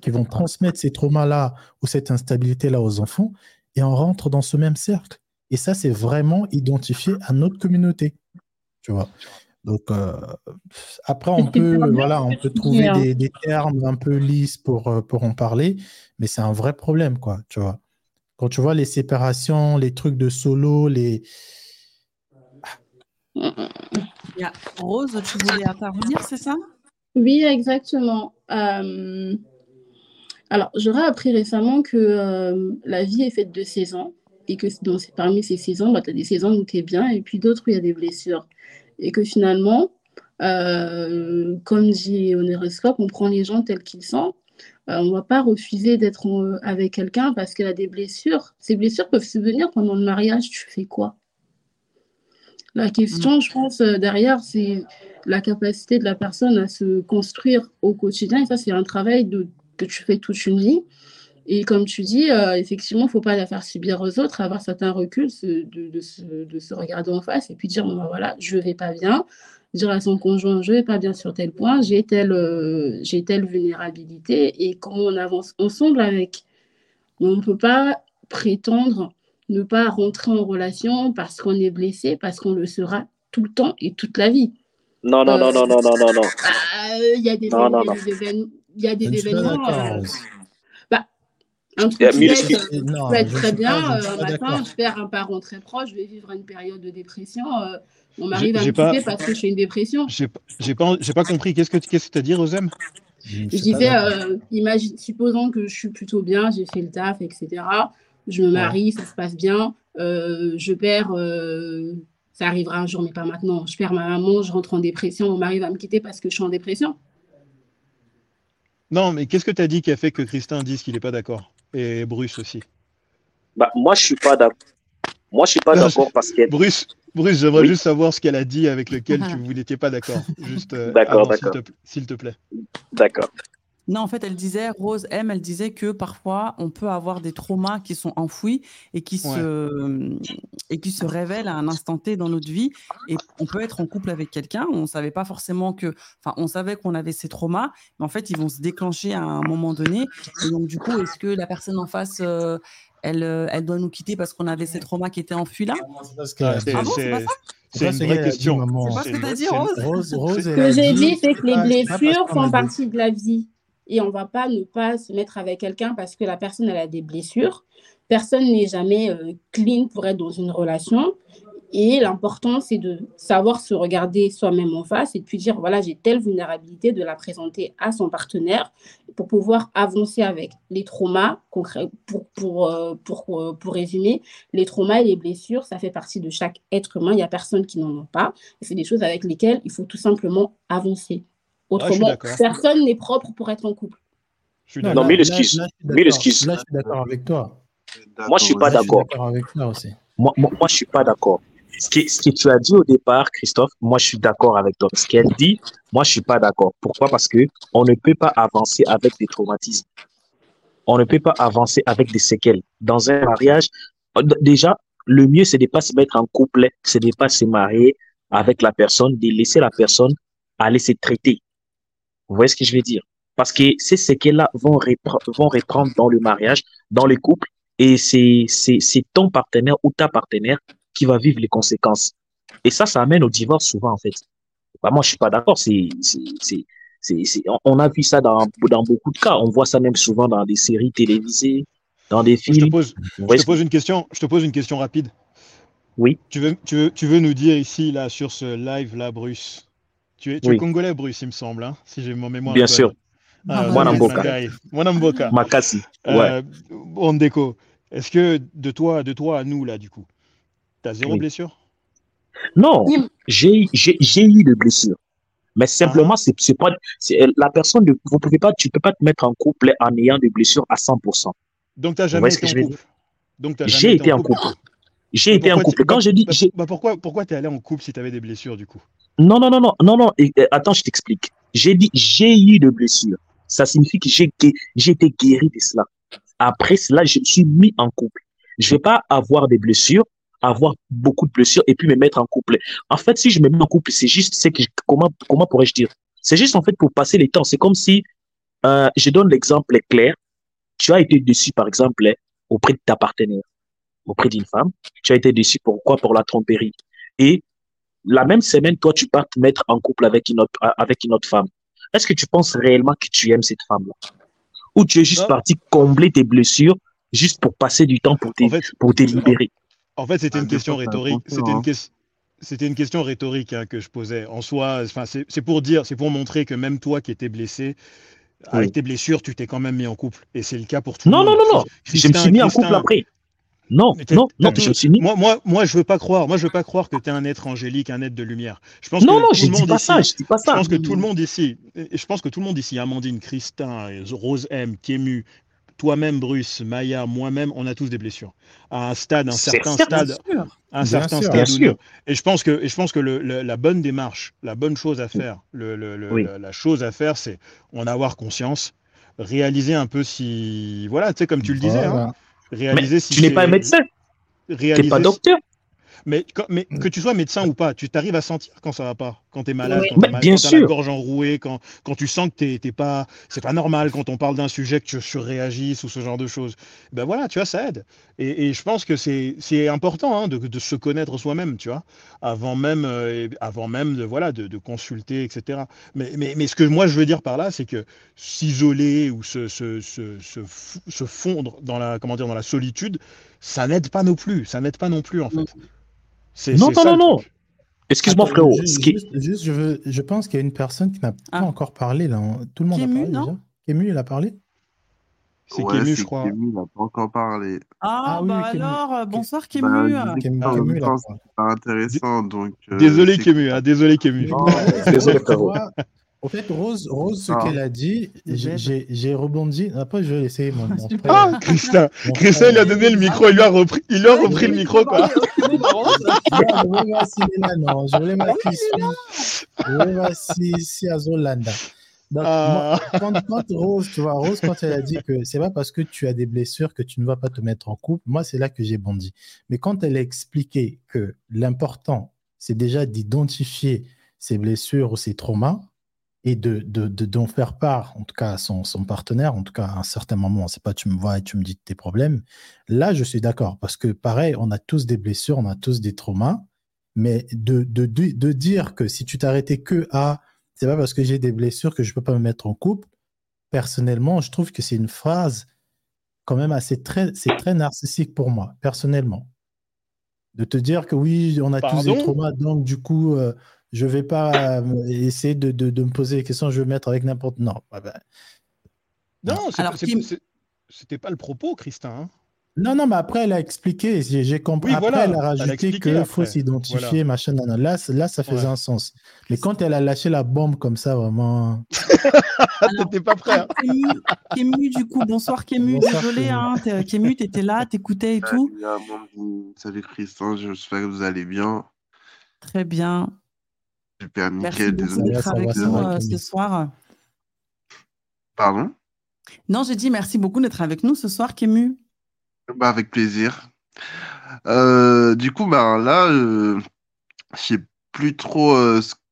qui vont transmettre ces traumas-là ou cette instabilité-là aux enfants, et on rentre dans ce même cercle. Et ça, c'est vraiment identifié à notre communauté. Tu vois donc euh, après on peut voilà on peut trouver des, des, termes un peu lisses pour euh, pour en parler, mais c'est un vrai problème quoi, tu vois. Quand tu vois les séparations, les trucs de solo, les Rose, tu voulais intervenir, c'est ça? Oui, exactement. Euh, alors, j'aurais appris récemment que la vie est faite de saisons et que dans, parmi ces saisons, bah, tu as des saisons où tu es bien et puis d'autres où il y a des blessures et que finalement, euh, comme dit Onéroscope, on prend les gens tels qu'ils sont. Euh, on ne va pas refuser d'être avec quelqu'un parce qu'elle a des blessures. Ces blessures peuvent se venir pendant le mariage. Tu fais quoi? La question, je pense, euh, derrière, c'est la capacité de la personne à se construire au quotidien. Et ça, c'est un travail de, que tu fais toute une vie. Et comme tu dis, euh, effectivement, il ne faut pas la faire subir aux autres, avoir certains reculs, de, de, se, de, se, regarder en face et puis dire, bon, ben voilà, je ne vais pas bien. Dire à son conjoint, je ne vais pas bien sur tel point, j'ai telle, euh, j'ai telle vulnérabilité. Et quand on avance ensemble avec, on ne peut pas prétendre ne pas rentrer en relation parce qu'on est blessé, parce qu'on le sera tout le temps et toute la vie. Non, non, non, non, non, non, non, non. Il y a des, événements. Il y a des événements un truc qui peut être très bien. Euh, un matin, je perds un parent très proche, je vais vivre une période de dépression. Euh, on m'arrive à me quitter parce que j'ai une dépression. J'ai pas, pas compris. Qu'est-ce que tu as dit, Rosem Je, disais, euh, imagine, supposons que je suis plutôt bien, j'ai fait le taf, etc. Je me marie, ça se passe bien. je perds, ça arrivera un jour, mais pas maintenant. Je perds ma maman, je rentre en dépression, on m'arrive à me quitter parce que je suis en dépression. Non, mais qu'est-ce que tu as dit qui a fait que Christin dise qu'il n'est pas d'accord? Et Bruce aussi. Bah, moi, je suis pas d'accord. Moi, je suis pas d'accord parce que. Bruce, Bruce j'aimerais juste savoir ce qu'elle a dit avec lequel tu, vous n'étiez pas d'accord. Juste, euh, d'accord, d'accord. S'il te, plaît. D'accord. Non, en fait, elle disait, Rose M, elle disait que parfois, on peut avoir des traumas qui sont enfouis et qui, se, et qui se révèlent à un instant T dans notre vie. Et on peut être en couple avec quelqu'un, on ne savait pas forcément que. Enfin, on savait qu'on avait ces traumas, mais en fait, ils vont se déclencher à un moment donné. Et donc, du coup, est-ce que la personne en face. Euh, elle, euh, elle doit nous quitter parce qu'on avait ces traumas qui étaient enfouis là? C'est une vraie question. C'est pas ce que tu as dit, Rose? Rose, ce que j'ai dit, c'est que les blessures font partie de la vie et on va pas ne pas se mettre avec quelqu'un parce que la personne elle a des blessures. Personne n'est jamais euh, clean pour être dans une relation. Et l'important, c'est de savoir se regarder soi-même en face et puis dire, voilà, j'ai telle vulnérabilité, de la présenter à son partenaire pour pouvoir avancer avec les traumas, pour, pour, euh, pour, euh, pour, résumer, les traumas et les blessures, ça fait partie de chaque être humain. Il n'y a personne qui n'en a pas. C'est des choses avec lesquelles il faut tout simplement avancer. Autrement, personne n'est propre pour être en couple. non, mais l'excuse. Mais l'excuse. Là, je suis d'accord avec toi. Moi, je suis pas d'accord. Moi, moi, moi, je suis pas d'accord. Ce que, ce que tu as dit au départ, Christophe, moi, je suis d'accord avec toi. Ce qu'elle dit, moi, je suis pas d'accord. Pourquoi? Parce que on ne peut pas avancer avec des traumatismes. On ne peut pas avancer avec des séquelles. Dans un mariage, déjà, le mieux, c'est de pas se mettre en couple, c'est de pas se marier avec la personne, de laisser la personne aller se traiter. Vous voyez ce que je veux dire? Parce que ces séquelles-là vont, vont reprendre dans le mariage, dans le couple, et c'est ton partenaire ou ta partenaire qui va vivre les conséquences. Et ça, ça amène au divorce souvent, en fait. Bah, moi, je suis pas d'accord. C'est, on a vu ça dans, dans beaucoup de cas. On voit ça même souvent dans des séries télévisées, dans des films. Je te pose, je te pose une question. Je te pose une question rapide. Oui. Tu veux, tu veux, tu veux nous dire ici là sur ce live là, Bruce. Tu es, tu es congolais, Bruce, il me semble, hein, si j'ai mon mémoire. Bien sûr. Ah, Mwanamboka. Mwanamboka. Makasi. Euh, Ondeko. Est-ce que de toi, de toi à nous là, du coup, tu as zéro blessure? Non, j'ai eu de blessures. Mais simplement, ah. c'est pas la personne. De, vous pouvez pas, tu peux pas te mettre en couple en ayant des blessures à 100%. Donc tu n'as jamais été en couple? Donc j'ai été en couple? J'ai été en couple. Quand j'ai dit, bah, pourquoi, pourquoi tu es allé en couple si tu avais des blessures du coup? Non, non, non, non, non, non. attends, je t'explique. J'ai dit, j'ai eu de blessures. Ça signifie que j'ai été guéri de cela. Après cela, je me suis mis en couple. Je vais pas avoir des blessures avoir beaucoup de blessures et puis me mettre en couple. En fait, si je me mets en couple, c'est juste, c'est que comment comment pourrais-je dire? C'est juste en fait pour passer les temps. C'est comme si, euh, je donne l'exemple clair. Tu as été déçu, par exemple, auprès de ta partenaire, auprès d'une femme. Tu as été déçu pourquoi Pour la tromperie. Et la même semaine, toi, tu pars te mettre en couple avec une autre, avec une autre femme. Est-ce que tu penses réellement que tu aimes cette femme-là? Ou tu es juste parti combler tes blessures juste pour passer du temps pour te, pour te libérer? En fait, c'était une question rhétorique. C'était une, c'était une, question rhétorique hein, que je posais. En soi, enfin, c'est pour dire, c'est pour montrer que même toi qui étais blessé, avec tes blessures, tu t'es quand même mis en couple. Et c'est le cas pour tout non, le monde. Non, non, non, Je me suis mis en couple après. Non, non, non, je suis mis. Moi, moi, moi, je veux pas croire. Moi, je veux pas croire que tu es un être angélique, un être de lumière. Je pense non, que non, je dis pas ça. Je dis pas ça. Je pense que tout le monde ici, je pense que tout le monde ici, Amandine, Christin, Rose M, Kému, toi-même, Bruce, Maya, moi-même, on a tous des blessures. À un stade, un certain stade. Un certain stade. Et je pense que, et je pense que le, la bonne démarche, la bonne chose à faire, le, la, chose à faire, c'est en avoir conscience, réaliser un peu si. Voilà, tu sais, comme tu le disais. Hein, réaliser si. Tu n'es pas médecin. Tu n'es pas docteur. Mais, mais que tu sois médecin ou pas, tu t'arrives à sentir quand ça va pas, quand tu es malade, quand tu as, la gorge enrouée, quand, quand tu sens que t'es pas, c'est pas normal quand on parle d'un sujet que tu surréagisses ou ce genre de choses. Ben voilà, tu vois, ça aide. Et, et je pense que c'est important hein, de, de, se connaître soi-même, tu vois, avant même, euh, avant même de, voilà, de, de, consulter, etc. Mais, mais, mais ce que moi je veux dire par là, c'est que s'isoler ou se, se, se, se, fondre dans la, comment dire, dans la solitude, ça n'aide pas non plus. Ça n'aide pas non plus, en fait. Non, non, non, non. Excuse-moi, frérot. Juste, je, veux, je pense qu'il y a une personne qui n'a pas ah. encore parlé. Là. Tout le monde Kému, a parlé non déjà. Kému, il a parlé? C'est ouais, Kému, je crois. Kému, il n'a pas encore parlé. Ah, ah oui, bah alors, euh, bonsoir Kému. Bah, Kému, Kému c'est pas intéressant. Donc, euh, désolé, Kému. Hein, désolé, Kému. désolé, frérot. En fait, Rose, Rose ce ah. qu'elle a dit, j'ai rebondi. Après, je vais essayer mon, mon frère. Ah, Christin, Christin, il a donné le micro, il lui a repris, il lui a repris le micro, quoi. non, je voulais ma fille. Je voulais ma fille à Zolanda. Donc, ah. quand, quand, Rose, tu vois, Rose, quand elle a dit que c'est pas parce que tu as des blessures que tu ne vas pas te mettre en couple, moi, c'est là que j'ai bondi. Mais quand elle a expliqué que l'important, c'est déjà d'identifier ses blessures ou ses traumas, et de, de, d'en faire part, en tout cas à son, son, partenaire, en tout cas à un certain moment, c'est pas tu me vois et tu me dis tes problèmes. Là, je suis d'accord parce que pareil, on a tous des blessures, on a tous des traumas, mais de, de, de dire que si tu t'arrêtais que à c'est pas parce que j'ai des blessures que je peux pas me mettre en couple, personnellement, je trouve que c'est une phrase quand même assez très, c'est très narcissique pour moi, personnellement. De te dire que oui, on a tous des traumas, donc du coup, euh, je ne vais pas euh, essayer de, de, de, me poser des questions, je vais mettre avec n'importe. Non. Bah, bah. Non, c'était pas le propos, Christin. Hein. Non, non, mais après, elle a expliqué, j'ai compris. après, elle a rajouté qu'il faut s'identifier, machin, Là, là, ça faisait un sens. Mais quand elle a lâché la bombe comme ça, vraiment. T'étais pas prêt. Hein. Kému, du coup, bonsoir Kému, désolé. Hein, Kému, t'étais là, t'écoutais et tout. Salut Christin, j'espère que vous allez bien. Très bien. Super, nickel. Merci d'être avec nous euh, ce soir. Pardon? Non, j'ai dit merci beaucoup d'être avec nous ce soir, Kému. Bah, avec plaisir. Euh, du coup, bah, là, euh, je sais plus trop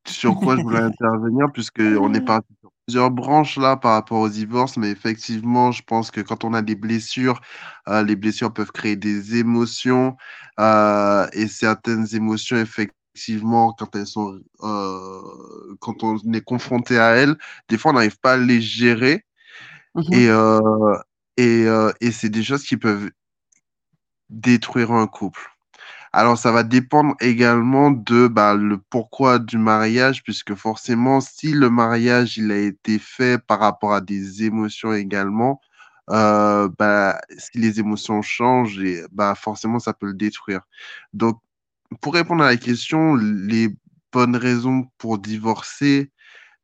sur quoi je voulais intervenir, puisqu'on est parti sur plusieurs branches là par rapport au divorce, mais effectivement, je pense que quand on a des blessures, euh, les blessures peuvent créer des émotions euh, et certaines émotions, effectivement, quand elles sont, euh, quand on est confronté à elles, des fois on n'arrive pas à les gérer Mhm. et et, et c'est des choses qui peuvent détruire un couple. Alors, ça va dépendre également de bah, le pourquoi du mariage, puisque forcément, si le mariage il a été fait par rapport à des émotions également, euh, bah, si les émotions changent, et, bah, forcément, ça peut le détruire. Donc, pour répondre à la question, les bonnes raisons pour divorcer,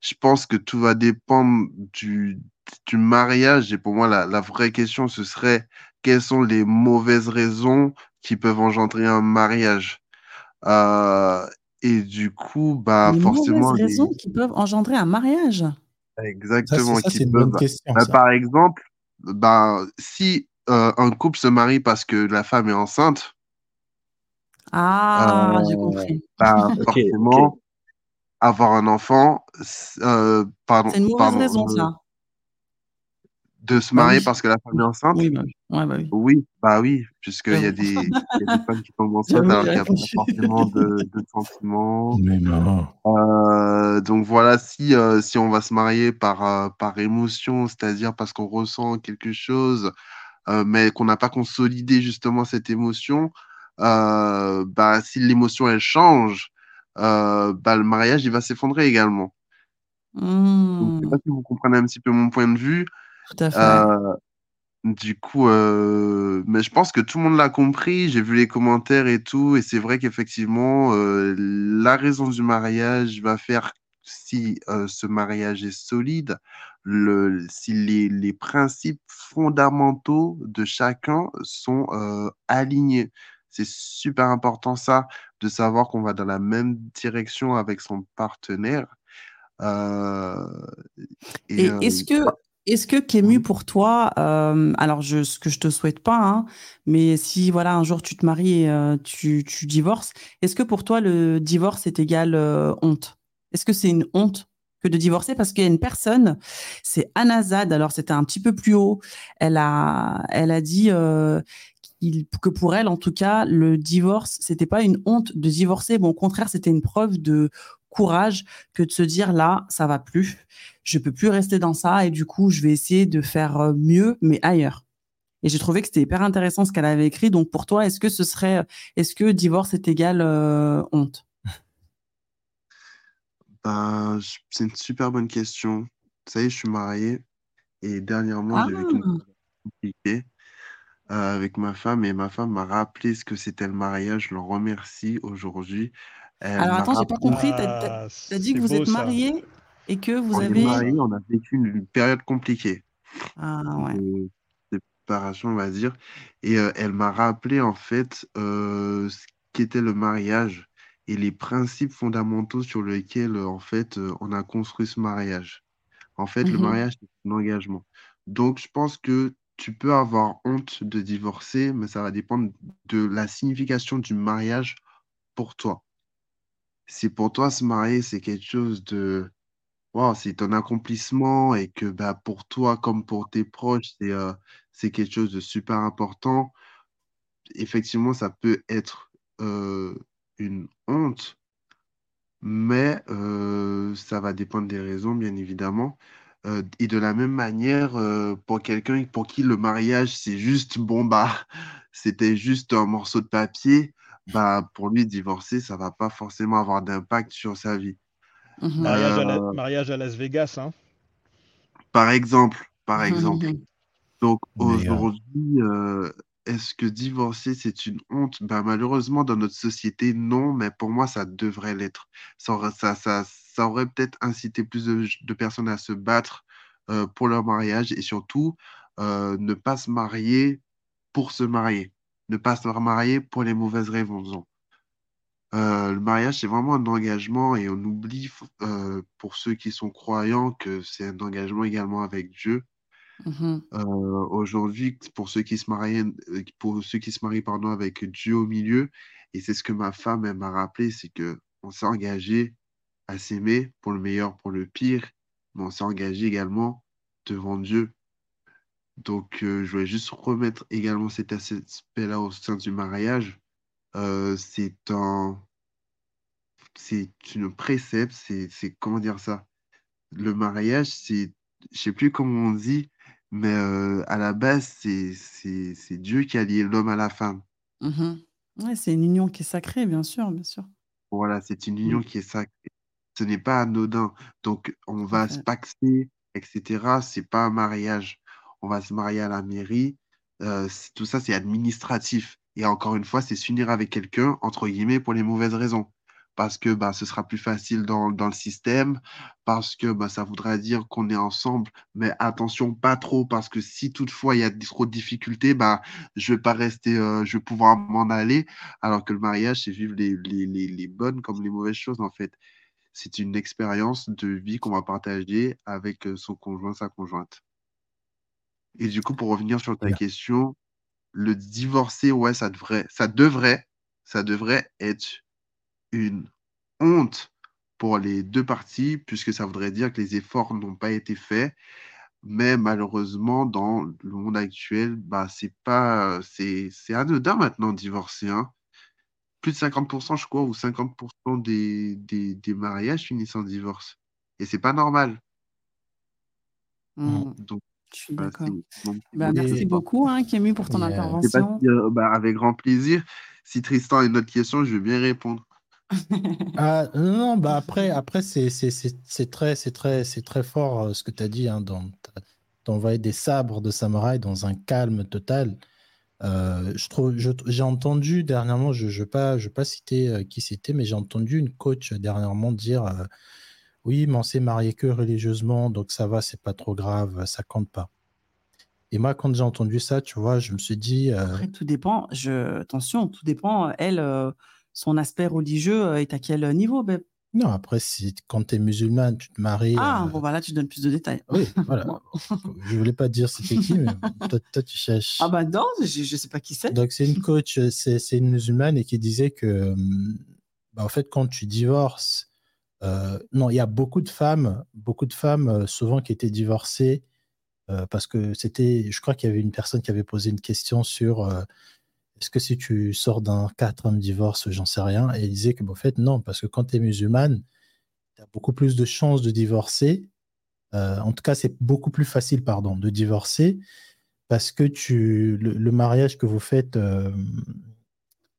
je pense que tout va dépendre du, du mariage. Et pour moi, la, la vraie question, ce serait quelles sont les mauvaises raisons qui peuvent engendrer un mariage? Euh, et du coup, bah, Les forcément. mauvaises les- raisons qui peuvent engendrer un mariage. Exactement. Ça, qui peuvent- question, bah, par exemple, bah, si euh, un couple se marie parce que la femme est enceinte, Ah, j'ai euh, compris. bah, forcément, avoir un enfant, euh, pardon, C'est une mauvaise pardon, raison, euh, ça. de se Bah marier oui. parce que la femme est enceinte? Oui, bah oui. Ouais, bah oui. Oui, bah oui, puisqu'il y a des, il y a des femmes qui tombent enceintes alors qu'il n'y a pas forcément de, de sentiments. Mais non. Euh, donc voilà, si, euh, si on va se marier par, euh, par émotion, c'est-à-dire parce qu'on ressent quelque chose, euh, mais qu'on n'a pas consolidé justement cette émotion, euh, bah, si l'émotion elle change, euh, bah, le mariage il va s'effondrer également. Donc, je sais Hmm, pas si vous comprenez un petit peu mon point de vue. tout à fait. Euh, du coup, mais je pense que tout le monde l'a compris. J'ai vu les commentaires et tout, et c'est vrai qu'effectivement, la raison du mariage va faire si ce mariage est solide, le, si les, les principes fondamentaux de chacun sont euh, alignés. C'est super important ça, de savoir qu'on va dans la même direction avec son partenaire. Euh, et, Et euh, est-ce que, est-ce que Kému, pour toi, euh, alors je, ce que je te souhaite pas, hein, mais si voilà un jour tu te maries et euh, tu, tu divorces, est-ce que pour toi le divorce est égal euh, honte? Est-ce que c'est une honte que de divorcer? Parce qu'il y a une personne, c'est Anazad, alors c'était un petit peu plus haut, elle a, elle a dit que pour elle, en tout cas, le divorce, c'était pas une honte de divorcer, bon, au contraire, c'était une preuve de courage que de se dire là, ça va plus, je peux plus rester dans ça et du coup, je vais essayer de faire euh, mieux, mais ailleurs. Et j'ai trouvé que c'était hyper intéressant ce qu'elle avait écrit. Donc pour toi, est-ce que ce serait, est-ce que divorce est égal euh, honte? Je- c'est une super bonne question. Ça y est, je suis marié et dernièrement, Ah, j'ai vécu une période compliquée euh, avec ma femme et ma femme m'a rappelé ce que c'était le mariage. Je le remercie aujourd'hui. Alors attends, j'ai pas rappelé, compris. T'as, t'as- Ah, dit que vous beau êtes ça. mariés et que vous on est avez. mariés, on a vécu une, une période compliquée Ah ouais. de séparation, on va dire. Et euh, elle m'a rappelé en fait euh, ce qu'était le mariage et les principes fondamentaux sur lesquels euh, en fait euh, on a construit ce mariage. En fait, le Mhm. mariage, c'est un engagement. Donc, je pense que tu peux avoir honte de divorcer, mais ça va dépendre de la signification du mariage pour toi. Si pour toi, se marier, c'est quelque chose de... Wow, c'est ton accomplissement et que bah, pour toi, comme pour tes proches, c'est euh, quelque chose de super important, effectivement, ça peut être euh, une honte, mais euh, ça va dépendre des raisons, bien évidemment. Euh, et de la même manière, euh, pour quelqu'un pour qui le mariage, c'est juste, bon, bah, c'était juste un morceau de papier, bah, pour lui, divorcer, ça va pas forcément avoir d'impact sur sa vie. Mhm. Mariage à, la- Euh, mariage à Las Vegas, hein. par exemple, par exemple. Donc Mais, euh, aujourd'hui, euh, est-ce que divorcer, c'est une honte? Ben, malheureusement, dans notre société, non, mais pour moi, ça devrait l'être. Ça aurait, ça, ça, ça aurait peut-être incité plus de, de personnes à se battre euh, pour leur mariage et surtout euh, ne pas se marier pour se marier, ne pas se marier pour les mauvaises raisons. Euh, le mariage, c'est vraiment un engagement et on oublie, euh, pour ceux qui sont croyants, que c'est un engagement également avec Dieu. Mhm. Euh, aujourd'hui, pour ceux qui se marient, pour ceux qui se marient pardon, avec Dieu au milieu, et c'est ce que ma femme m'a rappelé, c'est que on s'est engagé à s'aimer pour le meilleur, pour le pire, mais on s'est engagé également devant Dieu. Donc, euh, je voulais juste remettre également cet aspect-là au sein du mariage. Euh, c'est un, c'est une précepte, c'est, c'est comment dire ça? Le mariage, c'est, je sais plus comment on dit, mais euh, à la base, c'est, c'est, c'est Dieu qui a lié l'homme à la femme. Mmh ouais, c'est une union qui est sacrée, bien sûr, bien sûr. Voilà, c'est une Mmh. union qui est sacrée. Ce n'est pas anodin. Donc, on va se paxer, etc. C'est pas un mariage. On va se marier à la mairie. Euh, tout ça, c'est administratif. Et encore une fois, c'est s'unir avec quelqu'un, entre guillemets, pour les mauvaises raisons parce que bah, ce sera plus facile dans, dans le système, parce que bah, ça voudra dire qu'on est ensemble, mais attention, pas trop, parce que si toutefois il y a trop de difficultés, bah, je vais pas rester, euh, je vais pouvoir m'en aller, alors que le mariage, c'est vivre les, les, les, les bonnes comme les mauvaises choses, en fait. C'est une expérience de vie qu'on va partager avec euh, son conjoint, sa conjointe. Et du coup, pour revenir sur ta question, le divorcer, ouais, ça devrait, ça devrait, ça devrait être une honte pour les deux parties, puisque ça voudrait dire que les efforts n'ont pas été faits. Mais malheureusement, dans le monde actuel, bah, c'est pas, c'est, c'est anodin maintenant divorcer. Hein. Plus de 50%, je crois, ou 50% des, des, des, mariages finissent en divorce. Et c'est pas normal. Mmh. Donc, je suis d'accord. Bah, merci beaucoup, hein, Kémy, pour ton et intervention. Si, euh, bah, avec grand plaisir. Si Tristan a une autre question, je vais bien répondre. ah, non, bah après, après c'est très, très, très fort euh, ce que tu as dit. Hein, D'envoyer des sabres de samouraï dans un calme total. Euh, j'ai entendu dernièrement, je ne je vais, pas, citer euh, qui c'était, mais j'ai entendu une coach dernièrement dire euh, Oui, mais on s'est marié que religieusement, donc ça va, c'est pas trop grave, ça compte pas. Et moi, quand j'ai entendu ça, tu vois, je me suis dit. Après, tout dépend. Je... Attention, tout dépend. Elle, son aspect religieux est à quel niveau, Non, après, si, quand tu es musulmane, tu te maries. Ah, euh, bon, bah là, tu donnes plus de détails. Oui, voilà. Bon. Je voulais pas dire c'était qui, mais toi, toi, tu cherches. Ah, bah non, je ne sais pas qui c'est. Donc, c'est une coach, c'est c'est une musulmane et qui disait que, hum, bah, en fait, quand tu divorces, euh, non, il y a beaucoup de femmes, beaucoup de femmes, euh, souvent qui étaient divorcées euh, parce que c'était, je crois qu'il y avait une personne qui avait posé une question sur euh, est-ce que si tu sors d'un quatrième divorce, j'en sais rien, et elle disait que, bah, en fait, non, parce que quand tu es musulmane, tu as beaucoup plus de chances de divorcer. Euh, en tout cas, c'est beaucoup plus facile, pardon, de divorcer parce que tu, le, le mariage que vous faites euh,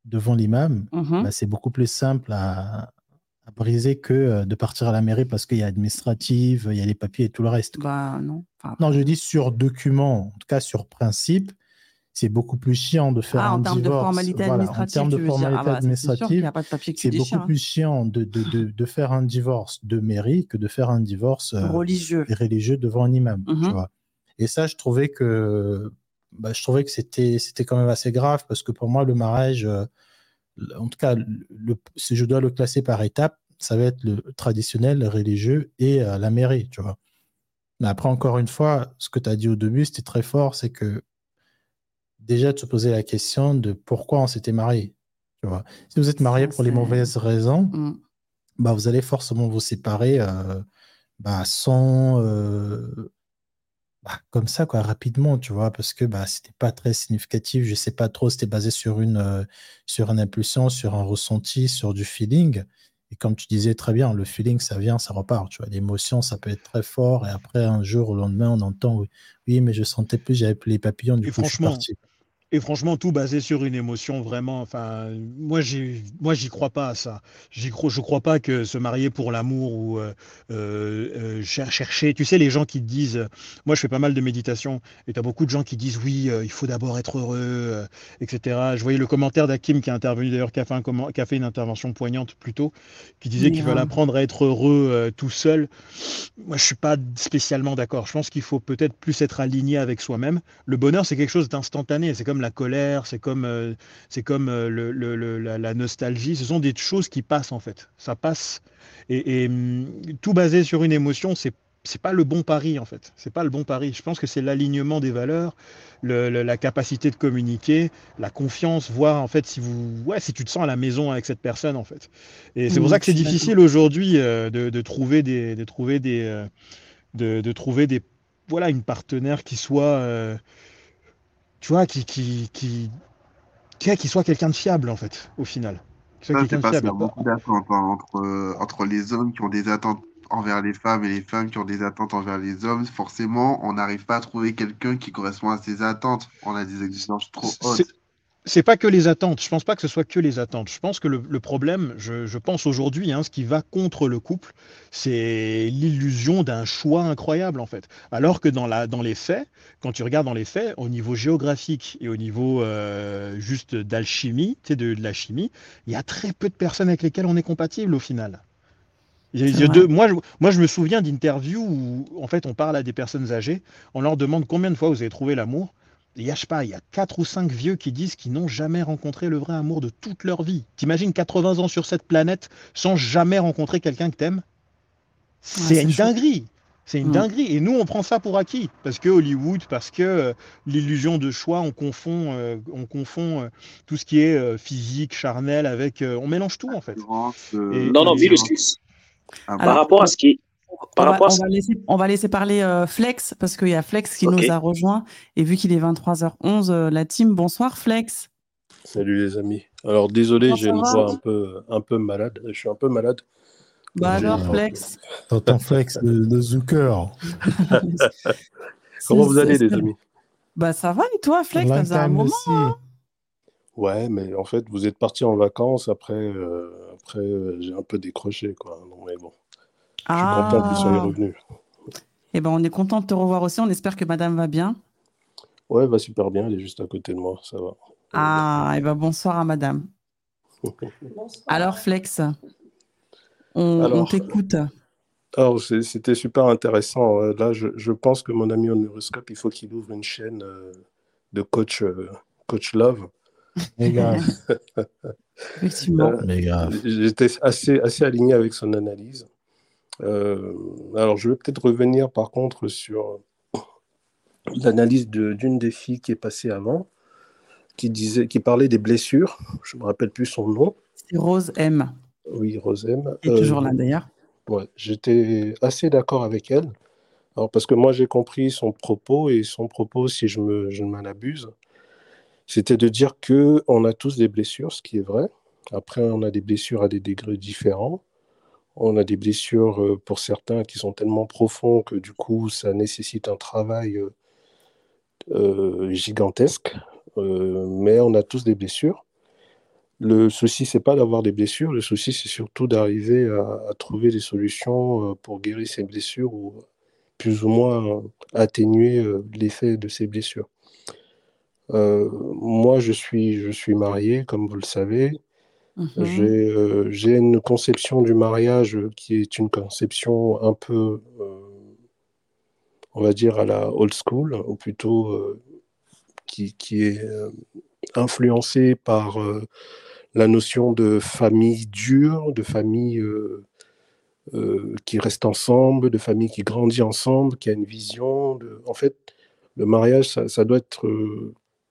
devant l'imam, Mhm. bah, c'est beaucoup plus simple à, à briser que euh, de partir à la mairie parce qu'il y a administrative, il y a les papiers et tout le reste. Bah non. Enfin, Non, je dis sur document, en tout cas sur principe, c'est beaucoup plus chiant de faire ah, un en termes de divorce. formalité Voilà, en administrative, termes de dire. Ah, formalité bah, c'est administrative, beaucoup hein. plus chiant de, de, de, de faire un divorce de mairie que de faire un divorce euh, Religieux. religieux devant un imam. tu Mhm. vois. Et ça, je trouvais que, bah, je trouvais que c'était, c'était quand même assez grave parce que pour moi, le mariage, euh, en tout cas, le, si je dois le classer par étapes, ça va être le traditionnel, le religieux et euh, la mairie, tu vois. Mais après, encore une fois, ce que tu as dit au début, c'était très fort, c'est que déjà de se poser la question de pourquoi on s'était marié. Tu vois. Si vous êtes marié pour les mauvaises raisons, Mm. bah, vous allez forcément vous séparer euh, bah, sans, euh, bah, comme ça, quoi, rapidement, tu vois, parce que bah, c'était pas très significatif. Je sais pas trop, c'était basé sur une, euh, sur une impulsion, sur un ressenti, sur du feeling. Et comme tu disais très bien, le feeling, ça vient, ça repart. Tu vois, l'émotion, ça peut être très fort. Et après, un jour, au lendemain, on entend, oui, oui mais je sentais plus, j'avais plus les papillons, du Et coup, je suis parti. Et franchement, tout basé sur une émotion, vraiment. Enfin, moi, j'ai, moi, j'y crois pas à ça. J'y crois, je crois pas que se marier pour l'amour ou euh, euh, euh, cher- chercher. Tu sais, les gens qui disent. Moi, je fais pas mal de méditation et tu as beaucoup de gens qui disent oui, euh, il faut d'abord être heureux, etc. Je voyais le commentaire d'Hakim qui a intervenu d'ailleurs, qui a fait un comment- qui a fait une intervention poignante plus tôt, qui disait qu'il fallait apprendre à être heureux tout seul. Moi, je suis pas spécialement d'accord. Je pense qu'il faut peut-être plus être aligné avec soi-même. Le bonheur, c'est quelque chose d'instantané. C'est comme la colère, c'est comme, euh, c'est comme euh, le- le- le- la, la nostalgie. Ce sont des choses qui passent en fait. Ça passe. Et, et, hum, tout basé sur une émotion, c'est c'est pas le bon pari en fait. C'est pas le bon pari. Je pense que c'est l'alignement des valeurs, le- le- la capacité de communiquer, la confiance, voir en fait si vous, ouais, si tu te sens à la maison avec cette personne en fait. Et c'est pour ça que c'est difficile aujourd'hui euh, de, de trouver des, de trouver des, euh, de, trouver des, voilà, une partenaire qui soit, euh, tu vois, qui, qui, qui, qui, soit quelqu'un de fiable, en fait, au final. Qui soit quelqu'un de fiable. beaucoup d'attentes hein, entre, entre les hommes qui ont des attentes envers les femmes et les femmes qui ont des attentes envers les hommes, forcément, on n'arrive pas à trouver quelqu'un qui correspond à ces attentes. On a des exigences trop hautes c'est pas que les attentes. Je pense pas que ce soit que les attentes. Je pense que le, problème, je, pense aujourd'hui, hein, ce qui va contre le couple, c'est l'illusion d'un choix incroyable en fait. Alors que dans, la, dans les faits, quand tu regardes dans les faits, au niveau géographique et au niveau euh, juste d'alchimie, tu sais, de, de, la chimie, il y a très peu de personnes avec lesquelles on est compatible au final. Il y a deux, moi, je, moi, je me souviens d'interviews où en fait on parle à des personnes âgées, on leur demande combien de fois vous avez trouvé l'amour il y a, pas, il y a 4 ou 5 vieux qui disent qu'ils n'ont jamais rencontré le vrai amour de toute leur vie. T'imagines 80 ans sur cette planète sans jamais rencontrer quelqu'un que t'aimes? C'est une dinguerie. C'est une mm. dinguerie. Et nous, on prend ça pour acquis. Parce que Hollywood, parce que euh, l'illusion de choix, on confond, euh, on confond euh, tout ce qui est physique, charnel, avec. on mélange tout, en fait. non, non, mais par rapport à ce qui est on, va, laisser, parler euh, Flex parce qu'il y a Flex qui nous a rejoint. Et vu qu'il est 23h11, euh, la team, bonsoir Flex. Salut les amis. Alors désolé, j'ai une voix un peu, un peu malade. Je suis un peu malade. Bah alors Flex. T'entends Flex de, de Zucker. Comment vous allez les amis? Bah ça va et toi Flex? Ça faisait un moment. Hein? Ouais, mais en fait, vous êtes parti en vacances après, euh, après j'ai un peu décroché quoi. mais bon. Je suis content que vous soyez ah. revenu. Eh ben, on est content de te revoir aussi. On espère que madame va bien. Ouais, elle va super bien. Elle est juste à côté de moi. Ça va. Ah, et eh ben, bonsoir à madame. Alors, Flex, on, t'écoute. Alors, c'était super intéressant. Euh, là, je, pense que mon ami Onuroscope, il faut qu'il ouvre une chaîne euh, de coach, euh, coach Love. Mais grave. Effectivement. J'étais assez, assez aligné avec son analyse. Euh, alors, je vais peut-être revenir par contre sur l'analyse d'une des filles qui est passée avant, qui, disait, qui parlait des blessures. Je ne me rappelle plus son nom. C'est Rose M. Oui, Rose M. Qui est toujours là d'ailleurs. Ouais, j'étais assez d'accord avec elle. Alors, parce que moi, j'ai compris son propos, et son propos, si je, me, je ne m'en abuse, c'était de dire que on a tous des blessures, ce qui est vrai. Après, on a des blessures à des degrés différents. On a des blessures euh, pour certains qui sont tellement profonds que du coup, ça nécessite un travail euh, euh, gigantesque. mais on a tous des blessures. Le souci, c'est pas d'avoir des blessures. Le souci, c'est surtout d'arriver à, trouver des solutions pour guérir ces blessures ou plus ou moins atténuer l'effet de ces blessures. moi, je suis, je suis marié, comme vous le savez. Mmh euh, j'ai une conception du mariage qui est une conception un peu, euh, on va dire, à la old school, ou plutôt euh, qui, qui, est influencée par la notion de famille dure, de famille qui reste ensemble, de famille qui grandit ensemble, qui a une vision. De... En fait, le mariage, ça, ça doit être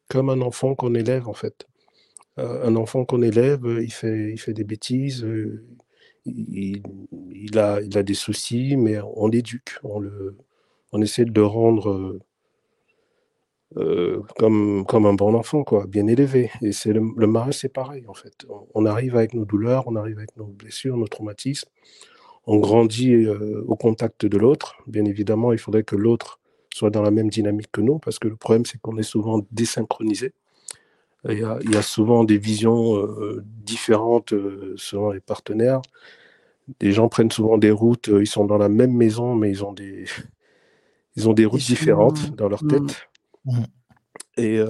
comme un enfant qu'on élève, en fait. Euh, un enfant qu'on élève, euh, il fait, il fait des bêtises, euh, il, a, il a des soucis, mais on l'éduque, on, le, on essaie de le rendre comme, comme un bon enfant, quoi, bien élevé. Et c'est le, le mariage, c'est pareil, en fait. On, arrive avec nos douleurs, on arrive avec nos blessures, nos traumatismes, on grandit au contact de l'autre. Bien évidemment, il faudrait que l'autre soit dans la même dynamique que nous, parce que le problème, c'est qu'on est souvent désynchronisé. Il y, a, souvent des visions euh, différentes euh, selon les partenaires. Les gens prennent souvent des routes, euh, ils sont dans la même maison, mais ils ont des, ils ont des routes différentes dans leur tête. Mmh. Et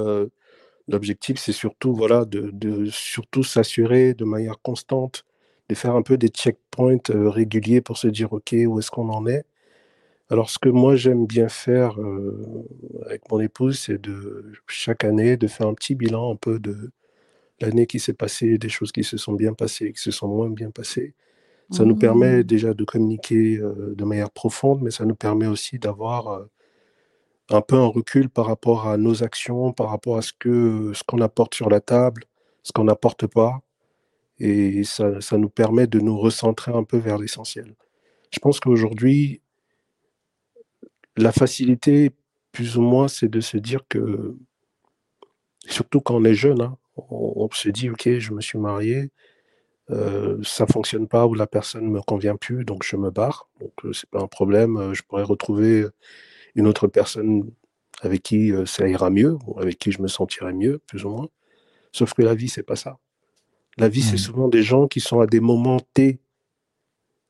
l'objectif, c'est surtout voilà, de, de surtout s'assurer de manière constante, de faire un peu des checkpoints réguliers pour se dire, OK, où est-ce qu'on en est? Alors, ce que moi j'aime bien faire euh, avec mon épouse, c'est de chaque année de faire un petit bilan un peu de l'année qui s'est passée, des choses qui se sont bien passées, qui se sont moins bien passées. Ça nous permet mmh. déjà de communiquer euh, de manière profonde, mais ça nous permet aussi d'avoir euh, un peu un recul par rapport à nos actions, par rapport à ce que ce qu'on apporte sur la table, ce qu'on n'apporte pas, et ça, ça nous permet de nous recentrer un peu vers l'essentiel. Je pense qu'aujourd'hui, la facilité, plus ou moins, c'est de se dire que, surtout quand on est jeune, hein, on, se dit, OK, je me suis marié, euh, ça fonctionne pas ou la personne ne me convient plus, donc je me barre. Donc, euh, c'est pas un problème. Euh, je pourrais retrouver une autre personne avec qui ça ira mieux, ou avec qui je me sentirai mieux, plus ou moins. Sauf que la vie, c'est pas ça. La vie, c'est mmh. souvent des gens qui sont à des moments T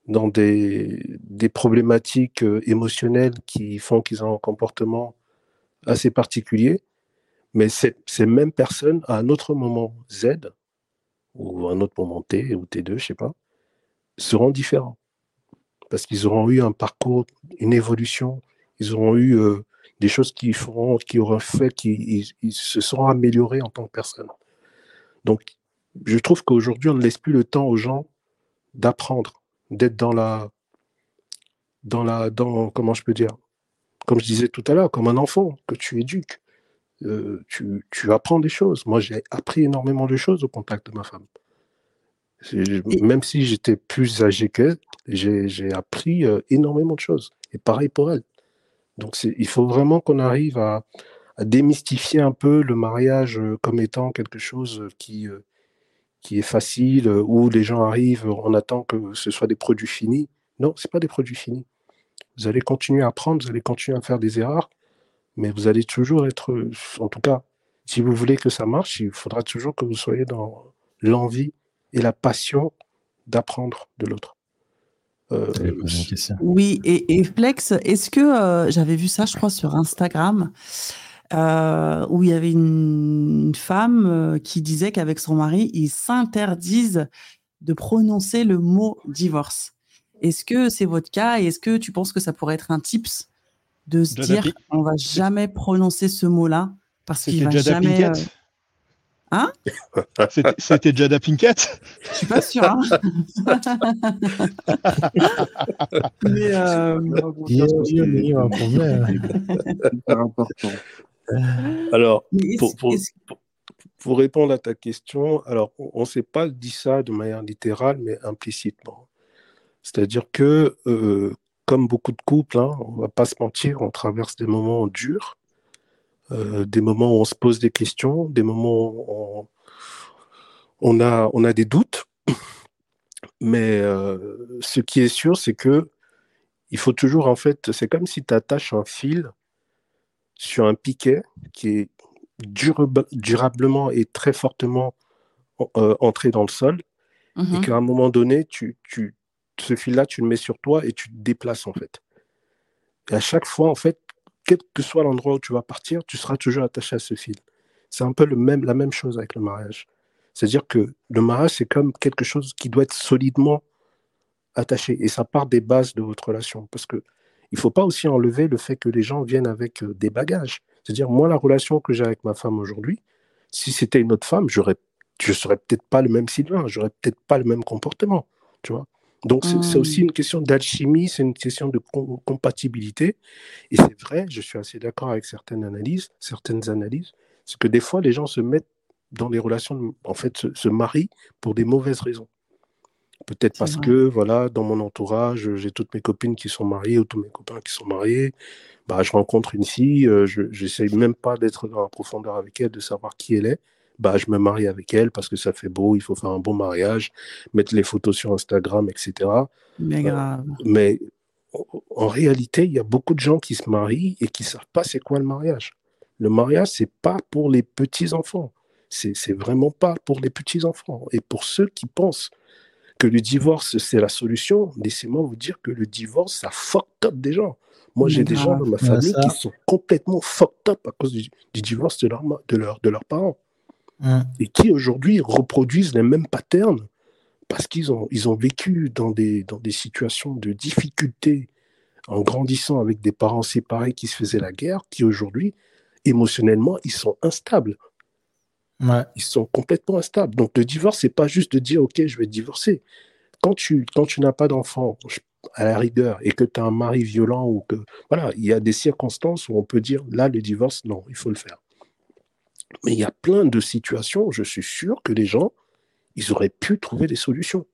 dans des, problématiques émotionnelles qui font qu'ils ont un comportement assez particulier. Mais ces mêmes personnes, à un autre moment Z, ou un autre moment T, ou T2, je ne sais pas, seront différents. Parce qu'ils auront eu un parcours, une évolution, ils auront eu des choses qui feront, qui auront fait qu'ils se seront améliorés en tant que personne. Donc, je trouve qu'aujourd'hui, on ne laisse plus le temps aux gens d'apprendre, d'être dans la, dans la, dans, comment je peux dire, comme je disais tout à l'heure, comme un enfant que tu éduques. Euh, tu, tu, apprends des choses. Moi, j'ai appris énormément de choses au contact de ma femme. Même si j'étais plus âgé qu'elle, j'ai appris euh, énormément de choses. Et pareil pour elle. Donc, il faut vraiment qu'on arrive à, à, démystifier un peu le mariage euh, comme étant quelque chose qui, qui est facile, euh, où les gens arrivent, on attend que ce soit des produits finis. Non, ce pas des produits finis. Vous allez continuer à apprendre, vous allez continuer à faire des erreurs, mais vous allez toujours être, en tout cas, si vous voulez que ça marche, il faudra toujours que vous soyez dans l'envie et la passion d'apprendre de l'autre. Euh, oui, et, Flex, est-ce que euh, j'avais vu ça, je crois, sur Instagram euh, où il y avait une, femme euh, qui disait qu'avec son mari, ils s'interdisent de prononcer le mot divorce. Est-ce que c'est votre cas et est-ce que tu penses que ça pourrait être un tips de se dire qu'on va jamais prononcer ce mot-là parce qu'il va jamais. Euh, hein? C'était Jada Pinkett Je suis pas sûr. Hein Mais euh... important. Alors, pour, répondre à ta question, alors on ne s'est pas dit ça de manière littérale, mais implicitement. C'est-à-dire que, euh, comme beaucoup de couples, hein, on ne va pas se mentir, on traverse des moments durs, euh, des moments où on se pose des questions, des moments où on, a, on a des doutes. Mais euh, ce qui est sûr, c'est que il faut toujours, en fait, c'est comme si tu attaches un fil sur un piquet qui est durablement et très fortement euh, entré dans le sol, et mhm. qu'à un moment donné, tu, tu, ce fil-là, tu le mets sur toi et tu te déplaces en fait. Et à chaque fois, en fait, quel que soit l'endroit où tu vas partir, tu seras toujours attaché à ce fil. C'est un peu le même, la même chose avec le mariage. C'est-à-dire que le mariage, c'est comme quelque chose qui doit être solidement attaché. Et ça part des bases de votre relation. Parce que il ne faut pas aussi enlever le fait que les gens viennent avec euh, des bagages. C'est-à-dire, moi, la relation que j'ai avec ma femme aujourd'hui, si c'était une autre femme, j'aurais, je ne serais peut-être pas le même Sylvain, j'aurais peut-être pas le même comportement. Tu vois Donc, c'est aussi mmh. une question d'alchimie, c'est une question de compatibilité. Et c'est vrai, je suis assez d'accord avec certaines analyses, certaines analyses, c'est que des fois, les gens se mettent dans les relations, en fait, se marient pour des mauvaises raisons. Peut-être parce que, voilà, dans mon entourage, j'ai toutes mes copines qui sont mariées ou tous mes copains qui sont mariés. Bah, je rencontre une fille, euh, je n'essaye même pas d'être dans la profondeur avec elle, de savoir qui elle est. Bah, je me marie avec elle parce que ça fait beau, il faut faire un bon mariage, mettre les photos sur Instagram, etc. Mais euh, grave. mais en réalité, il y a beaucoup de gens qui se marient et qui ne savent pas c'est quoi le mariage. Le mariage, c'est pas pour les petits-enfants. C'est vraiment pas pour les petits-enfants. Et pour ceux qui pensent que le divorce, c'est la solution, laissez-moi vous dire que le divorce, ça fucked up des gens. Moi, j'ai des gens dans ma famille qui sont complètement fucked up à cause du, divorce de, leur, de, leur, de leurs parents. Et qui aujourd'hui reproduisent les mêmes patterns parce qu'ils ont, ils ont vécu dans des, dans des situations de difficulté en grandissant avec des parents séparés qui se faisaient la guerre, qui aujourd'hui, émotionnellement, ils sont instables. Ils sont complètement instables. Donc le divorce, c'est pas juste de dire ok, je vais divorcer. Quand tu, quand tu n'as pas d'enfant, à la rigueur, et que tu as un mari violent, ou que voilà, il y a des circonstances où on peut dire là, le divorce, non, il faut le faire. Mais il y a plein de situations où je suis sûr que les gens, ils auraient pu trouver des solutions.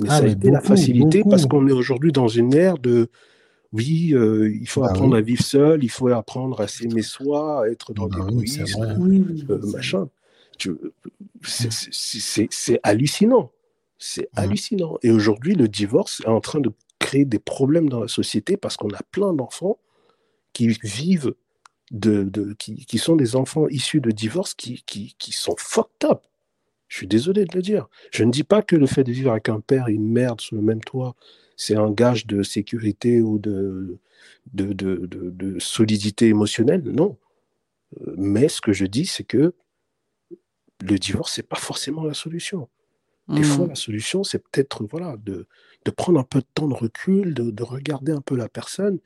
Mais ah, ça a été la facilité parce qu'on est aujourd'hui dans une ère de oui, euh, il faut Bah apprendre oui. à vivre seul, il faut apprendre à s'aimer soi, à être dans l'égoïsme, vrai. Oui, euh, machin. C'est- hallucinant. C'est Mhm. hallucinant. Et aujourd'hui, le divorce est en train de créer des problèmes dans la société parce qu'on a plein d'enfants qui vivent de, de- qui, qui sont des enfants issus de divorce qui, qui, qui sont fucked up. Je suis désolé de le dire. Je ne dis pas que le fait de vivre avec un père et une mère sous le même toit, c'est un gage de sécurité ou de, de, de, de- de solidité émotionnelle. Non. Euh, Mais ce que je dis, c'est que le divorce, c'est pas forcément la solution. Des fois, Mm. la solution, c'est peut-être voilà, de, de prendre un peu de temps de recul, de, de regarder un peu la personne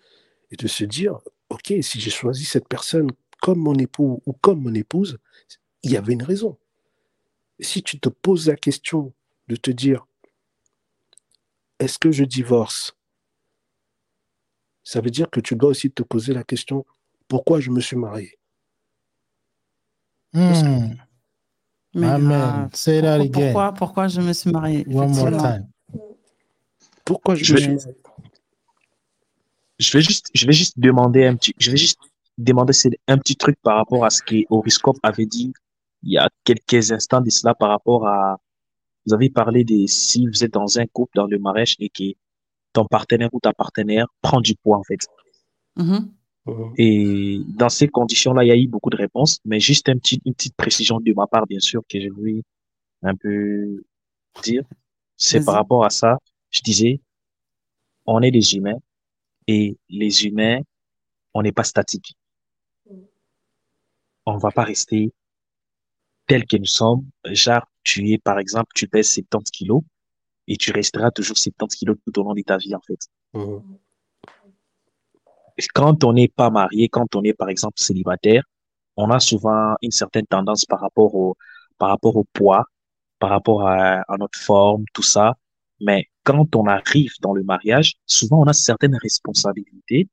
et de se dire, OK, si j'ai choisi cette personne comme mon époux ou comme mon épouse, il y avait une raison. Et si tu te poses la question de te dire, est-ce que je divorce? Ça veut dire que tu dois aussi te poser la question, pourquoi je me suis marié? Hmm. Mais Amen. grave. Say that Pourquoi, again. pourquoi, pourquoi je me suis mariée One more effectivement? time. Pourquoi je Je me vais- suis marié Je vais juste, je vais juste demander un petit, je vais juste demander c'est un petit truc par rapport à ce qu'Horoscope avait dit il y a quelques instants de cela par rapport à, vous avez parlé de si vous êtes dans un couple, dans le mariage et que ton partenaire ou ta partenaire prend du poids, en fait. Mhm. Mhm. Et dans ces conditions-là, il y a eu beaucoup de réponses, mais juste un petit, une petite précision de ma part, bien sûr, que je voulais un peu dire. C'est par rapport à ça, je disais, on est des humains et les humains, on n'est pas statique. On va pas rester tel que nous sommes. Genre, tu es, par exemple, tu pèses 70 kilos et tu resteras toujours 70 kilos tout au long de ta vie, en fait. Mhm. Quand on n'est pas marié, quand on est par exemple célibataire, on a souvent une certaine tendance par rapport au, par rapport au poids, par rapport à, notre forme, tout ça. Mais quand on arrive dans le mariage, souvent on a certaines responsabilités.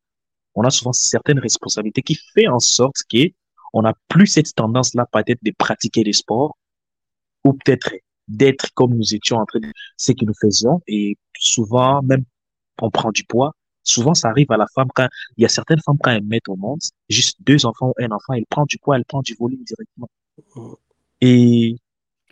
On a souvent certaines responsabilités qui fait en sorte que on n'a plus cette tendance-là peut-être de pratiquer des sports ou peut-être d'être comme nous étions en train de ce que nous faisions et souvent même on prend du poids. Souvent, ça arrive à la femme quand il y a certaines femmes quand elles mettent au monde juste deux enfants ou un enfant, elle prend du poids, elle prend du volume directement. Et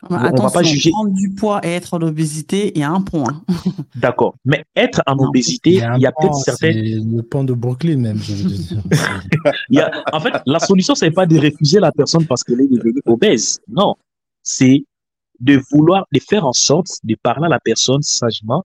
Mais on va pas juger. prendre du poids et être en obésité, il y a un point. D'accord. Mais être en Non. obésité, Il y a, un il y a peut-être pan, certaines. c'est le pont de Brooklyn même, je veux dire. Il y a, en fait, la solution, c'est pas de refuser la personne parce qu'elle est devenue obèse. Non. C'est de vouloir, de faire en sorte de parler à la personne sagement,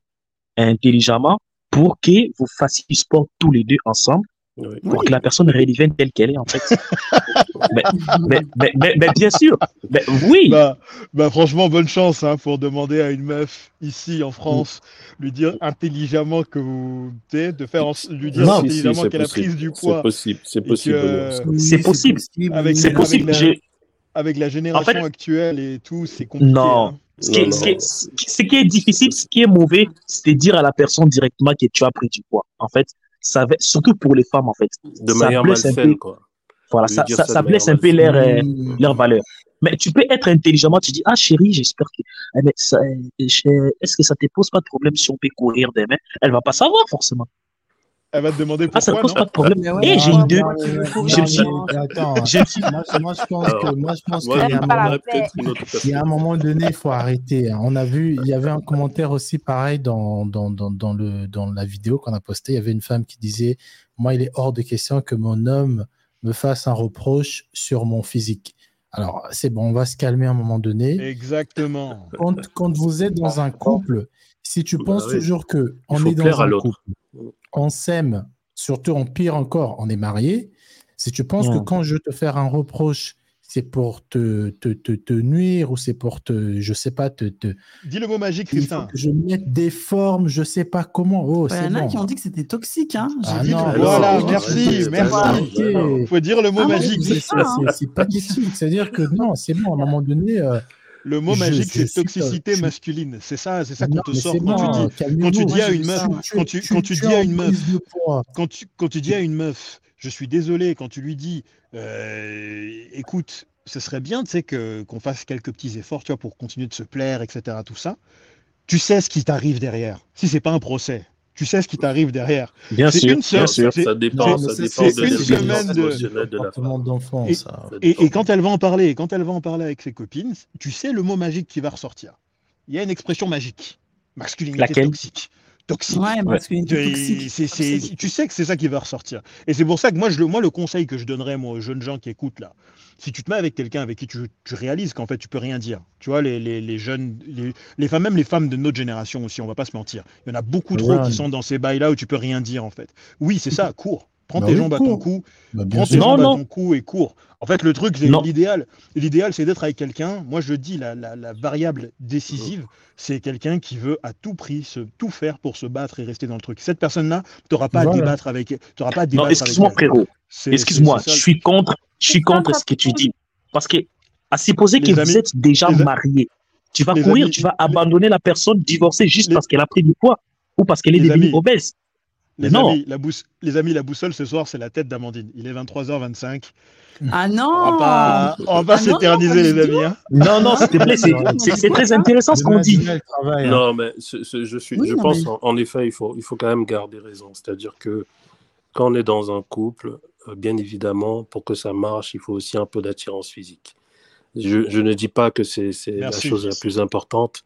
intelligemment, pour que vous fassiez du sport tous les deux ensemble, Oui. pour Oui. que la personne redevienne telle qu'elle est, en fait. mais, mais, mais, mais, mais bien sûr. Mais oui. Bah, bah franchement, bonne chance hein, pour demander à une meuf ici en France, lui dire intelligemment que vous, de faire, en- lui dire Non, Si, si, qu'elle a possible. pris du C'est poids possible, c'est possible. que-. Oui, C'est possible. avec, C'est avec possible. la, J'ai- avec la génération fait- actuelle et tout, c'est compliqué. Non. hein. Ce qui, est, Non, ce, qui est, non. ce qui est difficile, ce qui est mauvais, c'est de dire à la personne directement que tu as pris du poids. En fait, ça va, surtout pour les femmes, en fait. De ça manière blesse un peu, malsaine, quoi. voilà, ça, ça, blesse un peu leur, euh, leur valeur. Mais tu peux être intelligemment, tu dis, ah chérie, j'espère que, eh, euh, est-ce que ça te pose pas de problème si on peut courir demain? Elle va pas savoir, forcément. Elle va te demander Ah, ça pourquoi, pose non pas de problème. Mais ouais, j'ai pourquoi, pourquoi mais attends, je me suis, moi, je pense que, moi, je pense Moi, qu'il y a un me moment, donnerais peut-être une autre il y a un moment donné, il faut arrêter. hein. On a vu, il y avait un commentaire aussi pareil dans, dans, dans, dans le, dans la vidéo qu'on a postée. Il y avait une femme qui disait Moi, il est hors de question que mon homme me fasse un reproche sur mon physique. Alors, c'est bon, on va se calmer à un moment donné. Exactement. Quand, quand vous êtes dans un couple, si tu Bah penses toujours que Il on est dans un couple, on s'aime, surtout en pire encore, on est marié. Si tu penses que quand je te faire un reproche, c'est pour te, te, te, te nuire ou c'est pour te, je sais pas, te, te Dis le mot magique, il que je mette des formes, je sais pas comment. Oh, Il y c'est en a bon. qui ont dit que c'était toxique. Hein. Ah non, que- Voilà, non, merci, merci. non. Faut dire le mot Ah, magique. C'est hein. pathétique. C'est-à-dire que non, c'est bon, à un moment donné. euh, Le mot magique, c'est toxicité je- masculine. C'est ça, c'est ça qu'on te sort quand tu dis, calmez-vous. quand tu dis Moi, à une meuf, quand tu, quand tu dis à une meuf, quand tu, quand tu dis à une meuf, je suis désolé, quand tu lui dis, euh, écoute, ce serait bien, tu sais, que qu'on fasse quelques petits efforts, tu vois, pour continuer de se plaire, etc., tout ça. Tu sais ce qui t'arrive derrière. Si c'est pas un procès, tu sais ce qui t'arrive derrière. Bien C'est sûr, une seule- bien sûr. c'est- Ça dépend, c'est- ça dépend c'est de une semaine de- de la d'enfant, Et- ça. Et, et quand elle va en parler, quand elle va en parler avec ses copines, tu sais le mot magique qui va ressortir. Il y a une expression magique. Masculinité Laquelle toxique. Toxique. Ouais, masculinité De- toxique. c'est- c'est- tu sais que c'est ça qui va ressortir. Et c'est pour ça que moi, je, le- moi, le conseil que je donnerais moi, aux jeunes gens qui écoutent là, si tu te mets avec quelqu'un avec qui tu, tu réalises qu'en fait tu peux rien dire, tu vois, les, les, les jeunes, les, les femmes, même les femmes de notre génération aussi, on va pas se mentir. Il y en a beaucoup trop Ouais. qui sont dans ces bails-là où tu peux rien dire en fait. Oui, c'est ça, cours. Prends Bah tes oui, jambes à ton cou, Bah, prends tes. Non, jambes à ton cou et cours. En fait, le truc, l'idéal. L'idéal, c'est d'être avec quelqu'un. Moi, je dis, la, la, la variable décisive, c'est quelqu'un qui veut à tout prix se, tout faire pour se battre et rester dans le truc. Cette personne-là, tu n'auras pas à Voilà. débattre avec. Tu pas à Non, débattre excuse-moi, avec frérot. C'est- Excuse-moi, c'est- c'est je suis contre, je suis contre ce que tu dis. Parce que, à supposer que amis- vous êtes déjà marié, tu vas les courir, amis- tu vas les- abandonner la personne divorcée juste les- parce qu'elle a pris du poids ou parce qu'elle est devenue obèse. Les non. amis, la bousse- les amis, la boussole ce soir, c'est la tête d'Amandine. Il est 23h25. Ah On non va pas, on va pas Ah non, non, s'éterniser, les amis. hein. Non, non, s'il te plaît, c'est- très intéressant ce qu'on dit. hein. Non, mais ce- ce- je, suis, Oui, je non, pense mais- en, en effet, il faut, il faut quand même garder raison. C'est-à-dire que quand on est dans un couple, euh, bien évidemment, pour que ça marche, il faut aussi un peu d'attirance physique. Je, je ne dis pas que c'est c'est la Merci. chose la plus importante,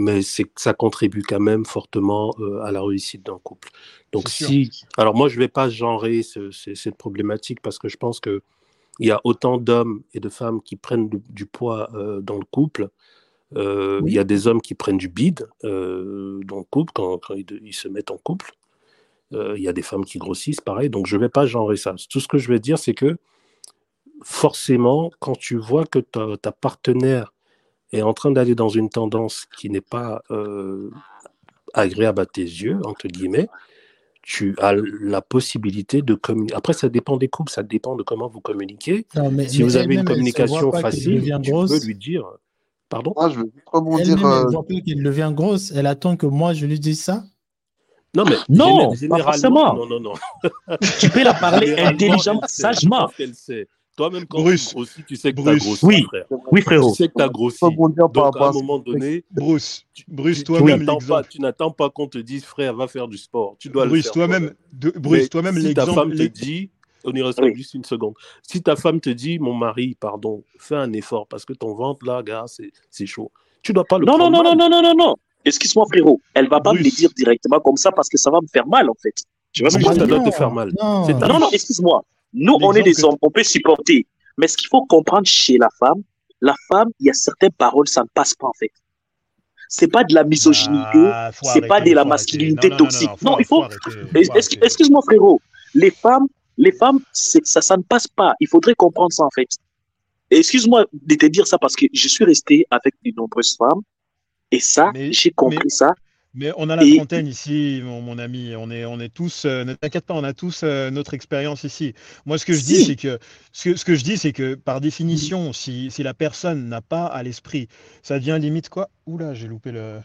mais ça contribue quand même fortement euh, à la réussite d'un couple. Donc sûr. si, alors moi je vais pas genrer ce- ce- cette problématique parce que je pense que il y a autant d'hommes et de femmes qui prennent du, du poids euh, dans le couple. Euh, Oui. Il y a des hommes qui prennent du bide dans le couple quand, quand ils, ils se mettent en couple. Il y a des femmes qui grossissent, pareil. Donc je vais pas genrer ça. Tout ce que je vais dire, c'est que forcément, quand tu vois que ta, ta partenaire est en train d'aller dans une tendance qui n'est pas euh, agréable à tes yeux, entre guillemets, tu as la possibilité de communiquer. Après, ça dépend des couples, ça dépend de comment vous communiquez. Non, mais- si mais vous avez une elle communication facile, tu grosse. peux lui dire. Pardon? Moi, je veux juste rebondir. Elle euh, voit pas qu'elle devient grosse. Elle attend que moi, je lui dise ça? Non, mais Non, pas forcément. non, non, non. Tu peux la parler intelligemment, elle sagement. Sait. Toi-même, quand Bruce. tu grossis, tu sais que tu as Bruce. grossi, Oui. frère. Oui, frérot. Tu sais que tu as grossi. Donc, à un moment donné, Bruce, Bruce, toi-même tu n'attends pas qu'on te dise, frère, va faire du sport. Tu dois le Bruce, faire toi-même, Bruce, toi-même si ta femme te dit, on y reste Oui. juste une seconde. Si ta femme te dit, mon mari, pardon, fais un effort parce que ton ventre là, gars, c'est chaud. Tu dois pas le Non, non, prendre non, non, non, non, non, non. Excuse-moi, frérot. Elle va pas me le dire directement comme ça parce que ça va me faire mal, en fait. Tu vois ce que ça veux dire? doit te faire mal Non, non, excuse-moi. Nous, on est des hommes, on peut supporter. Mais ce qu'il faut comprendre chez la femme, la femme, il y a certaines paroles, ça ne passe pas, en fait. C'est pas de la misogynie, Ah, c'est pas de la masculinité. Non, non, toxique. non, faut- il faut. Excuse-moi, frérot. Les femmes, les femmes, ça, ça ne passe pas. Il faudrait comprendre ça, en fait. Excuse-moi de te dire ça parce que je suis resté avec de nombreuses femmes et ça, j'ai compris mais- ça. Mais on a la Et- trentaine ici, mon, mon ami. On est, on est tous. euh, ne t'inquiète pas, on a tous euh, notre expérience ici. Moi, ce que je dis, c'est que ce que, ce que je dis, c'est que par définition, si, si la personne n'a pas à l'esprit, ça devient limite quoi? Oula, j'ai loupé le.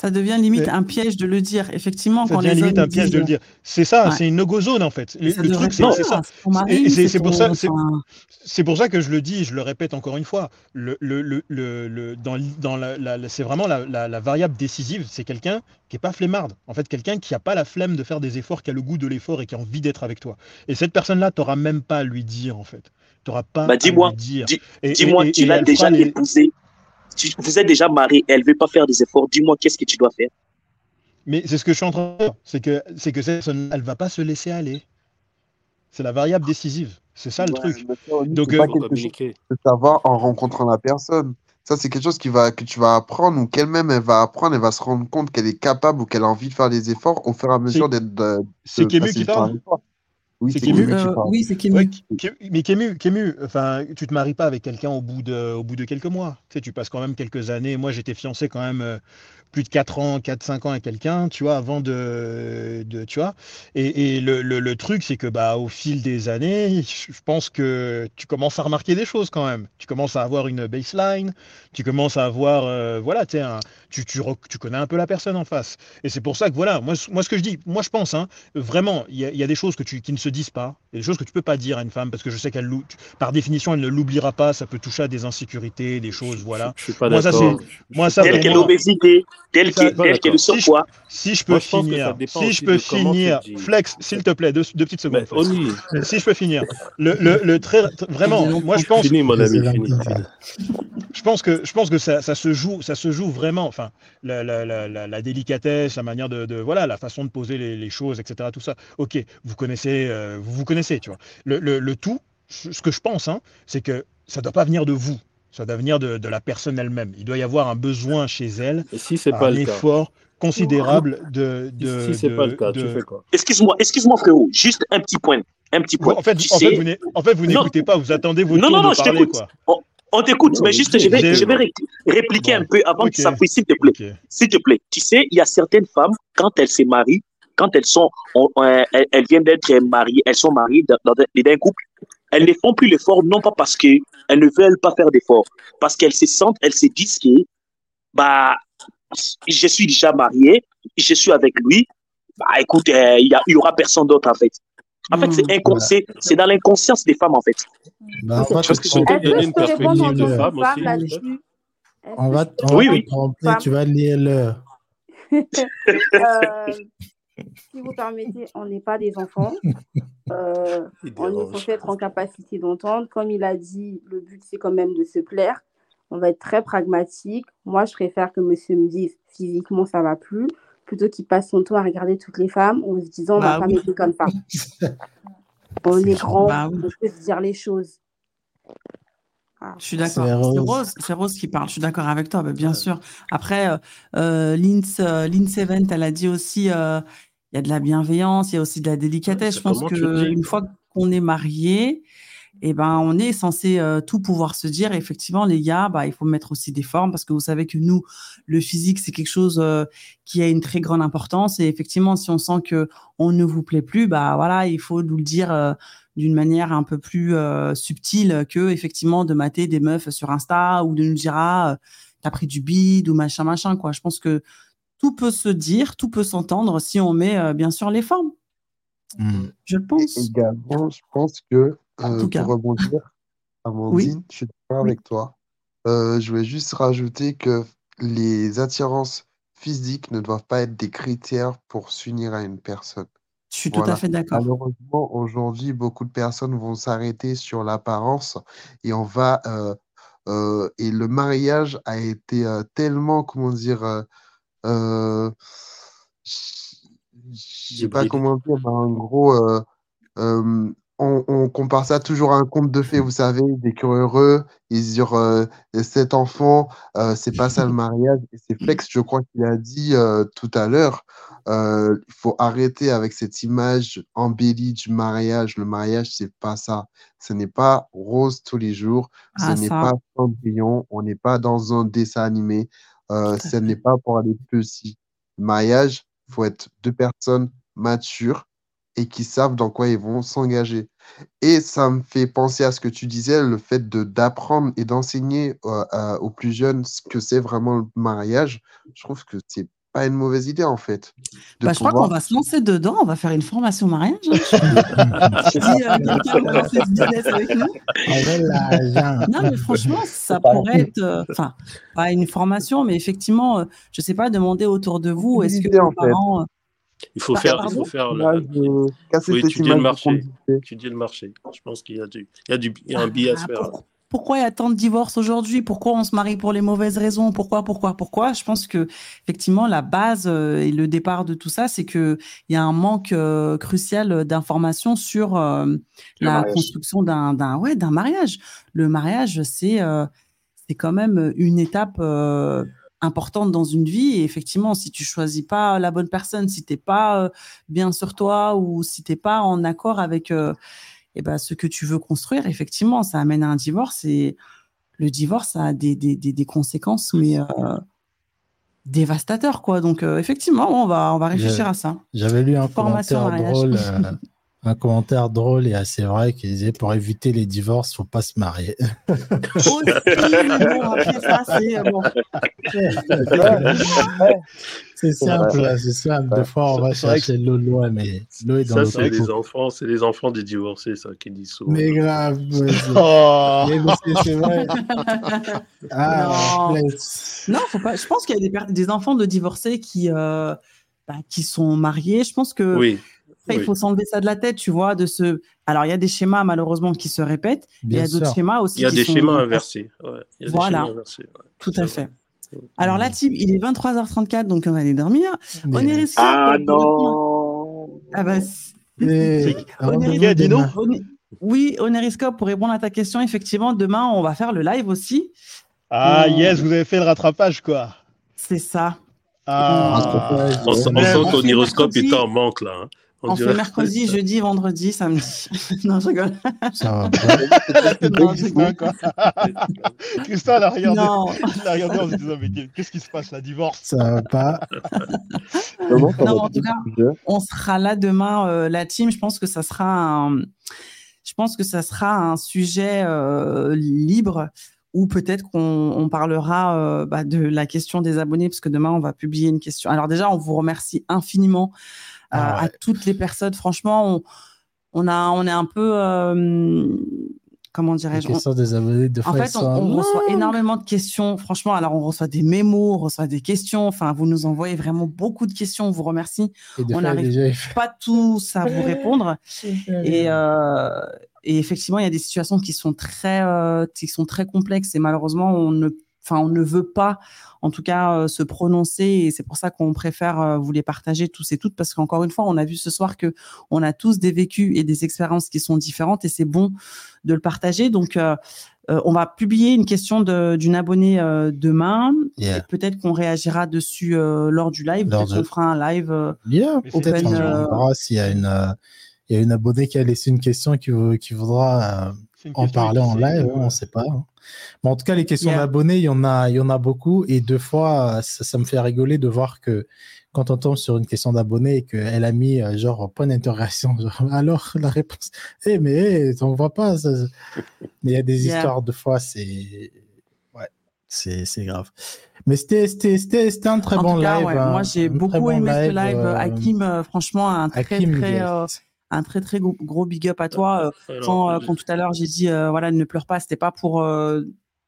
Ça devient limite un piège de le dire. Effectivement, Ça quand devient les limite un piège disent, de le dire. C'est ça, Ouais. c'est une no-go zone en fait. Le, truc, c'est ça. c'est pour ça- c'est- enfin, C'est pour ça que je le dis, je le répète encore une fois. Le, le, le, le, le- dans, la, la- la- c'est vraiment la, la- la variable décisive. C'est quelqu'un qui est pas flemmarde. En fait, quelqu'un qui a pas la flemme de faire des efforts, qui a le goût de l'effort et qui a envie d'être avec toi. Et cette personne-là, tu n'auras même pas à lui dire en fait. Tu n'auras pas Bah, à dis-moi, lui dire. Dis-moi, tu l'as déjà les- épousée. Tu- vous êtes déjà marié, elle veut pas faire des efforts. Dis-moi, qu'est-ce que tu dois faire? Mais c'est ce que je suis en train de dire. C'est que, c'est que cette personne, elle va pas se laisser aller. C'est la variable décisive. C'est ça le Ouais, truc. Donc, c'est euh, pas Faut quelque chose que savoir en rencontrant la personne. Ça, c'est quelque chose qui va, que tu vas apprendre ou qu'elle-même, elle va apprendre, elle va se rendre compte qu'elle est capable ou qu'elle a envie de faire des efforts au fur et à mesure d'être. c'est Kému qui parle. Oui, C'est Kému euh, oui, c'est Kému. Ouais, mais Kému, Kému, enfin, tu te maries pas avec quelqu'un au bout de, au bout de quelques mois. Tu sais, tu passes quand même quelques années. Moi, j'étais fiancé quand même euh, plus de 4 ans, 4-5 ans à quelqu'un, tu vois, avant de, de tu vois. Et, et le, le- le truc, c'est que bah, au fil des années, je pense que tu commences à remarquer des choses quand même. Tu commences à avoir une baseline, tu commences à avoir, euh, voilà, un- tu, tu, rec- tu connais un peu la personne en face. Et c'est pour ça que voilà, moi, ce- moi ce que je dis, moi je pense, hein, vraiment, il y, a- il y a des choses que tu, qui ne se disent pas, il y a des choses que tu peux pas dire à une femme parce que je sais qu'elle, par définition, elle ne l'oubliera pas. Ça peut toucher à des insécurités, des choses, voilà. Je suis pas Moi, ça, moi, ça, l'obésité, tel Ça, qu'est pas tel qu'est le surpoids. si je peux Moi, finir, si je peux finir. Flex, s'il te plaît, deux, deux petites secondes. Mais. Oni, Si je peux finir, le, le, le très, vraiment, moi je pense, fini, mon ami, fini. je pense que, je pense que ça, ça se joue, ça se joue vraiment. Enfin, la, la, la, la, la délicatesse, la manière de, de, voilà, la façon de poser les, les choses, etc. Tout ça. Ok, vous connaissez, euh, vous vous connaissez, tu vois. Le, le, le tout, ce que je pense, hein, c'est que ça doit pas venir de vous. Ça doit venir de, de la personne elle-même. Il doit y avoir un besoin chez elle, Et si c'est un pas le cas effort considérable de, de, Si c'est de- pas le cas, de- tu fais quoi? Excuse-moi, excuse-moi, frérot. Juste un petit point. Un petit point. En fait, tu en sais, fait, vous n'é- en fait, vous Non. n'écoutez pas, vous attendez votre Non, tour non, non, de je parler, t'écoute. quoi. On, on t'écoute, mais juste, je vais, dis. je vais ré- répliquer Bon. un peu avant que ça puisse, s'il te plaît. S'il te plaît. Tu sais, il y a certaines femmes, quand elles se marient, quand elles sont, on- on- elles, elles viennent d'être mariées, elles sont mariées dans, dans, un- dans un couple, elles ne font plus l'effort, non pas parce qu'elles ne veulent pas faire d'effort, parce qu'elles se sentent, elles se disent que, bah, je suis déjà mariée, je suis avec lui, bah, écoute, euh, il y, a- il y aura personne d'autre, en fait. En fait, c'est Hmm. dans l'inconscience des femmes, en fait. Bah, on va une perspective de femme aussi. On va, va Oui, te oui. tromper, tu vas lire l'heure. Euh, si vous permettez, on n'est pas des enfants. Euh, on est censé être en capacité d'entendre. Comme il a dit, le but, c'est quand même de se plaire. On va être très pragmatique. Moi, je préfère que monsieur me dise physiquement, ça va plus, plutôt qu'il passe son temps à regarder toutes les femmes en se disant, ma Bah femme oui. était comme ça. On est grand, Bah oui. on peut se dire les choses. Ah. Je suis d'accord. C'est Rose. Rose, c'est Rose qui parle. Je suis d'accord avec toi, bien sûr. Après, euh, euh, Linz, euh, elle a dit aussi, euh, il y a de la bienveillance, il y a aussi de la délicatesse. Je pense qu'une fois qu'on est marié, eh ben, on est censé euh, tout pouvoir se dire. Effectivement, les gars, bah, il faut mettre aussi des formes parce que vous savez que nous, le physique, c'est quelque chose euh, qui a une très grande importance. Et effectivement, si on sent que on ne vous plaît plus, bah voilà, il faut nous le dire euh, d'une manière un peu plus subtile que effectivement de mater des meufs sur Insta ou de nous dire ah, t'as pris du bide ou machin machin quoi. Je pense que tout peut se dire, tout peut s'entendre si on met euh, bien sûr les formes. Hmm. Je le pense. Également, je pense que, En euh, tout cas. pour rebondir, Amandine, je suis d'accord Oui. avec toi. Euh, je voulais juste rajouter que les attirances physiques ne doivent pas être des critères pour s'unir à une personne. Je suis tout à fait d'accord. Malheureusement, aujourd'hui, beaucoup de personnes vont s'arrêter sur l'apparence et on va euh, euh, et le mariage a été euh, tellement, comment dire, euh, je sais pas comment dire, en gros, euh, euh, on, on compare ça toujours à un conte de fées, vous savez, des cœurs heureux, ils eurent euh, sept enfants, c'est pas ça le mariage. Et c'est Flex, je crois qu'il a dit tout à l'heure, il faut arrêter avec cette image embellie du mariage. Le mariage, c'est pas ça. Ce n'est pas rose tous les jours, ce Ah n'est pas Cendrillon, on n'est pas dans un dessin animé, euh, ce n'est fait. pas pour aller petits. Le mariage, il faut être deux personnes matures et qui savent dans quoi ils vont s'engager. Et ça me fait penser à ce que tu disais, le fait de d'apprendre et d'enseigner euh, aux plus jeunes ce que c'est vraiment le mariage. Je trouve que c'est pas une mauvaise idée en fait, Bah, je crois qu'on va se lancer dedans. On va faire une formation mariage. Non, mais franchement, ça pourrait être, euh, enfin, pas une formation, mais effectivement, euh, je sais pas, demander autour de vous, est-ce que Idée, vos parents. euh, Il faut Par- faire, il faut faire le- Image de- casser faut étudier le marché. Étudier le marché. Je pense qu'il y a du, il y a du, il y a un billet à se Ah, faire. Pourquoi il y a tant de divorces aujourd'hui? Pourquoi on se marie pour les mauvaises raisons? Pourquoi, pourquoi, pourquoi? Je pense que effectivement la base euh, et le départ de tout ça, c'est que il y a un manque euh, crucial d'informations sur euh, la mariage. construction d'un d'un ouais d'un mariage. Le mariage, c'est euh, c'est quand même une étape euh, importante dans une vie. Et effectivement, si tu choisis pas la bonne personne, si t'es pas euh, bien sur toi ou si t'es pas en accord avec eh ben, ce que tu veux construire, effectivement, ça amène à un divorce. Et le divorce a des, des, des, des conséquences, mais euh, dévastateurs, quoi. Donc, euh, effectivement, on va, on va réfléchir à ça. J'avais lu un Formation commentaire drôle. euh, un commentaire drôle et assez vrai qui disait pour éviter les divorces, faut pas se marier. Aussi, bon, après ça, c'est bon. C'est simple, c'est simple. Des fois, on va chercher l'eau loin, mais l'eau est dans Ça, le c'est les enfants, c'est les enfants des divorcés, ça, qui disent souvent. Mais grave. Oh. Mais c'est- vrai. Ah, non, faut pas. Je pense qu'il y a des, enfants de divorcés qui, euh, bah, qui sont mariés. Je pense que Oui. Après, il faut s'enlever ça de la tête, tu vois. De ce... Alors, il y a des schémas malheureusement qui se répètent. mais il y a d'autres schémas aussi. Il y a des sont- schémas inversés. ouais, il y a des Voilà. schémas inversés, ouais. Tout à vrai. fait. Alors la team, il est 23h34, donc on va aller dormir. Mais- Onéris Ah Club, pour répondre- non Ah bah, c'est- Mais- Onéris- Qui a dit non Oné- Oui, Oneriscope, pour répondre à ta question, effectivement, demain, on va faire le live aussi. Ah, Euh, yes, vous avez fait le rattrapage, quoi. C'est ça. Ah. On, sent- on sent on mercredi. est en manque, là. hein. On, fait mercredi, jeudi, vendredi, samedi. non, je rigole. Ça va pas. Non, je rigole. Quoi. Christian, elle a regardé, Non. il a regardé en se disant, mais qu'est-ce qui se passe, la divorce? Ça va pas. Comment Non, en tout cas, on sera là demain, euh, la team. Je pense que ça sera un, je pense que ça sera un sujet euh, libre ou peut-être qu'on on parlera euh, bah, de la question des abonnés parce que demain on va publier une question. Alors déjà, on vous remercie infiniment euh, Ah ouais. à toutes les personnes. Franchement, on, on a, on est un peu, euh, comment dirais-je, on- des abonnés, de en fait, on, reçoit énormément de questions. Franchement, alors on reçoit des mémos, on reçoit des questions. Enfin, vous nous envoyez vraiment beaucoup de questions. On vous remercie. On n'arrive pas tous à vous répondre. Et, euh, et effectivement, il y a des situations qui sont très, euh, qui sont très complexes et malheureusement, on ne, enfin, on ne veut pas, en tout cas, euh, se prononcer. Et c'est pour ça qu'on préfère euh, vous les partager tous et toutes parce qu'encore une fois, on a vu ce soir que on a tous des vécus et des expériences qui sont différentes et c'est bon de le partager. Donc, euh, euh, on va publier une question de- d'une abonnée euh, demain. Yeah. Et Peut-être qu'on réagira dessus euh, lors du live. Lors Peut-être de- qu'on fera un live. euh, c'est peut-être open, on euh, verra s'il y a une, euh, il y a une abonnée qui a laissé une question qui, qui voudra euh, en parler en live, on ne sait pas. hein. Mais en tout cas, les questions Yeah. d'abonnés, il y en a, il y en a beaucoup. Et deux fois, ça, ça me fait rigoler de voir que quand on tombe sur une question d'abonné et qu'elle a mis euh, genre point d'interrogation, alors la réponse, eh mais hey, on voit pas. ça-. Mais il y a des Yeah. histoires de fois, c'est ouais, c'est grave. Mais c'était un très en bon tout cas, live. ouais, moi, j'ai un très beaucoup bon aimé ce live. euh, Hakim, euh, franchement, un très, Hakim, très, euh, un très, très gros, gros big up à toi. Euh, Alors, quand, euh, quand tout à l'heure, j'ai dit, euh, voilà, ne pleure pas, c'était pas pour. euh,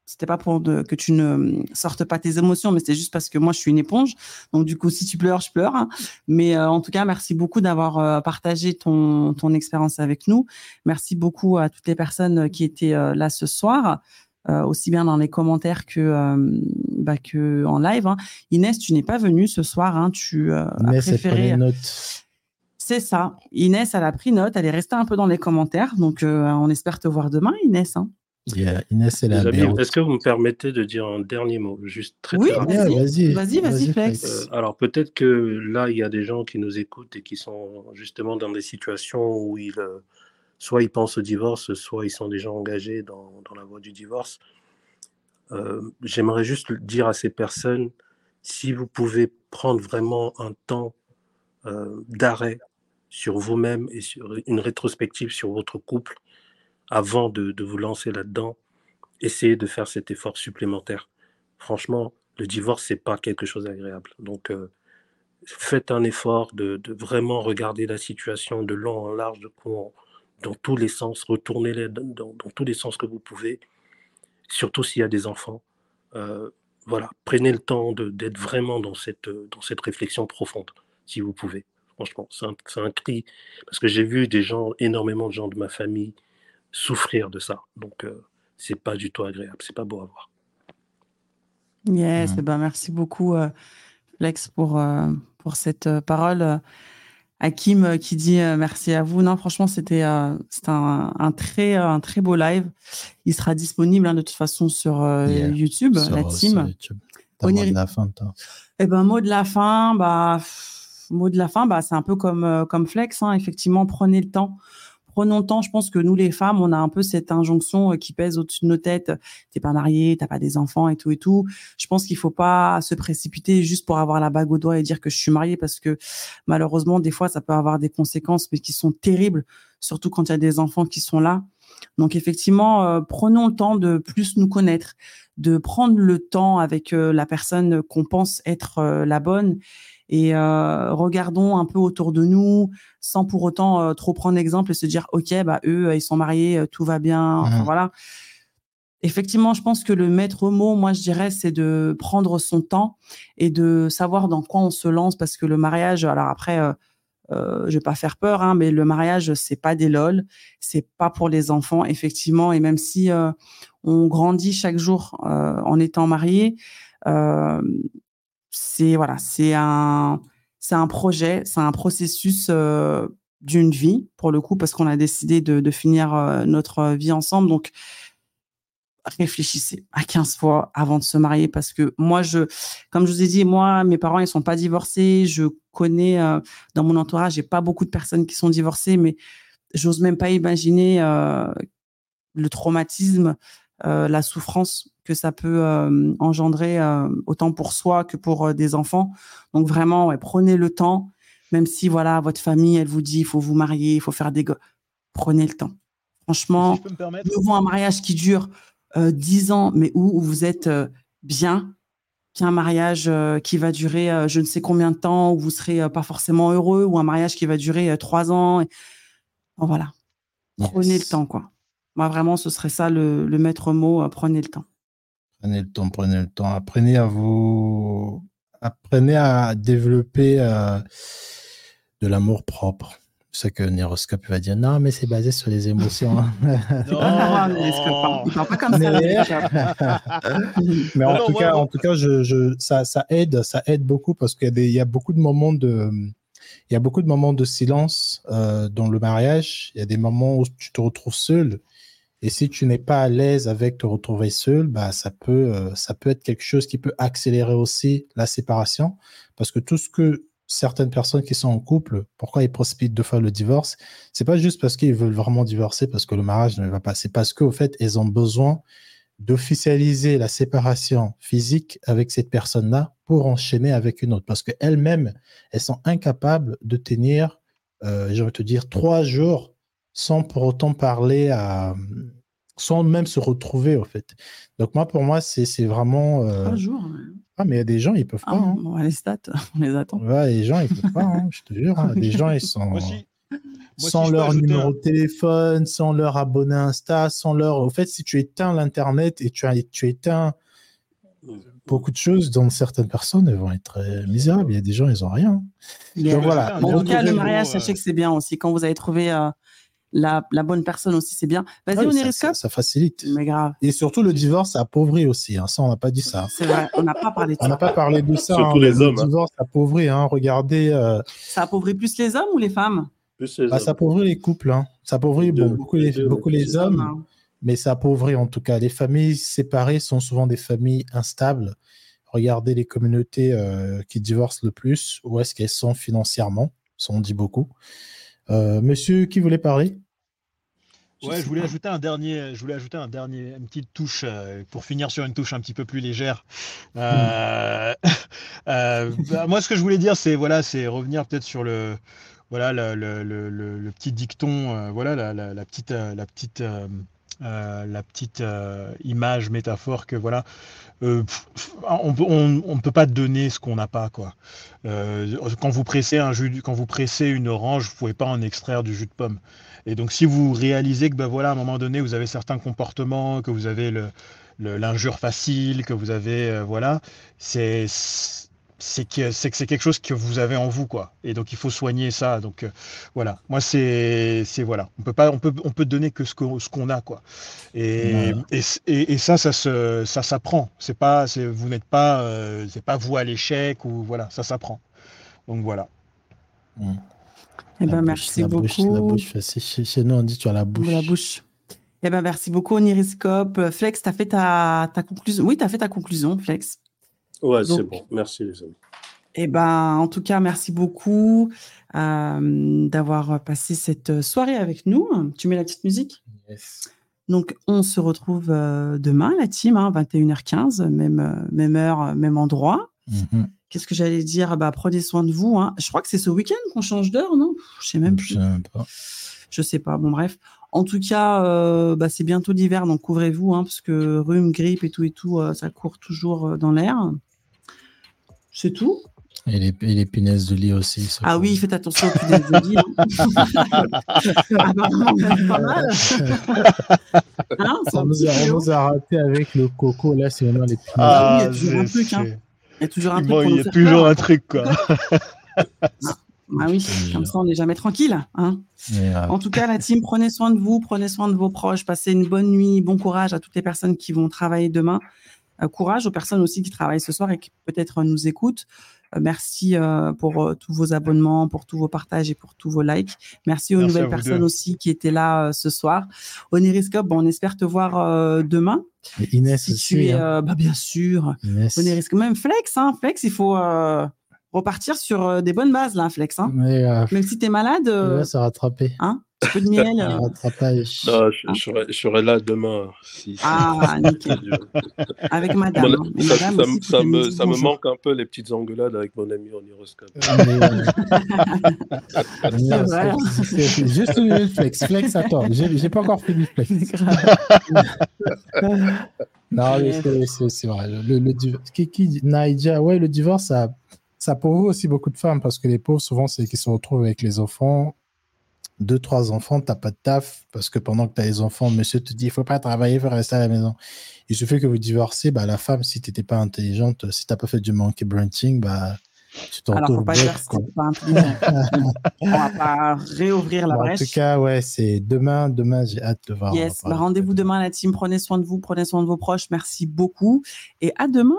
c'était pas pour de- que tu ne sortes pas tes émotions, mais c'était juste parce que moi, je suis une éponge. Donc, du coup, si tu pleures, je pleure. hein. Mais euh, en tout cas, merci beaucoup d'avoir euh, partagé ton, ton expérience avec nous. Merci beaucoup à toutes les personnes qui étaient euh, là ce soir, euh, aussi bien dans les commentaires que, euh, bah, que en live. hein. Inès, tu n'es pas venue ce soir. hein. Tu euh, as préféré. note. C'est ça. Inès, elle a pris note. Elle est restée un peu dans les commentaires. Donc, euh, on espère te voir demain, Inès. hein. Yeah, Inès, elle est Les à amis, Beyrouth. est-ce que vous me permettez de dire un dernier mot, juste très, Oui, vas-y. vas-y, Vas-y, Flex. Euh, alors peut-être que là, il y a des gens qui nous écoutent et qui sont justement dans des situations où ils, euh, soit ils pensent au divorce, soit ils sont déjà engagés dans, dans la voie du divorce. Euh, J'aimerais juste dire à ces personnes, si vous pouvez prendre vraiment un temps euh, d'arrêt sur vous-même et sur une rétrospective sur votre couple avant de, vous lancer là-dedans, essayez de faire cet effort supplémentaire. Franchement, le divorce, c'est pas quelque chose d'agréable. Donc, euh, faites un effort de, vraiment regarder la situation de long en large, dans tous les sens, retournez-les dans, tous les sens que vous pouvez, surtout s'il y a des enfants. Euh, voilà, prenez le temps d'être vraiment dans cette, dans cette réflexion profonde, si vous pouvez. Franchement, c'est un, c'est un cri, parce que j'ai vu des gens, énormément de gens de ma famille, souffrir de ça. Donc, euh, c'est pas du tout agréable, c'est pas beau à voir. Yes, Mhm. eh ben, merci beaucoup, euh, Flex, pour, euh, pour cette euh, parole. Hakim euh, qui dit euh, merci à vous. Non, franchement, c'était euh, c'était un, un très, un très beau live. Il sera disponible hein, de toute façon sur euh, Yeah. YouTube, Sur- la sur team. YouTube. T'as le mot de la fin, toi. Eh ben, mot de la fin, bah, pff, mot de la fin, bah, c'est un peu comme, euh, comme Flex. hein. Effectivement, prenez le temps. prenons le temps. Je pense que nous, les femmes, on a un peu cette injonction qui pèse au-dessus de nos têtes. T'es pas mariée, t'as pas des enfants et tout et tout. Je pense qu'il faut pas se précipiter juste pour avoir la bague au doigt et dire que je suis mariée parce que malheureusement, des fois, ça peut avoir des conséquences, mais qui sont terribles, surtout quand il y a des enfants qui sont là. Donc effectivement, prenons le temps de plus nous connaître, de prendre le temps avec la personne qu'on pense être la bonne et regardons un peu autour de nous sans pour autant trop prendre exemple et se dire ok bah eux ils sont mariés tout va bien enfin, Mmh. voilà effectivement je pense que le maître mot moi je dirais c'est de prendre son temps et de savoir dans quoi on se lance parce que le mariage alors après euh, euh, je vais pas faire peur hein, mais le mariage c'est pas des lol c'est pas pour les enfants effectivement et même si euh, on grandit chaque jour euh, en étant marié euh, c'est voilà, c'est un c'est un projet, c'est un processus euh, d'une vie pour le coup parce qu'on a décidé de, finir euh, notre vie ensemble. Donc réfléchissez à 15 fois avant de se marier parce que moi je comme je vous ai dit moi mes parents ils sont pas divorcés, je connais euh, dans mon entourage, j'ai pas beaucoup de personnes qui sont divorcées mais j'ose même pas imaginer euh, le traumatisme euh, la souffrance que ça peut euh, engendrer euh, autant pour soi que pour euh, des enfants. Donc vraiment, ouais, prenez le temps, même si voilà votre famille, elle vous dit il faut vous marier, il faut faire des gosses. Prenez le temps. Franchement, permettre mieux vaut un mariage qui dure euh, 10 ans, mais où, où vous êtes bien, qu'un mariage qui va durer je ne sais combien de temps, où vous serez euh, pas forcément heureux, ou un mariage qui va durer euh, 3 ans. Et... Bon, voilà. Prenez le temps, quoi. Moi, vraiment, ce serait ça le, le maître mot. prenez le temps. Prenez le temps, prenez le temps. Apprenez à vous, apprenez à développer euh, de l'amour propre. C'est que Néroscope va dire non, mais c'est basé sur les émotions. hein. Ah, il parle pas comme ça, Mais, Néroscope. mais en, Non, tout cas, en tout cas, je, je- ça, ça aide, ça aide beaucoup parce qu'il y a beaucoup de moments de, il y a beaucoup de moments de silence euh, dans le mariage. Il y a des moments où tu te retrouves seul. Et si tu n'es pas à l'aise avec te retrouver seul, bah, ça peut, euh, ça peut être quelque chose qui peut accélérer aussi la séparation. Parce que tout ce que certaines personnes qui sont en couple, pourquoi ils précipitent deux fois le divorce, c'est pas juste parce qu'ils veulent vraiment divorcer, parce que le mariage ne va pas. C'est parce qu'au fait, ils ont besoin d'officialiser la séparation physique avec cette personne-là pour enchaîner avec une autre. Parce qu'elles-mêmes, elles sont incapables de tenir, euh, je vais te dire, trois jours sans pour autant parler à. sans même se retrouver, au fait. Donc, moi, pour moi, c'est c'est vraiment. euh, Trois jours. Ah, mais il y a des gens, ils peuvent Ah, pas. hein. bon, les stats, on les attend. Ouais, les gens, ils peuvent pas, hein, je te jure. hein. Les gens, ils sont. Moi, si- moi, sans si leur numéro un- de téléphone, sans leur abonné Insta, sans leur. Au fait, si tu éteins l'Internet et tu, as, tu éteins beaucoup de choses, dont certaines personnes elles vont être euh, misérables. Il y a des gens, ils ont rien. Yeah. Donc voilà. En tout cas, le mariage, euh, sachez que c'est bien aussi. Quand vous avez trouvé euh, la, la bonne personne aussi, c'est bien. Vas-y, Ouais, on ça- est ça, ça facilite. Mais grave. Et surtout, le divorce, ça appauvrit aussi. hein. Ça, on n'a pas dit ça. C'est vrai, on n'a pas parlé de On ça. n'a pas parlé de ça. Surtout hein. les Le hommes, hein. divorce appauvrit. Hein. Regardez, euh, Ça appauvrit plus les hommes ou les femmes? Plus les bah, ça appauvrit les couples. Hein. Ça appauvrit Les bon, deux, beaucoup les les, deux, beaucoup les hommes. hein. mais ça appauvrit en tout cas. Les familles séparées sont souvent des familles instables. Regardez les communautés euh, qui divorcent le plus, où est-ce qu'elles sont financièrement? Ça, on dit beaucoup. Euh, monsieur, qui voulait parler? Ouais, je voulais ajouter un dernier, je voulais ajouter un dernier, une petite touche euh, pour finir sur une touche un petit peu plus légère. Euh, bah, moi, ce que je voulais dire, c'est voilà, c'est revenir peut-être sur le, voilà, le, petit dicton, voilà, la, petite, la petite, image, métaphore que voilà, euh, pff, on ne peut pas donner ce qu'on n'a pas. Euh, quand vous pressez un jus, quand vous pressez une orange, vous pouvez pas en extraire du jus de pomme. Et donc, si vous réalisez que, ben voilà, à un moment donné, vous avez certains comportements, que vous avez l'injure facile, que vous avez, euh, voilà, c'est, c'est que, c'est que c'est quelque chose que vous avez en vous, quoi. Et donc, il faut soigner ça. Donc, euh, voilà. Moi, c'est, c'est, voilà. On peut pas, on peut, on peut donner que ce qu'on, ce qu'on a, quoi. Et, Voilà. et, et, et ça, ça se, ça s'apprend. C'est pas, c'est, vous n'êtes pas, euh, c'est pas vous à l'échec ou voilà, ça s'apprend. Donc, voilà. Eh ben, bouche, merci la beaucoup. Bouche, la bouche. C'est- Chez, chez nous, on dit tu as la bouche. La bouche. Eh ben, merci beaucoup, Oniriscope. Flex, tu as fait ta, ta conclusion. Oui, tu as fait ta conclusion, Flex. Ouais, c'est bon. Merci, les amis. Eh ben, en tout cas, merci beaucoup euh, d'avoir passé cette soirée avec nous. Tu mets la petite musique? Yes. Donc, on se retrouve euh, demain, la team, hein, 21h15, même, euh, même heure, même endroit. Mhm. Qu'est-ce que j'allais dire? Bah, Prenez soin de vous. hein. Je crois que c'est ce week-end qu'on change d'heure, non? Je sais même Je plus. pas. Je sais pas. Bon, bref. En tout cas, euh, bah, c'est bientôt l'hiver, donc couvrez-vous, hein, parce que rhume, grippe et tout et tout, euh, ça court toujours dans l'air. C'est tout? Et les, et les punaises de lit aussi. Ah oui, faites attention aux punaises de lit. hein. Mal. Hein, nous, a, on fléau. nous a raté avec le coco. Là, c'est vraiment les punaises. Ah oui, il y a Ah, toujours un truc, hein. Il y a toujours un truc Bon, il y a toujours peur. un truc, quoi. Ah oui, comme ça, on n'est jamais tranquille. Hein. Euh, En tout cas, la team, prenez soin de vous, prenez soin de vos proches, passez une bonne nuit, bon courage à toutes les personnes qui vont travailler demain. Euh, courage aux personnes aussi qui travaillent ce soir et qui peut-être nous écoutent. Euh, merci euh, pour euh, tous vos abonnements, pour tous vos partages et pour tous vos likes. Merci aux Merci nouvelles personnes deux. aussi qui étaient là euh, ce soir. Onériscope, bon, on espère te voir euh, demain. et Inès Si aussi. tu es, hein. euh, bah, bien sûr, Inès. Même Flex, hein, Flex, il faut euh, repartir sur euh, des bonnes bases là, Flex. Hein. Mais, euh, Même si tu es malade, euh, ouais, ça a rattrapé. hein, un peu de miel. euh. Non, je, je serai, je serai là demain. Si, si- Ah, nickel. Avec madame. Mon- hein. Ça, madame ça aussi, me- ça me, ça manque un peu les petites engueulades avec mon ami en horoscope. Mais, euh, C'est juste le flex. Flex, attends. J'ai j'ai pas encore fait du flex. non, mais c'est- vrai. Le, le div- dit- Naïdia, ouais, le divorce, ça, ça pauvre aussi beaucoup de femmes parce que les pauvres, souvent, c'est qu'ils se retrouvent avec les enfants. Deux, trois enfants, t'as pas de taf parce que pendant que t'as les enfants, monsieur te dit il faut pas travailler, il faut rester à la maison. Il suffit que vous divorcez, bah, la femme, si t'étais pas intelligente, si t'as pas fait du monkey branching, bah, tu te Alors, faut pas dire que pas intelligent. On va pas réouvrir la Bon, en brèche. tout cas, ouais, c'est demain. Demain, j'ai hâte de voir. Yes, bah, rendez-vous demain la team. Prenez soin de vous, prenez soin de vos proches. Merci beaucoup. Et à demain.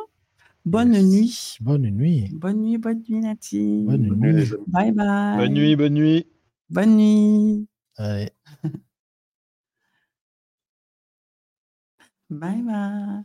Bonne Yes. nuit. Bonne nuit. Bonne nuit, bonne nuit la team. Bonne nuit. Bye bye. Bonne nuit, bonne nuit. Bonne nuit. Allez. Bye bye.